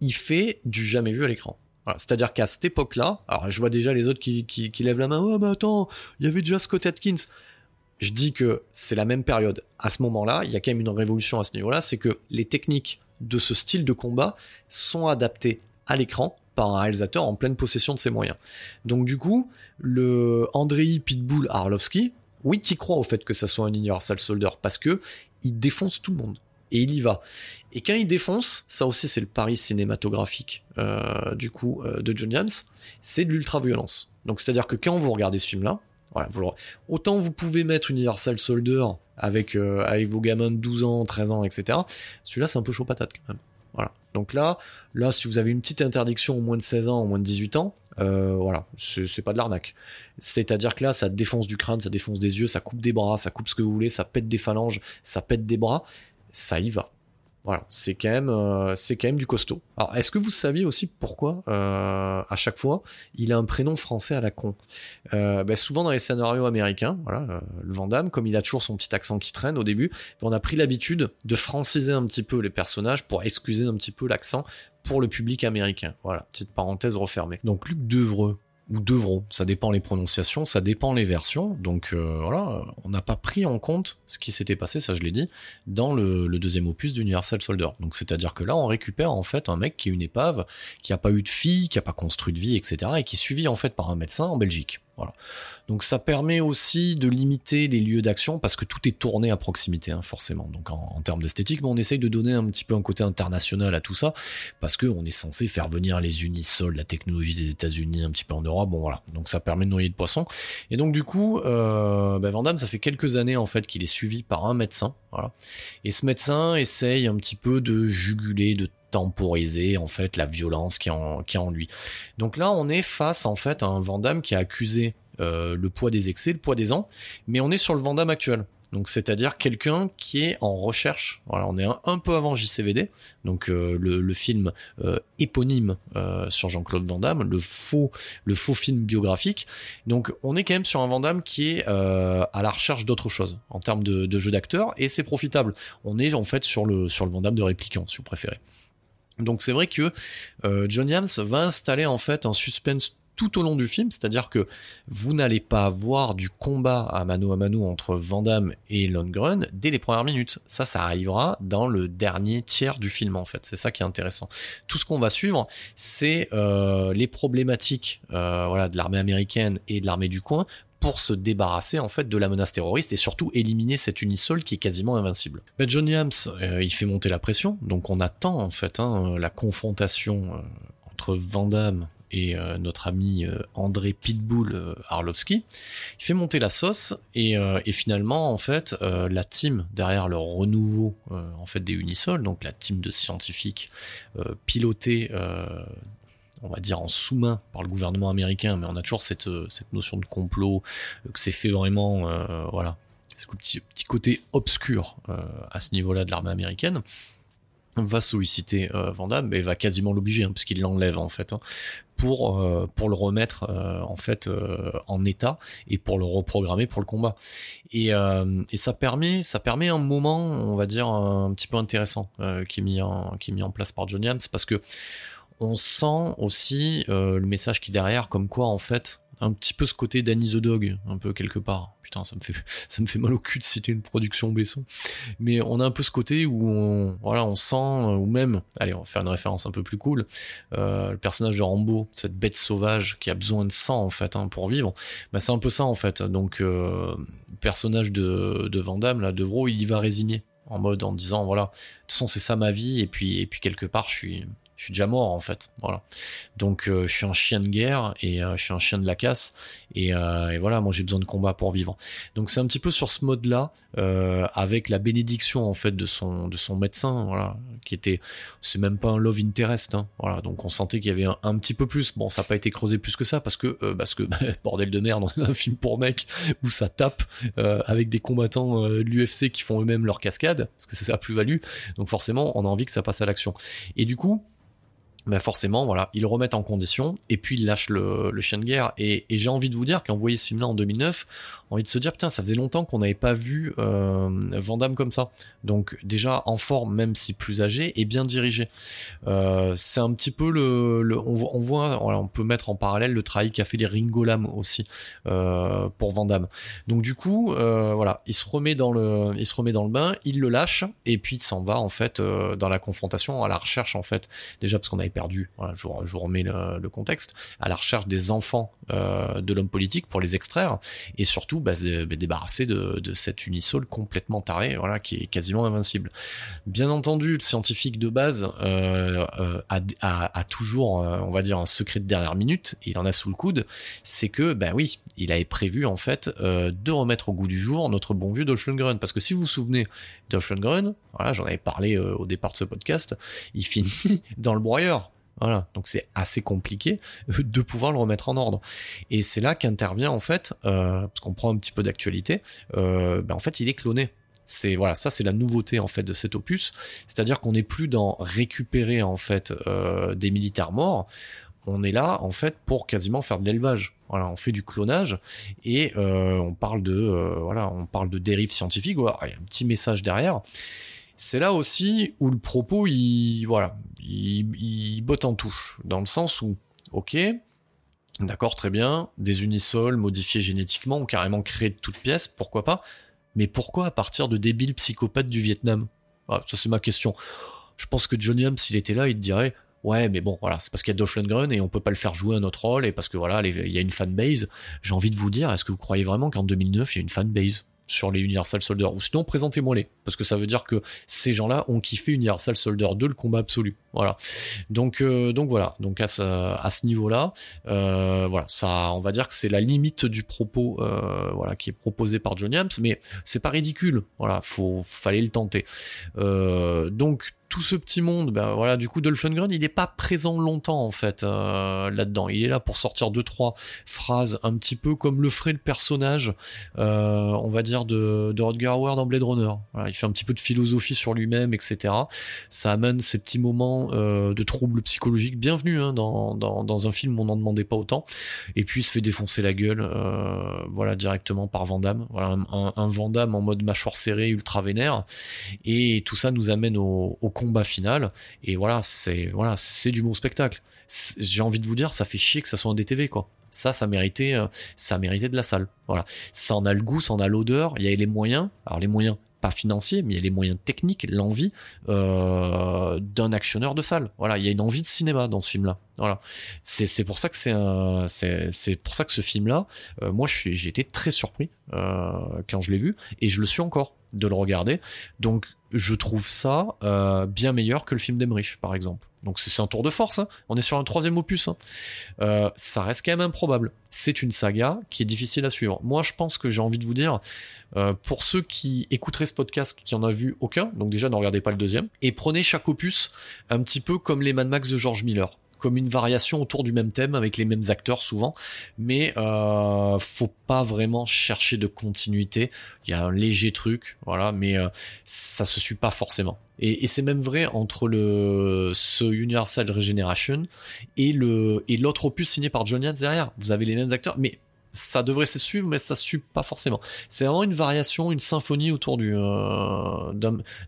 il fait du jamais vu à l'écran. C'est-à-dire qu'à cette époque-là, alors je vois déjà les autres qui, lèvent la main, oh mais attends, il y avait déjà Scott Atkins. Je dis que c'est la même période. À ce moment-là, il y a quand même une révolution à ce niveau-là, c'est que les techniques de ce style de combat sont adaptées à l'écran par un réalisateur en pleine possession de ses moyens. Donc du coup, le Andrei Pitbull Arlovski, oui, qui croit au fait que ça soit un Universal Soldier parce que il défonce tout le monde et il y va. Et quand il défonce, ça aussi c'est le pari cinématographique euh, du coup euh, de John James, c'est de l'ultra-violence. Donc c'est-à-dire que quand vous regardez ce film-là, voilà, autant vous pouvez mettre Universal Soldier avec, euh, avec vos gamins de 12 ans, 13 ans, etc. Celui-là c'est un peu chaud patate quand même. Donc là, là, si vous avez une petite interdiction au moins de 16 ans, au moins de 18 ans, voilà, c'est pas de l'arnaque. C'est-à-dire que là, ça défonce du crâne, ça défonce des yeux, ça coupe des bras, ça coupe ce que vous voulez, ça pète des phalanges, ça pète des bras ça y va. Voilà, c'est quand même, euh, c'est quand même du costaud. Alors, est-ce que vous saviez aussi pourquoi euh, à chaque fois il a un prénom français à la con? Euh, ben, Souvent dans les scénarios américains, voilà, le Vandame, comme il a toujours son petit accent qui traîne au début, on a pris l'habitude de franciser un petit peu les personnages pour excuser un petit peu l'accent pour le public américain. Voilà, petite parenthèse refermée. Donc Luc Devreux, ou devront, ça dépend les prononciations, ça dépend les versions. Donc euh, voilà, on n'a pas pris en compte ce qui s'était passé, ça je l'ai dit, dans le, deuxième opus d'Universal Soldier. Donc c'est-à-dire que là, on récupère en fait un mec qui est une épave, qui a pas eu de fille, qui a pas construit de vie, etc., et qui est suivi en fait par un médecin en Belgique. Donc ça permet aussi de limiter les lieux d'action parce que tout est tourné à proximité, hein, forcément. Donc en, termes d'esthétique, mais on essaye de donner un petit peu un côté international à tout ça parce que on est censé faire venir les unisols, la technologie des États-Unis un petit peu en Europe. Bon voilà, donc ça permet de noyer de poisson. Et donc du coup, euh, bah, Van ça fait quelques années en fait qu'il est suivi par un médecin. Voilà. Et ce médecin essaye un petit peu de juguler, de temporiser en fait la violence qui en, qui en lui. Donc là, on est face en fait à un Vandame qui a accusé euh, le poids des excès, le poids des ans, mais on est sur le Vandame actuel. Donc c'est-à-dire quelqu'un qui est en recherche. Voilà, on est un, peu avant JCVD, donc euh, le, film euh, éponyme sur Jean-Claude Van Damme, le faux, le faux film biographique. Donc on est quand même sur un Van Damme qui est à la recherche d'autre chose en termes de, de jeu d'acteur et c'est profitable. On est en fait sur le sur le de répliquant, si vous préférez. Donc c'est vrai que euh, John Yams va installer en fait un suspense tout au long du film, c'est-à-dire que vous n'allez pas voir du combat à mano à mano entre Van Damme et Lundgren dès les premières minutes. Ça, ça arrivera dans le dernier tiers du film en fait. C'est ça qui est intéressant. Tout ce qu'on va suivre, c'est euh, les problématiques euh, voilà de l'armée américaine et de l'armée du coin pour se débarrasser en fait de la menace terroriste et surtout éliminer cet unisol qui est quasiment invincible. Ben, John Yams, euh, il fait monter la pression, donc on attend en fait hein, la confrontation euh, entre Van et euh, notre ami André Pitbull Arlovski. Il fait monter la sauce et, et finalement en fait la team derrière le renouveau en fait des Unisol, donc la team de scientifiques pilotée on va dire en sous-main par le gouvernement américain, mais on a toujours cette, euh, cette notion de complot, euh, que c'est fait vraiment, euh, voilà, ce petit, petit côté obscur à ce niveau-là de l'armée américaine. Va solliciter euh, et va quasiment l'obliger hein, puisqu'il l'enlève en fait hein, pour pour le remettre en fait en état et pour le reprogrammer pour le combat. Et, ça permet ça permet un moment on va dire un, petit peu intéressant qui est mis en qui est mis en place par John Yams parce que on sent aussi euh, le message qui est derrière, comme quoi en fait, un petit peu ce côté Danny the Dog, un peu quelque part. Putain, ça me fait, *laughs* ça me fait mal au cul de citer une production Besson. Mais on a un peu ce côté où on, voilà, on sent, euh, ou même, allez, on va faire une référence un peu plus cool, euh, le personnage de Rambo, cette bête sauvage qui a besoin de sang en fait hein, pour vivre. Bah, c'est un peu ça en fait. Donc, personnage de, de Van Damme, là, Devro, il y va résigner en mode en disant voilà, de toute façon c'est ça ma vie et puis et puis quelque part je suis je suis déjà mort en fait. Voilà. Donc euh, je suis un chien de guerre et euh, je suis un chien de la casse et, euh, et voilà, moi j'ai besoin de combat pour vivre. Donc c'est un petit peu sur ce mode-là, avec la bénédiction en fait de son de son médecin, voilà, qui était, c'est même pas un love interest, hein, voilà. Donc on sentait qu'il y avait un, petit peu plus. Bon, ça n'a pas été creusé plus que ça parce que parce que *laughs* bordel de merde, dans un film pour mec où ça tape avec des combattants de l'UFC qui font eux-mêmes leur cascade, parce que c'est ça plus value. Donc forcément, on a envie que ça passe à l'action. Et du coup ben forcément, voilà, ils le remettent en condition et puis ils lâchent le, chien de guerre. Et, et j'ai envie de vous dire qu'en voyez ce film-là en 2009, envie de se dire putain ça faisait longtemps qu'on n'avait pas vu euh, comme ça. Donc déjà en forme même si plus âgé et bien dirigé. Euh, c'est un petit peu le, on, voit, on, peut mettre en parallèle le travail qu'a fait les Ringo Lam aussi euh, pour Vandame donc du coup euh, voilà il se remet dans le il se remet dans le bain il le lâche et puis il s'en va en fait dans la confrontation à la recherche en fait. Déjà parce qu'on avait perdu je, vous, remets le, le, contexte à la recherche des enfants de l'homme politique pour les extraire et surtout bah, bah, débarrasser de, cet unisol complètement taré, voilà, qui est quasiment invincible. Bien entendu, le scientifique de base euh, euh a, toujours, euh, on va dire, un secret de dernière minute, il en a sous le coude, c'est que, bah oui, il avait prévu en fait de remettre au goût du jour notre bon vieux Dolph Lundgren, parce que si vous vous souvenez, Dolph Lundgren, voilà, j'en avais parlé au départ de ce podcast, il finit *laughs* dans le broyeur. Voilà, donc c'est assez compliqué euh, de pouvoir le remettre en ordre. Et c'est là qu'intervient en fait, euh, parce qu'on prend un petit peu d'actualité, euh, ben en fait il est cloné. C'est voilà, ça c'est la nouveauté en fait de cet opus, c'est-à-dire qu'on n'est plus dans récupérer en fait des militaires morts. On est là en fait pour quasiment faire de l'élevage. Voilà, on fait du clonage et on parle de voilà, on parle de dérive scientifique. Il y a un petit message derrière c'est là aussi où le propos, il, voilà, il, botte en touche, dans le sens où, ok, D'accord, très bien. Des unisols modifiés génétiquement ou carrément créés de toutes pièces, pourquoi pas Mais pourquoi à partir de débiles psychopathes du Vietnam? Ah, Ça, c'est ma question. Je pense que Johnny Hum, s'il était là, il te dirait Ouais, mais bon, voilà, c'est parce qu'il y a Dolph Lundgren et on peut pas le faire jouer un autre rôle et parce que voilà, il y a une fanbase. J'ai envie de vous dire, est-ce que vous croyez vraiment qu'en 2009, il y a une fanbase? Sur les Universal Soldier ou sinon présentez-moi-les parce que ça veut dire que ces gens-là ont kiffé Universal Soldier 2 le combat absolu. Voilà. Donc euh, donc voilà. Donc à ce, niveau-là euh, voilà. Ça on va dire que c'est la limite du propos euh, voilà qui est proposé par Johnny Hams mais c'est pas ridicule. Voilà. Faut fallait le tenter. Donc tout ce petit monde, ben voilà, du coup, Dolph Lundgren, il n'est pas présent longtemps en fait euh, là-dedans. Il est là pour sortir deux trois phrases, un petit peu comme le ferait le personnage, euh, on va dire de, de Rodger Howard dans Blade Runner. Il fait un petit peu de philosophie sur lui-même, etc. Ça amène ces petits moments euh, de troubles psychologiques. Bienvenue hein, dans, dans, dans, un film, on n'en demandait pas autant. Et puis il se fait défoncer la gueule, voilà, directement par Vandame. Voilà, un, un en mode mâchoire serrée, ultra vénère. Et tout ça nous amène au, au combat final. Et voilà, c'est voilà, c'est du bon spectacle. J'ai envie de vous dire, ça fait chier que ça soit un DTV quoi. Ça, ça méritait, euh, ça méritait de la salle. Voilà, ça en a le goût, ça en a l'odeur. Il y a les moyens. Alors les moyens, pas financiers, mais il y a les moyens techniques, l'envie euh, d'un actionneur de salle. Voilà, il y a une envie de cinéma dans ce film-là. Voilà, c'est pour ça que c'est c'est pour ça que ce film-là, euh, moi j'ai été très surpris quand je l'ai vu et je le suis encore de le regarder. Donc je trouve ça euh, bien meilleur que le film d'Emmerich, par exemple. Donc c'est un tour de force, hein. on est sur un troisième opus. Hein. Euh, ça reste quand même improbable. C'est une saga qui est difficile à suivre. Moi je pense que j'ai envie de vous dire, euh, pour ceux qui écouteraient ce podcast qui en a vu aucun, donc déjà ne regardez pas le deuxième, et prenez chaque opus un petit peu comme les Mad Max de George Miller comme une variation autour du même thème avec les mêmes acteurs souvent, mais euh, faut pas vraiment chercher de continuité. Il y a un léger truc, voilà, mais euh, ça se suit pas forcément. Et, c'est même vrai entre le ce Universal Regeneration et le l'autre opus signé par Johnny Hance derrière. Vous avez les mêmes acteurs, mais ça devrait se suivre, mais ça suit pas forcément. C'est vraiment une variation, une symphonie autour du, euh,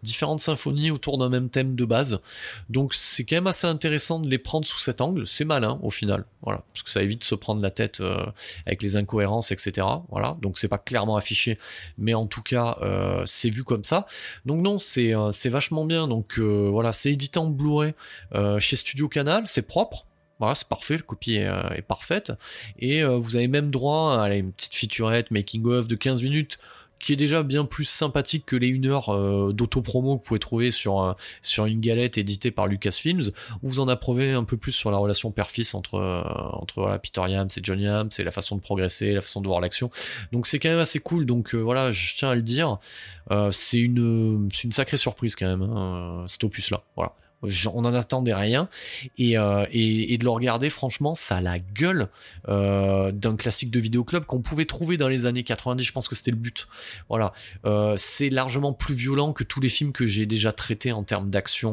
différentes symphonies autour d'un même thème de base. Donc c'est quand même assez intéressant de les prendre sous cet angle. C'est malin au final, voilà, parce que ça évite de se prendre la tête euh, avec les incohérences, etc. Voilà, donc c'est pas clairement affiché, mais en tout cas euh, c'est vu comme ça. Donc non, c'est euh, vachement bien. Donc euh, voilà, c'est édité en Blu-ray euh, chez Studio Canal, c'est propre voilà, c'est parfait, la copie est, euh, parfaite. Et euh, vous avez même droit à une petite featurette making of de 15 minutes qui est déjà bien plus sympathique que les 1 heure euh, d'auto-promo que vous pouvez trouver sur, euh, sur une galette éditée par Lucasfilms, où vous en apprenez un peu plus sur la relation père-fils entre, entre voilà, Peter Yams et John Yams, et la façon de progresser, la façon de voir l'action. Donc c'est quand même assez cool, donc voilà, je tiens à le dire, c'est une, une sacrée surprise quand même, hein, cet opus-là. Voilà on en attendait rien. Euh, et, de le regarder franchement ça a la gueule euh, d'un classique de vidéoclub qu'on pouvait trouver dans les années 90 je pense que c'était le but. Voilà. Euh, c'est largement plus violent que tous les films que j'ai déjà traités en termes d'action.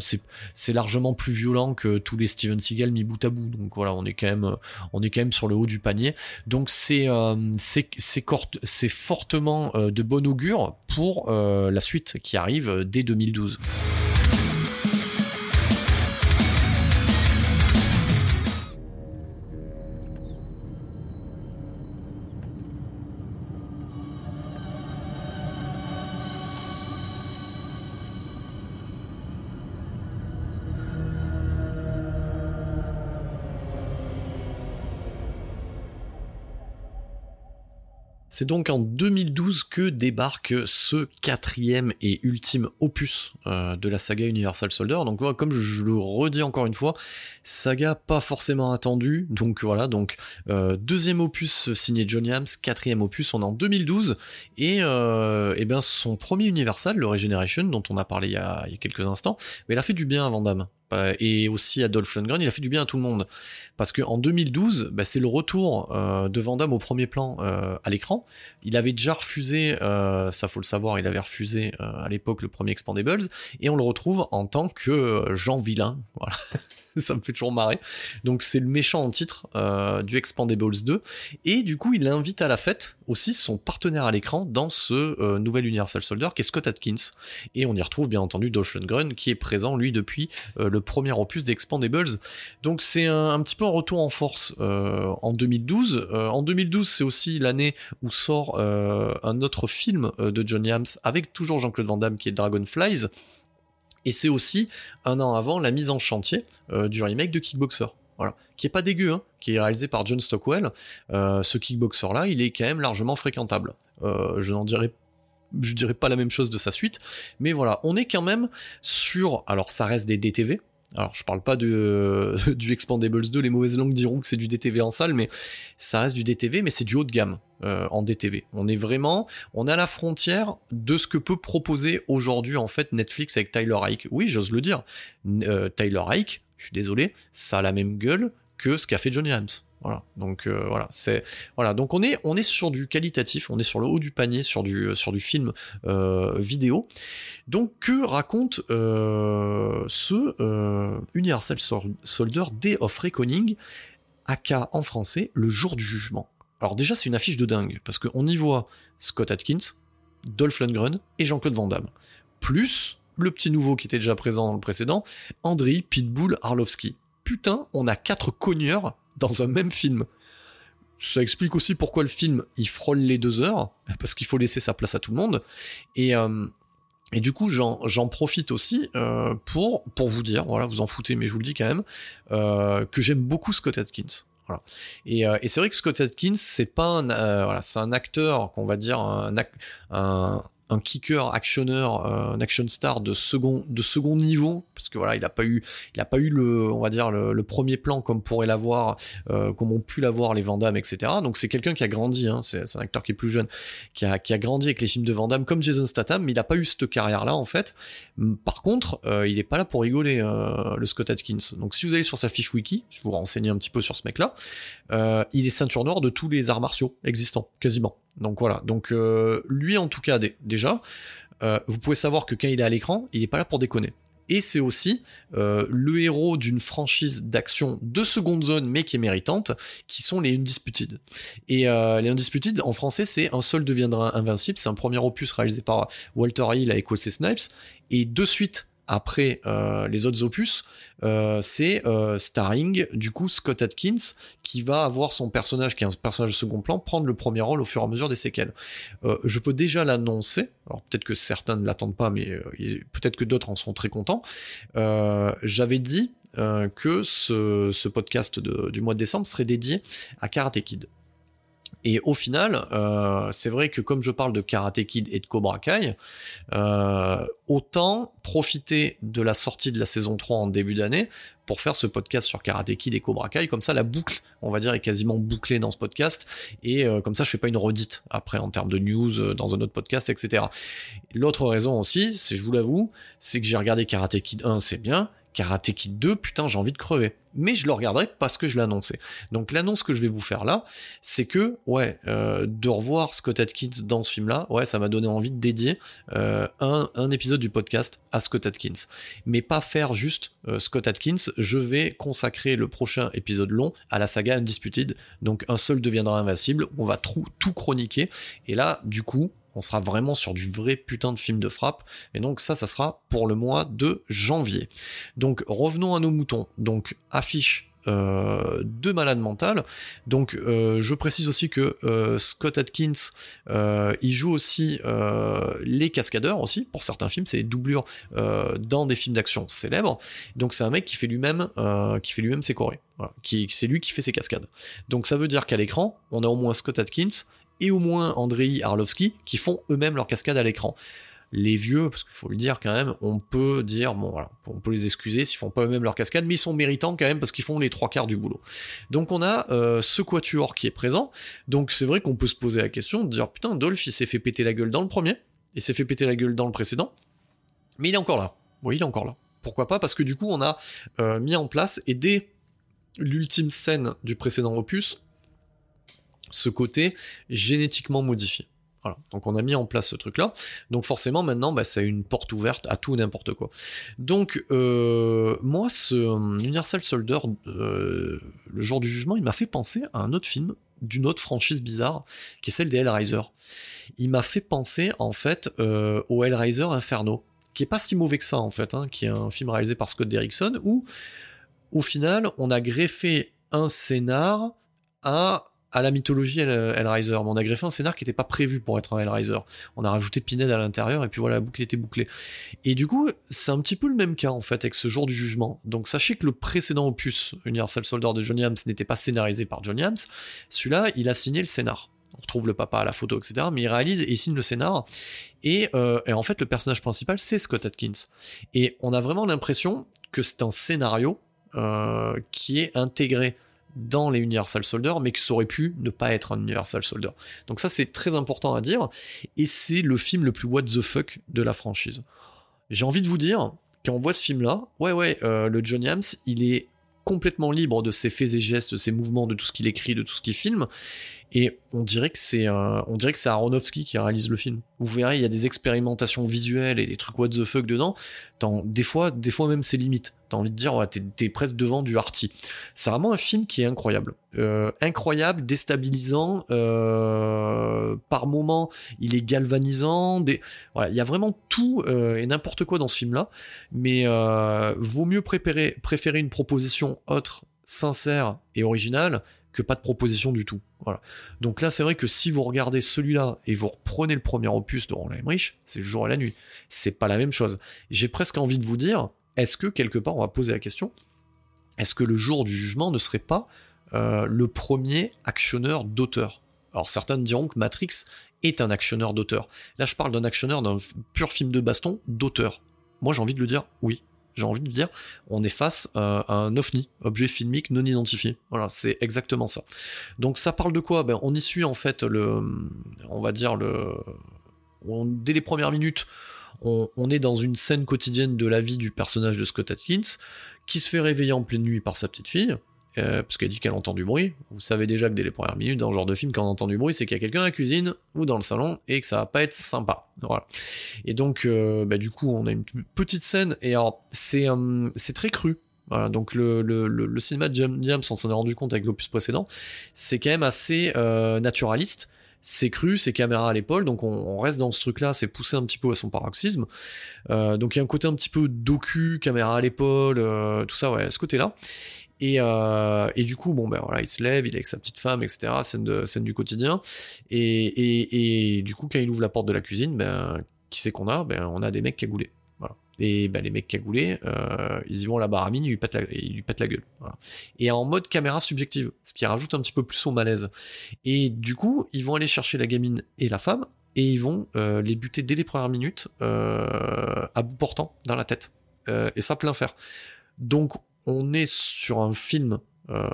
C'est largement plus violent que tous les Steven Seagal mis bout à bout. Donc voilà on est quand même on est quand même sur le haut du panier. Donc c'est fortement de bon augure pour la suite qui arrive dès 2012 C'est donc en 2012 que débarque ce quatrième et ultime opus euh, de la saga Universal Soldier. Donc comme je le redis encore une fois, saga pas forcément attendue. Donc voilà, donc euh, deuxième opus signé Johnny Hams, quatrième opus on est en 2012 et, euh, et bien son premier Universal, le Regeneration dont on a parlé il y a, quelques instants, mais il a fait du bien à Van et aussi Adolf Lundgren, il a fait du bien à tout le monde. Parce qu'en 2012, bah, c'est le retour euh, de Van Damme au premier plan euh, à l'écran. Il avait déjà refusé, euh, ça faut le savoir, il avait refusé à l'époque le premier Expandables, et on le retrouve en tant que Jean Vilain. *laughs* *laughs* ça me fait toujours marrer. Donc c'est le méchant en titre euh, du Expandables 2. Et du coup, il invite à la fête aussi son partenaire à l'écran dans ce euh, nouvel Universal Soldier qui est Scott Atkins. Et on y retrouve bien entendu Dolph Lundgren qui est présent lui depuis euh, le premier opus d'Expandables. Donc c'est un, petit peu un retour en force en 2012. en 2012, c'est aussi l'année où sort un autre film de Johnny Hams avec toujours Jean-Claude Van Damme qui est Dragonflies. Et c'est aussi un an avant la mise en chantier euh, du remake de Kickboxer. Voilà. Qui est pas dégueu, hein, qui est réalisé par John Stockwell. Euh, ce Kickboxer là, il est quand même largement fréquentable. Euh, je n'en dirais je dirais pas la même chose de sa suite, mais voilà, on est quand même sur, alors ça reste des DTV, alors, je parle pas de, *laughs* du Expandables 2, les mauvaises langues diront que c'est du DTV en salle, mais ça reste du DTV, mais c'est du haut de gamme euh, en DTV. On est vraiment, on est à la frontière de ce que peut proposer aujourd'hui en fait Netflix avec Tyler Ike. Oui, j'ose le dire. Euh, Tyler Ike, je suis désolé, ça a la même gueule que ce qu'a fait Johnny Hams. Voilà. Donc euh, voilà, c'est voilà. Donc on est on est sur du qualitatif, on est sur le haut du panier, sur du sur du film euh, vidéo. Donc que raconte euh, ce Universal Soldier Day of Reckoning, aka en français le jour du jugement? Alors déjà c'est une affiche de dingue parce qu'on y voit Scott Atkins, Dolph Lundgren et Jean-Claude Van Damme, plus le petit nouveau qui était déjà présent dans le précédent, Andriy Pitbull Arlovski. Putain, on a quatre cogneurs dans un même film. Ça explique aussi pourquoi le film il frôle les deux heures, parce qu'il faut laisser sa place à tout le monde. Et, euh, et du coup, j'en profite aussi euh, pour, pour vous dire, voilà, vous en foutez, mais je vous le dis quand même, euh, que j'aime beaucoup Scott Atkins. Et, et c'est vrai que Scott Atkins, c'est pas un, voilà, c'est un acteur qu'on va dire un, un kicker actionneur, euh, un action star de second, niveau, parce que voilà, il n'a pas eu, il a pas eu le, va dire le, premier plan comme pourrait l'avoir, euh, comme ont pu l'avoir les Van etc. Donc c'est quelqu'un qui a grandi, hein, c'est un acteur qui est plus jeune, qui a, grandi avec les films de Van comme Jason Statham, mais il n'a pas eu cette carrière-là en fait. Par contre, euh, il est pas là pour rigoler, le Scott Atkins. Donc si vous allez sur sa fiche wiki, je vous renseigner un petit peu sur ce mec-là, il est ceinture noire de tous les arts martiaux existants, quasiment. Donc voilà, donc euh, lui en tout cas déjà, euh, vous pouvez savoir que quand il est à l'écran, il n'est pas là pour déconner. Et c'est aussi euh, le héros d'une franchise d'action de seconde zone, mais qui est méritante, qui sont les Undisputed. Et les Undisputed, en français, c'est Un seul deviendra invincible. C'est un premier opus réalisé par Walter Hill avec Wesley Snipes. Et de suite après euh, les autres opus, euh, c'est euh, starring du coup Scott Atkins qui va avoir son personnage qui est un personnage de second plan prendre le premier rôle au fur et à mesure des séquelles. je peux déjà l'annoncer, alors peut-être que certains ne l'attendent pas, mais peut-être que d'autres en seront très contents. J'avais dit que ce, podcast du mois de décembre serait dédié à Karate Kid. Et au final, euh, c'est vrai que comme je parle de Karate Kid et de Cobra Kai, euh, autant profiter de la sortie de la saison 3 en début d'année pour faire ce podcast sur Karate Kid et Cobra Kai. Comme ça, la boucle, on va dire, est quasiment bouclée dans ce podcast. Et euh, comme ça, je fais pas une redite après en termes de news dans un autre podcast, etc. L'autre raison aussi, c'est, je vous l'avoue, c'est que j'ai regardé Karate Kid 1, c'est bien. Karate Kid 2, putain, j'ai envie de crever. Mais je le regarderai parce que je annoncé. Donc l'annonce que je vais vous faire là, c'est que, ouais, euh, de revoir Scott Atkins dans ce film-là, ouais, ça m'a donné envie de dédier euh, un, épisode du podcast à Scott Atkins. Mais pas faire juste euh, Scott Atkins, je vais consacrer le prochain épisode long à la saga Undisputed. Donc un seul deviendra invincible, on va tout chroniquer. Et là, du coup, on sera vraiment sur du vrai putain de film de frappe. Et donc ça, ça sera pour le mois de janvier. Donc revenons à nos moutons. Donc affiche euh, de malade mental. Donc euh, je précise aussi que euh, Scott Atkins, il joue aussi les cascadeurs aussi pour certains films, c'est des doublures dans des films d'action célèbres. Donc c'est un mec qui fait lui-même qui fait lui-même ses chorés. Qui, c'est lui qui fait ses cascades. Donc ça veut dire qu'à l'écran, on a au moins Scott Atkins et au moins Andrei Arlovski qui font eux-mêmes leur cascade à l'écran. Les vieux, parce qu'il faut le dire quand même, on peut dire, bon voilà, on peut les excuser s'ils font pas eux-mêmes leur cascade, mais ils sont méritants quand même parce qu'ils font les trois quarts du boulot. Donc on a euh, ce quatuor qui est présent, donc c'est vrai qu'on peut se poser la question de dire, putain, Dolph il s'est fait péter la gueule dans le premier, il s'est fait péter la gueule dans le précédent, mais il est encore là. Oui, il est encore là. Pourquoi pas? Parce que du coup on a euh, mis en place, et dès l'ultime scène du précédent opus, ce côté génétiquement modifié. Voilà. Donc on a mis en place ce truc-là. Donc forcément maintenant, bah, c'est une porte ouverte à tout n'importe quoi. Donc euh, moi, ce Universal Soldier, euh, le jour du jugement, il m'a fait penser à un autre film d'une autre franchise bizarre, qui est celle des Hellraiser. Il m'a fait penser en fait euh, au Hellraiser Inferno, qui est pas si mauvais que ça en fait, hein, qui est un film réalisé par Scott Derrickson, où au final on a greffé un scénar à à la mythologie Hellraiser. Mais on a greffé un scénar qui n'était pas prévu pour être un Hellraiser. On a rajouté Pinhead à l'intérieur et puis voilà, la boucle était bouclée. Et du coup, c'est un petit peu le même cas en fait avec ce jour du jugement. Donc sachez que le précédent opus, Universal Soldier de Johnny Hams, n'était pas scénarisé par Johnny Hams. Celui-là, il a signé le scénar. On retrouve le papa à la photo, etc. Mais il réalise et il signe le scénar. Et, euh, et en fait, le personnage principal, c'est Scott Atkins. Et on a vraiment l'impression que c'est un scénario euh, qui est intégré dans les Universal Soldier, mais que ça aurait pu ne pas être un Universal Soldier. Donc ça, c'est très important à dire, et c'est le film le plus what the fuck de la franchise. J'ai envie de vous dire, quand on voit ce film-là, ouais, ouais, euh, le John Hams, il est complètement libre de ses faits et gestes, de ses mouvements, de tout ce qu'il écrit, de tout ce qu'il filme, et on dirait que c'est on dirait que c'est Aronofsky qui réalise le film. Vous verrez, il y a des expérimentations visuelles et des trucs what the fuck dedans. des fois, des fois même c'est limite. T'as envie de dire, ouais, t'es, presque devant du arty. C'est vraiment un film qui est incroyable, euh, incroyable, déstabilisant. Euh, par moments, il est galvanisant. Il y a vraiment tout euh, et n'importe quoi dans ce film-là. Mais vaut mieux préférer une proposition autre, sincère et originale que pas de proposition du tout. Voilà. Donc là, c'est vrai que si vous regardez celui-là et vous reprenez le premier opus de Roland Emmerich, c'est le jour et la nuit. C'est pas la même chose. J'ai presque envie de vous dire, est-ce que quelque part, on va poser la question, est-ce que le jour du jugement ne serait pas euh, le premier actionneur d'auteur? Alors certains diront que Matrix est un actionneur d'auteur. Là, je parle d'un actionneur d'un pur film de baston d'auteur. Moi, j'ai envie de le dire oui j'ai envie de dire, on est face à un ovni, objet filmique non identifié. Voilà, c'est exactement ça. Donc ça parle de quoi? Ben, On y suit en fait le, on va dire le, dès les premières minutes, on, est dans une scène quotidienne de la vie du personnage de Scott Atkins, qui se fait réveiller en pleine nuit par sa petite fille, euh, parce qu'elle dit qu'elle entend du bruit. Vous savez déjà que dès les premières minutes dans ce genre de film, quand on entend du bruit, c'est qu'il y a quelqu'un à la cuisine ou dans le salon et que ça va pas être sympa. Voilà. Et donc, euh, bah, du coup, on a une petite scène et alors c'est euh, très cru. Donc le, cinéma de James, on s'en est rendu compte avec l'opus précédent, c'est quand même assez naturaliste c'est cru, c'est caméra à l'épaule, donc on, reste dans ce truc-là, c'est poussé un petit peu à son paroxysme. donc il y a un côté un petit peu docu, caméra à l'épaule, tout ça, ouais, ce côté-là. Euh, et, du coup, bon, ben voilà, il se lève, il est avec sa petite femme, etc. Scène, de, scène du quotidien. Et, du coup, quand il ouvre la porte de la cuisine, ben, qui c'est qu'on a? Ben, on a des mecs cagoulés. Voilà. Et ben, les mecs cagoulés, euh, ils y vont à la baramine, ils lui pètent la, ils lui pètent la gueule. Et en mode caméra subjective, ce qui rajoute un petit peu plus au malaise. Et du coup, ils vont aller chercher la gamine et la femme, et ils vont euh, les buter dès les premières minutes à bout portant dans la tête. et ça plein faire. Donc on est sur un film, euh,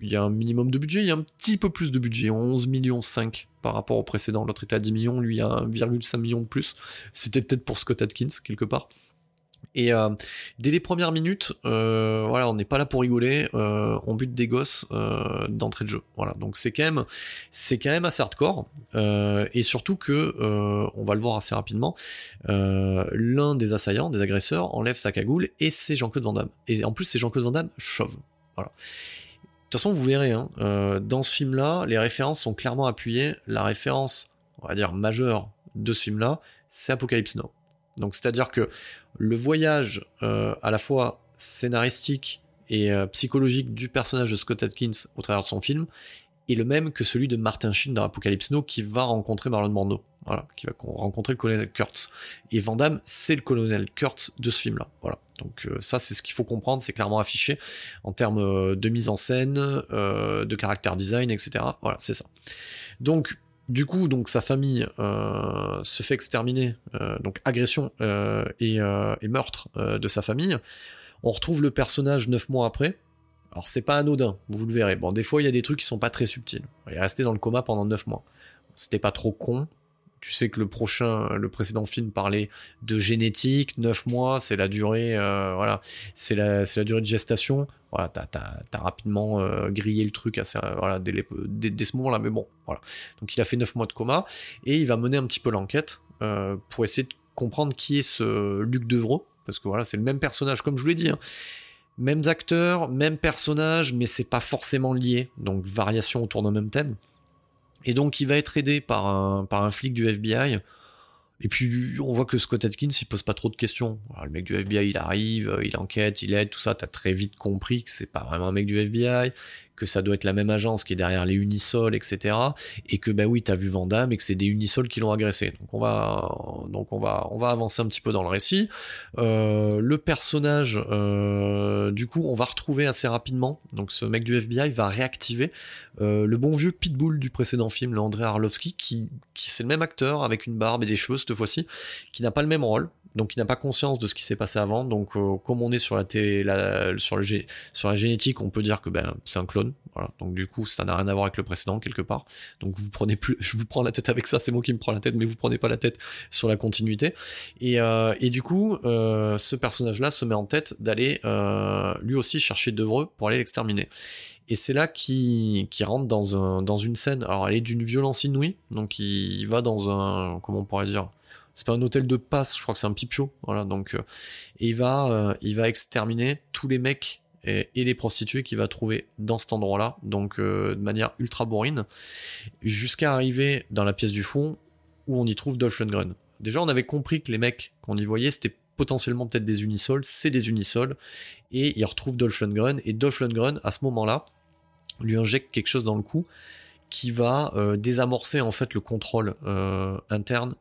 il y a un minimum de budget, il y a un petit peu plus de budget, 11 millions 5 par rapport au précédent, l'autre était à 10 millions, lui a 1,5 million de plus, c'était peut-être pour Scott Atkins quelque part. Et euh, dès les premières minutes, euh, voilà, on n'est pas là pour rigoler, euh, on bute des gosses d'entrée de jeu. Voilà, donc c'est quand même, assez hardcore. et surtout que, on va le voir assez rapidement, l'un des assaillants, des agresseurs, enlève sa cagoule et c'est Jean-Claude Van Damme. Et en plus, c'est Jean-Claude Van Damme chauve. Voilà. De toute façon, vous verrez, hein, dans ce film-là, les références sont clairement appuyées. La référence, on va dire majeure de ce film-là, c'est Apocalypse Now. Donc c'est-à-dire que le voyage euh, à la fois scénaristique et euh, psychologique du personnage de Scott Atkins au travers de son film est le même que celui de Martin Sheen dans Apocalypse Now qui va rencontrer Marlon Brando, voilà, qui va rencontrer le colonel Kurtz. Et Van Damme, c'est le colonel Kurtz de ce film-là. Donc euh, ça, c'est ce qu'il faut comprendre, c'est clairement affiché en termes de mise en scène, de caractère design, etc. Voilà, c'est ça. Donc du coup, donc sa famille euh, se fait exterminer, euh, donc agression euh, et, meurtre de sa famille. On retrouve le personnage neuf mois après. Alors c'est pas anodin, vous le verrez. Bon, des fois il y a des trucs qui sont pas très subtils. Il est resté dans le coma pendant neuf mois. C'était pas trop con. Tu sais que le précédent film parlait de génétique, 9 mois, c'est la durée, euh, voilà, c'est la, durée de gestation. Voilà, t'as as, rapidement euh, grillé le truc voilà, dès, ce moment-là, mais bon, voilà. Donc il a fait 9 mois de coma et il va mener un petit peu l'enquête euh, pour essayer de comprendre qui est ce Luc Devreux, parce que voilà, c'est le même personnage, comme je vous l'ai dit. Hein. Mêmes acteurs, même personnage, mais c'est pas forcément lié. Donc variation autour d'un même thème. Et donc il va être aidé par un, flic du FBI. Et puis on voit que Scott Atkins il pose pas trop de questions. le mec du FBI il arrive, il enquête, il aide, tout ça. T'as très vite compris que c'est pas vraiment un mec du FBI, que ça doit être la même agence qui est derrière les Unisol, etc. Et que bah oui, t'as vu Vandame et que c'est des Unisol qui l'ont agressé. Donc on va, donc on va, on va avancer un petit peu dans le récit. Euh, le personnage, euh, du coup, on va retrouver assez rapidement. Donc ce mec du FBI va réactiver euh, le bon vieux Pitbull du précédent film, le André Arlovski, qui, qui c'est le même acteur avec une barbe et des cheveux cette fois-ci, qui n'a pas le même rôle donc il n'a pas conscience de ce qui s'est passé avant. Donc euh, comme on est sur la, sur, la génétique, on peut dire que ben, c'est un clone. Voilà. Donc du coup, ça n'a rien à voir avec le précédent quelque part. Donc vous prenez plus, *laughs* je vous prends la tête avec ça, c'est moi qui me prends la tête, mais vous prenez pas la tête sur la continuité. Et, euh, du coup, euh, ce personnage-là se met en tête d'aller lui aussi chercher Devreux pour aller l'exterminer. Et c'est là qu'il rentre dans, un, dans une scène. Alors elle est d'une violence inouïe, donc il va dans un, comment on pourrait dire, c'est pas un hôtel de passe, je crois que c'est un pipio. Voilà, donc euh, et il va, euh, il va exterminer tous les mecs et, les prostituées qu'il va trouver dans cet endroit-là, donc euh, de manière ultra bourrine, jusqu'à arriver dans la pièce du fond où on y trouve Dolph Lundgren. Déjà, on avait compris que les mecs qu'on y voyait, c'était potentiellement peut-être des unisols, c'est des unisols, et il retrouve Dolph Lundgren, et Dolph Lundgren, à ce moment-là, lui injecte quelque chose dans le cou qui va désamorcer en fait le contrôle interne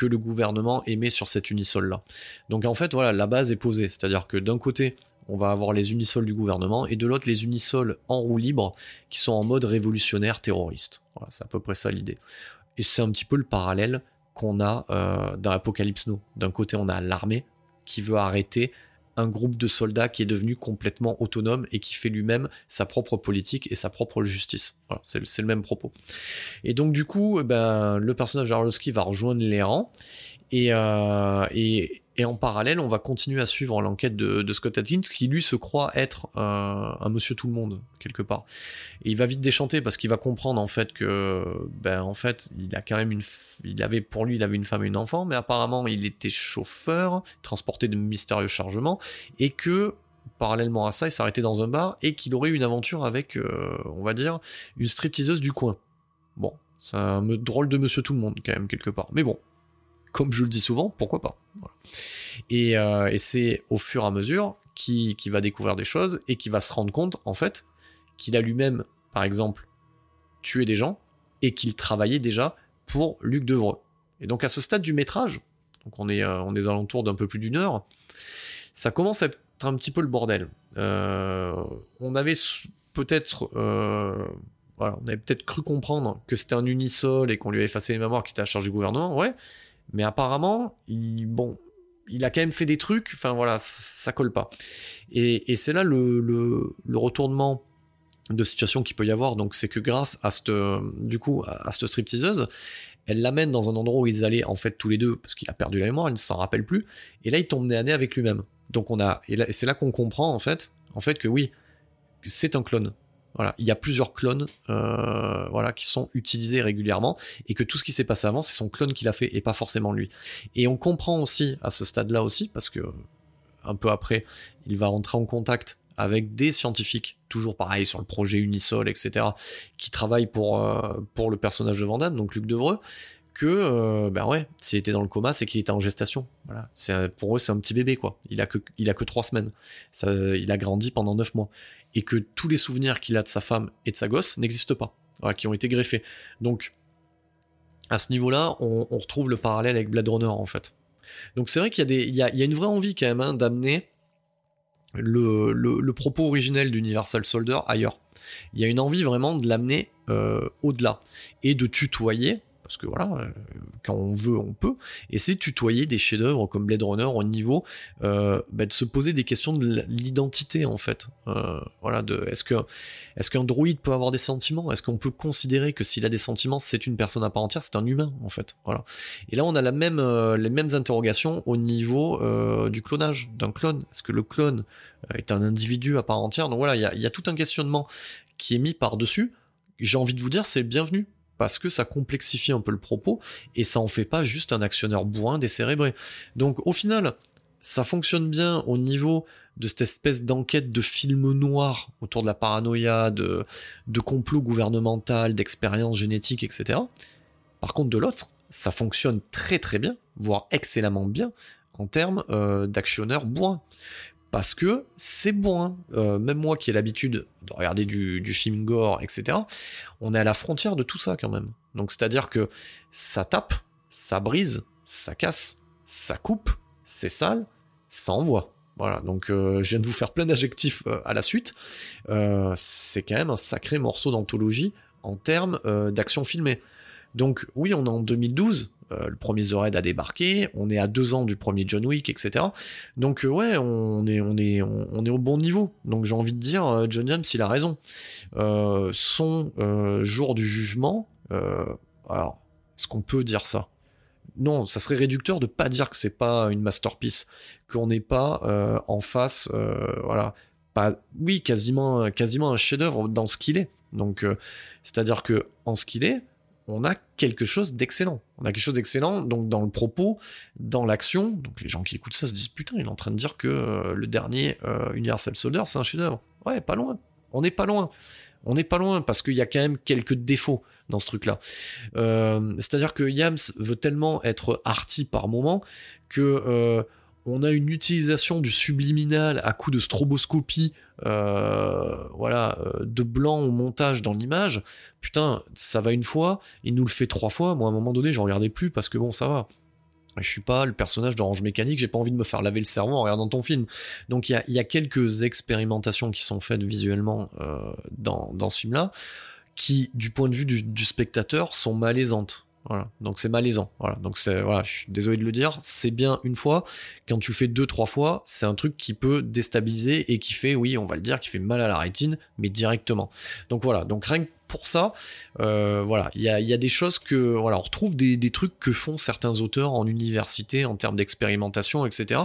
que le gouvernement émet sur cet unisol-là. Donc en fait, voilà, la base est posée. C'est-à-dire que d'un côté, on va avoir les unisols du gouvernement, et de l'autre, les unisols en roue libre, qui sont en mode révolutionnaire terroriste. C'est à peu près ça l'idée. Et c'est un petit peu le parallèle qu'on a euh, dans Apocalypse Now. D'un côté, on a l'armée qui veut arrêter un groupe de soldats qui est devenu complètement autonome et qui fait lui-même sa propre politique et sa propre justice. c'est le même propos. Et donc du coup, eh ben, le personnage d'Arlovski va rejoindre les rangs et, euh, et, et en parallèle, on va continuer à suivre l'enquête de, Scott Atkins, qui lui se croit être un monsieur tout le monde, quelque part. Et il va vite déchanter parce qu'il va comprendre en fait que, ben en fait, il a quand même une. Il avait, pour lui, il avait une femme et une enfant, mais apparemment, il était chauffeur, transporté de mystérieux chargements, et que parallèlement à ça, il s'arrêtait dans un bar et qu'il aurait eu une aventure avec, euh, on va dire, une stripteaseuse du coin. Bon, c'est un drôle de monsieur tout le monde, quand même, quelque part. Mais bon, comme je le dis souvent, pourquoi pas. Euh, et, c'est au fur et à mesure qu'il va découvrir des choses et qu'il va se rendre compte, en fait, qu'il a lui-même, par exemple, tué des gens et qu'il travaillait déjà pour Luc Devreux. Et donc à ce stade du métrage, on est, euh, on est alentours d'un peu plus d'une heure, ça commence à être un petit peu le bordel. Euh, on avait peut-être voilà, on avait peut-être cru comprendre que c'était un unisol et qu'on lui avait effacé les mémoires qui était à charge du gouvernement, ouais, mais apparemment, il, bon, il a quand même fait des trucs, enfin voilà, ça, colle pas. Et, c'est là le, retournement de situation qu'il peut y avoir, donc c'est que grâce à cette, du coup, à stripteaseuse, elle l'amène dans un endroit où ils allaient en fait tous les deux, parce qu'il a perdu la mémoire, il ne s'en rappelle plus, et là il tombe nez à nez avec lui-même. Donc on a, et, et c'est là qu'on comprend en fait, en fait que oui, c'est un clone. Voilà, il y a plusieurs clones euh, voilà, qui sont utilisés régulièrement et que tout ce qui s'est passé avant, c'est son clone qui l'a fait et pas forcément lui. Et on comprend aussi à ce stade-là aussi, parce que un peu après, il va rentrer en contact avec des scientifiques, toujours pareil sur le projet Unisol, etc., qui travaillent pour, euh, pour le personnage de Vandame, donc Luc Devreux, que, euh, ben ouais, s'il était dans le coma, c'est qu'il était en gestation. Voilà. C'est, pour eux, c'est un petit bébé, quoi. Il a que, il a que trois semaines. Ça, il a grandi pendant neuf mois et que tous les souvenirs qu'il a de sa femme et de sa gosse n'existent pas, qui ont été greffés. Donc, à ce niveau-là, on, retrouve le parallèle avec Blade Runner, en fait. Donc c'est vrai qu'il y, a une vraie envie quand même hein, d'amener le, propos originel d'Universal Soldier ailleurs. Il y a une envie vraiment de l'amener euh, au-delà et de tutoyer, parce que voilà, euh, quand on veut, on peut, et c'est tutoyer des chefs-d'œuvre comme Blade Runner au niveau euh, bah, de se poser des questions de l'identité en fait. Euh, voilà, est-ce qu'un droïde peut avoir des sentiments? Est-ce qu'on peut considérer que s'il a des sentiments, c'est une personne à part entière, c'est un humain en fait? Voilà. Et là, on a même les mêmes interrogations au niveau du clonage d'un clone. Est-ce que le clone est un individu à part entière? Donc voilà, il y a tout un questionnement qui est mis par dessus. J'ai envie de vous dire, c'est bienvenu parce que ça complexifie un peu le propos et ça en fait pas juste un actionneur bourrin décérébré. Donc au final, ça fonctionne bien au niveau de cette espèce d'enquête de film noir autour de la paranoïa, de, de complot gouvernemental, d'expérience génétique, etc. Par contre, de l'autre, ça fonctionne très très bien, voire excellemment bien, en termes euh, d'actionneur bourrin parce que c'est bon. Hein. Euh, même moi qui ai l'habitude de regarder du, film gore, etc., on est à la frontière de tout ça quand même. Donc c'est-à-dire que ça tape, ça brise, ça casse, ça coupe, c'est sale, ça envoie. Voilà, donc euh, je viens de vous faire plein d'adjectifs euh, à la suite. c'est quand même un sacré morceau d'anthologie en termes d'action filmée. Donc oui, on est en 2012, euh, le premier The Raid a débarqué, on est à deux ans du premier John Wick, etc. Donc euh, ouais, on est, on, est, on, est au bon niveau. Donc j'ai envie de dire, euh, John James, il a raison. son jour du jugement, alors, est-ce qu'on peut dire ça? Non, ça serait réducteur de pas dire que c'est pas une masterpiece, qu'on n'est pas en face, voilà, pas, oui, quasiment, quasiment un chef-d'œuvre dans ce qu'il est. Donc, c'est-à-dire que en ce qu'il est, on a quelque chose d'excellent. On a quelque chose d'excellent, donc dans le propos, dans l'action. Donc les gens qui écoutent ça se disent putain, il est en train de dire que euh, le dernier euh, Universal Soldier, c'est un chef-d'œuvre. Ouais, pas loin. On n'est pas loin. On n'est pas loin parce qu'il y a quand même quelques défauts dans ce truc-là. Euh, c'est-à-dire que Yams veut tellement être arty par moment que on a une utilisation du subliminal à coup de stroboscopie, euh, voilà, euh, de blanc au montage dans l'image. Putain, ça va une fois, il nous le fait trois fois. Moi, à un moment donné, j'en regardais plus parce que bon, ça va. Je suis pas le personnage d'Orange Mécanique, j'ai pas envie de me faire laver le cerveau en regardant ton film. Donc il y a, quelques expérimentations qui sont faites visuellement euh, dans, ce film-là, qui, du point de vue du spectateur, sont malaisantes. Voilà, donc c'est malaisant. Voilà, donc c'est voilà, je suis désolé de le dire, c'est bien une fois. Quand tu fais deux trois fois, c'est un truc qui peut déstabiliser et qui fait, oui, on va le dire, qui fait mal à la rétine, mais directement. Donc voilà, donc rien que pour ça, euh, voilà, il y a, des choses que, voilà, on retrouve des, des trucs que font certains auteurs en université en termes d'expérimentation, etc.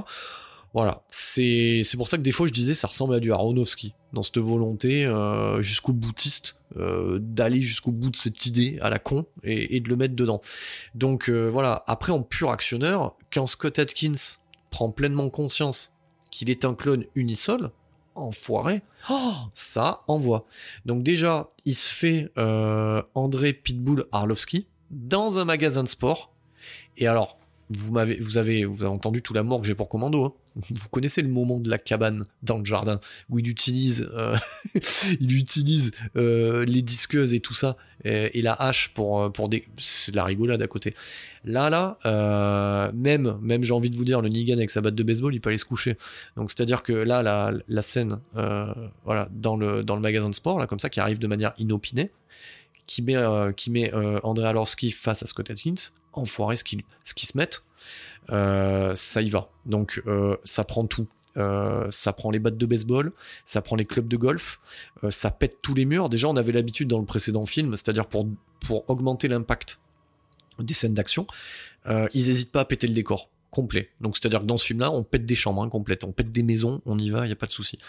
Voilà, c'est pour ça que des fois je disais ça ressemble à du Aronofsky, dans cette volonté euh, jusqu'au boutiste, euh, d'aller jusqu'au bout de cette idée à la con et, de le mettre dedans. Donc euh, voilà, après en pur actionneur, quand Scott Atkins prend pleinement conscience qu'il est un clone unisol, enfoiré, ça envoie. Donc déjà, il se fait André Pitbull Arlovski dans un magasin de sport. Et alors, vous avez, entendu tout l'amour que j'ai pour Commando. Hein. *laughs* Vous connaissez le moment de la cabane dans le jardin où il utilise, euh, *laughs* il utilise euh, les disqueuses et tout ça et, la hache pour euh, pour des, c'est la rigolade à côté. Là là, même même j'ai envie de vous dire le Nigan avec sa batte de baseball, il peut aller se coucher. Donc c'est à dire que là la, scène, voilà dans le dans le magasin de sport là comme ça qui arrive de manière inopinée, qui met qui met André Alorski face à Scott Atkins, enfoiré ce qui ce qui se mettent ça y va. Donc euh, ça prend tout. Euh, ça prend les battes de baseball, ça prend les clubs de golf, ça pète tous les murs. Déjà, on avait l'habitude dans le précédent film, c'est-à-dire pour, pour augmenter l'impact des scènes d'action, ils n'hésitent pas à péter le décor complet. Donc c'est-à-dire que dans ce film-là, on pète des chambres hein, on pète des maisons, on y va, il n'y a pas de souci.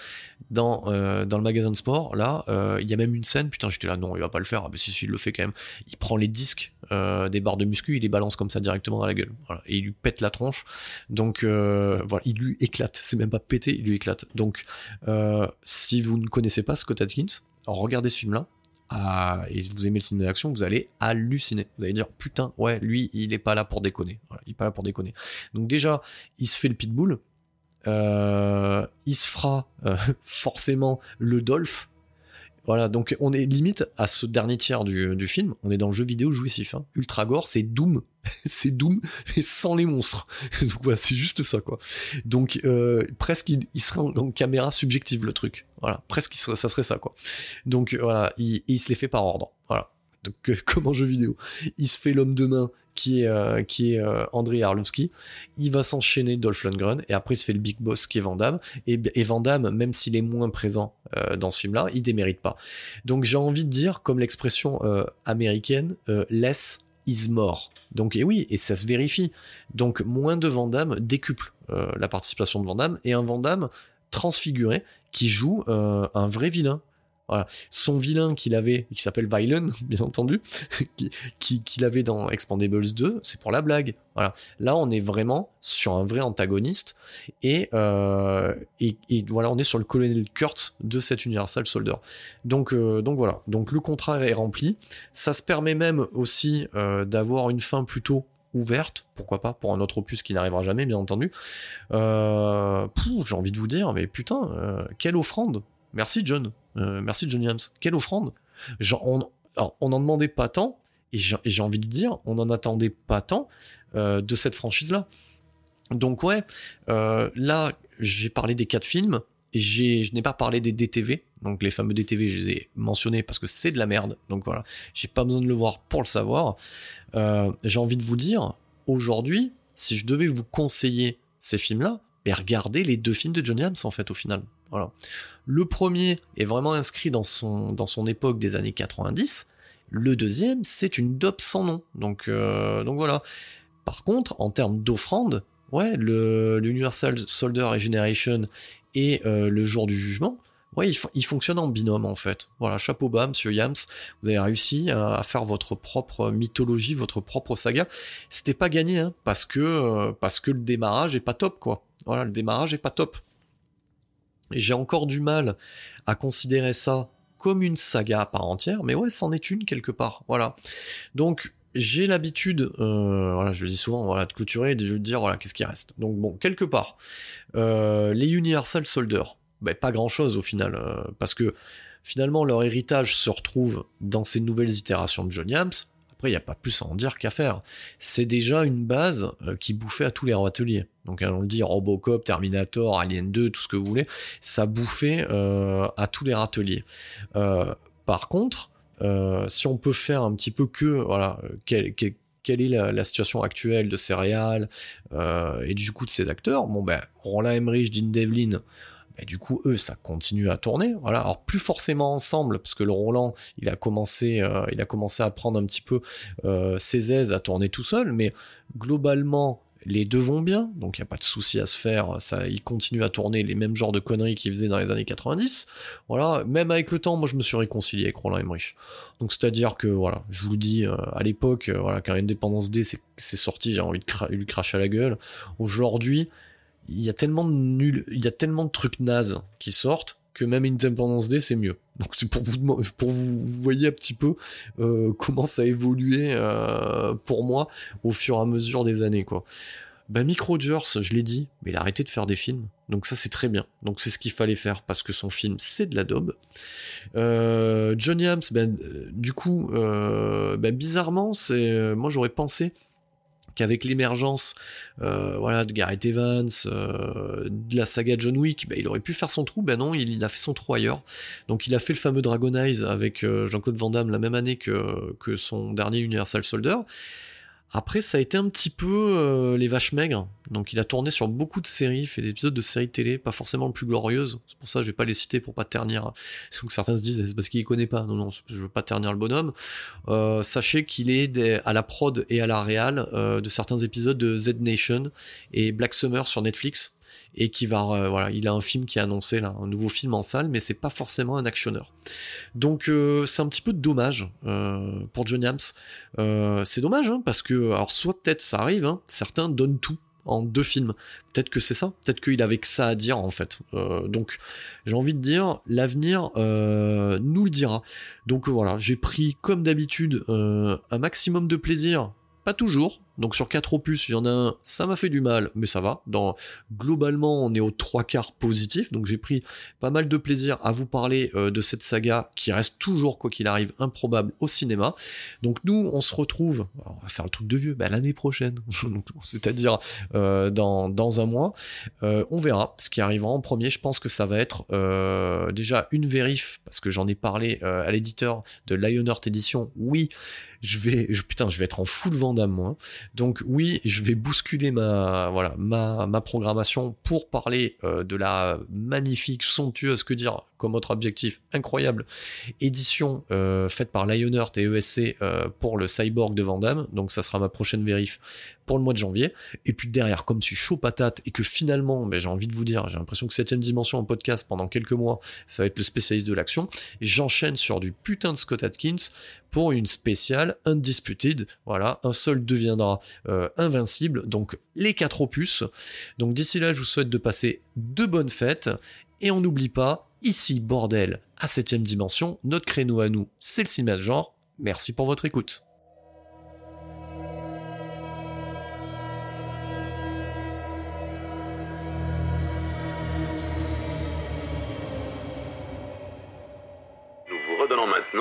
Dans, euh, dans le magasin de sport, là, euh, il y a même une scène, putain, j'étais là, non, il va pas le faire, ah, mais si, si, il le fait quand même. Il prend les disques euh, des barres de muscu, il les balance comme ça directement dans la gueule, et il lui pète la tronche. Donc voilà, il lui éclate, c'est même pas pété, il lui éclate. Donc si vous ne connaissez pas Scott Atkins, regardez ce film-là, et vous aimez le cinéma d'action, vous allez halluciner. Vous allez dire putain, ouais, lui, il est pas là pour déconner. il est pas là pour déconner. Donc déjà, il se fait le pitbull. Euh, il se fera euh, *laughs* forcément le Dolph voilà, donc on est limite à ce dernier tiers du, film, on est dans le jeu vidéo jouissif. Hein. Ultra gore, c'est Doom, *laughs* c'est Doom, mais sans les monstres. *laughs* donc voilà, c'est juste ça, quoi. Donc euh, presque il, serait en, caméra subjective le truc. Voilà, presque ça serait ça, quoi. Donc voilà, il, il se les fait par ordre. Voilà. donc, *laughs* comme en jeu vidéo. Il se fait l'homme de main qui est, euh, euh, André Arlovski. Il va s'enchaîner Dolph Lundgren et après il se fait le big boss qui est Van Damme. Et, et Van Damme, même s'il est moins présent euh, dans ce film-là, il démérite pas. Donc j'ai envie de dire, comme l'expression américaine, less is more. Donc et oui, et ça se vérifie. Donc moins de Van Damme décuple la participation de Van Damme et un Van Damme transfiguré qui joue un vrai vilain. Son vilain qu'il avait, qui s'appelle Violin, *laughs* bien entendu, *laughs* qu'il avait dans Expandables 2, c'est pour la blague. Voilà. Là, on est vraiment sur un vrai antagoniste euh, et, et, voilà, on est sur le colonel Kurtz de cet Universal Soldier. Donc, euh, donc voilà. Donc le contrat est rempli. Ça se permet même aussi euh, d'avoir une fin plutôt ouverte, pourquoi pas, pour un autre opus qui n'arrivera jamais, bien entendu. J'ai envie de vous dire, mais putain, quelle offrande Merci John. Euh, merci John Williams. Quelle offrande. on n'en demandait pas tant, et j'ai envie de dire, on n'en attendait pas tant euh, de cette franchise-là. Donc ouais, euh, là, j'ai parlé des quatre films, je n'ai pas parlé des DTV, donc les fameux DTV, je les ai mentionnés parce que c'est de la merde, donc voilà, j'ai pas besoin de le voir pour le savoir. j'ai envie de vous dire, aujourd'hui, si je devais vous conseiller ces films-là, ben regardez les deux films de John Williams en fait au final. Voilà. Le premier est vraiment inscrit dans son, dans son époque des années 90. Le deuxième, c'est une dope sans nom. Donc, euh, donc voilà. Par contre, en termes d'offrande, ouais, l'Universal Soldier Regeneration et euh, le jour du jugement, ouais, ils, fonctionnent en binôme en fait. Voilà, chapeau bas, monsieur Yams, vous avez réussi à, faire votre propre mythologie, votre propre saga. C'était pas gagné, hein, parce que euh, parce que le démarrage est pas top, quoi. Voilà, le démarrage est pas top. J'ai encore du mal à considérer ça comme une saga à part entière, mais ouais, c'en est une quelque part. Voilà. Donc, j'ai l'habitude, euh, voilà, je le dis souvent, voilà, de clôturer et de dire, voilà, qu'est-ce qui reste. Donc, bon, quelque part, euh, les Universal Soldier, ben, pas grand-chose au final, euh, parce que finalement, leur héritage se retrouve dans ces nouvelles itérations de John Yams, après, il n'y a pas plus à en dire qu'à faire. C'est déjà une base euh, qui bouffait à tous les ateliers. Donc, on le dit, Robocop, Terminator, Alien 2, tout ce que vous voulez, ça bouffait euh, à tous les râteliers. Euh, par contre, si on peut faire un petit peu que, voilà, quelle, est la, situation actuelle de ces réals et du coup de ces acteurs, bon ben, Roland Emmerich, Dean Devlin, et du coup, eux, ça continue à tourner. Alors plus forcément ensemble, parce que le Roland, il a commencé, euh, il a commencé à prendre un petit peu euh, ses aises à tourner tout seul, mais globalement, les deux vont bien, donc il n'y a pas de souci à se faire. Ça, il continue à tourner les mêmes genres de conneries qu'il faisait dans les années 90. Voilà, même avec le temps, moi je me suis réconcilié avec Roland Emmerich. Donc c'est-à-dire que voilà, je vous le dis, euh, à l'époque, voilà, quand Independence D c'est sorti, j'ai envie de lui cracher à la gueule. Aujourd'hui, il y a tellement de nul, il y a tellement de trucs nazes qui sortent que même Independence Day c'est mieux. Donc c'est pour vous pour vous, voyez un petit peu euh, comment ça a évolué euh, pour moi au fur et à mesure des années quoi. Bah Mick Rogers, je l'ai dit, mais il a arrêté de faire des films. Donc ça c'est très bien. Donc c'est ce qu'il fallait faire parce que son film c'est de la daube. Euh, Johnny Hams, ben, du coup, ben, bizarrement, c'est moi j'aurais pensé qu'avec l'émergence euh, voilà, de Gareth Evans, euh, de la saga John Wick, bah, il aurait pu faire son trou, ben non, il, a fait son trou ailleurs. Donc il a fait le fameux Dragon Eyes avec euh, Jean-Claude Van Damme la même année que, que son dernier Universal Soldier. Après, ça a été un petit peu euh, les vaches maigres. Donc, il a tourné sur beaucoup de séries, fait des épisodes de séries télé, pas forcément le plus glorieuse. C'est pour ça que je vais pas les citer pour pas ternir. Donc, certains se disent, c'est parce qu'il connaît pas. Non, non, je veux pas ternir le bonhomme. Euh, sachez qu'il est à la prod et à la réal euh, de certains épisodes de Z Nation et Black Summer sur Netflix et qui va euh, voilà il a un film qui est annoncé là un nouveau film en salle mais c'est pas forcément un actionneur donc euh, c'est un petit peu dommage euh, pour John Yams c'est dommage hein, parce que alors soit peut-être ça arrive hein, certains donnent tout en deux films. Peut-être que c'est ça, peut-être qu'il avait que ça à dire en fait. donc j'ai envie de dire, l'avenir nous le dira. Donc voilà, j'ai pris comme d'habitude un maximum de plaisir pas toujours, Donc sur quatre opus, il y en a un, ça m'a fait du mal, mais ça va. Globalement, on est aux trois quarts positifs, donc j'ai pris pas mal de plaisir à vous parler euh, de cette saga qui reste toujours, quoi qu'il arrive, improbable au cinéma. Donc nous, on se retrouve, on va faire le truc de vieux, bah, l'année prochaine, *laughs* c'est-à-dire euh, dans, dans, un mois. Euh, on verra ce qui arrivera en premier. Je pense que ça va être déjà une vérif, parce que j'en ai parlé à l'éditeur de Lionheart Edition. Oui, je vais, putain, je vais être en full Vandame moi. Donc oui, je vais bousculer ma, voilà, ma, ma programmation pour parler euh, de la magnifique, somptueuse, que dire, comme autre objectif incroyable, édition euh, faite par Lionheart et ESC euh, pour le Cyborg de Vandame. Donc ça sera ma prochaine vérif pour le mois de janvier. Et puis derrière, comme je suis chaud patate et que finalement, j'ai envie de vous dire, j'ai l'impression que 7 dimension en podcast pendant quelques mois, ça va être le spécialiste de l'action. J'enchaîne sur du putain de Scott Atkins pour une spéciale Undisputed. Voilà, un seul deviendra euh, invincible. Donc les quatre opus. Donc d'ici là, je vous souhaite de passer de bonnes fêtes. Et on n'oublie pas, ici, bordel, à 7 dimension, notre créneau à nous, c'est le cinéma de genre. Merci pour votre écoute.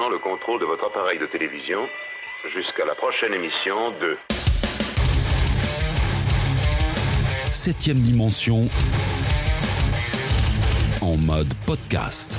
le contrôle de votre appareil de télévision jusqu'à la prochaine émission de Septième dimension en mode podcast.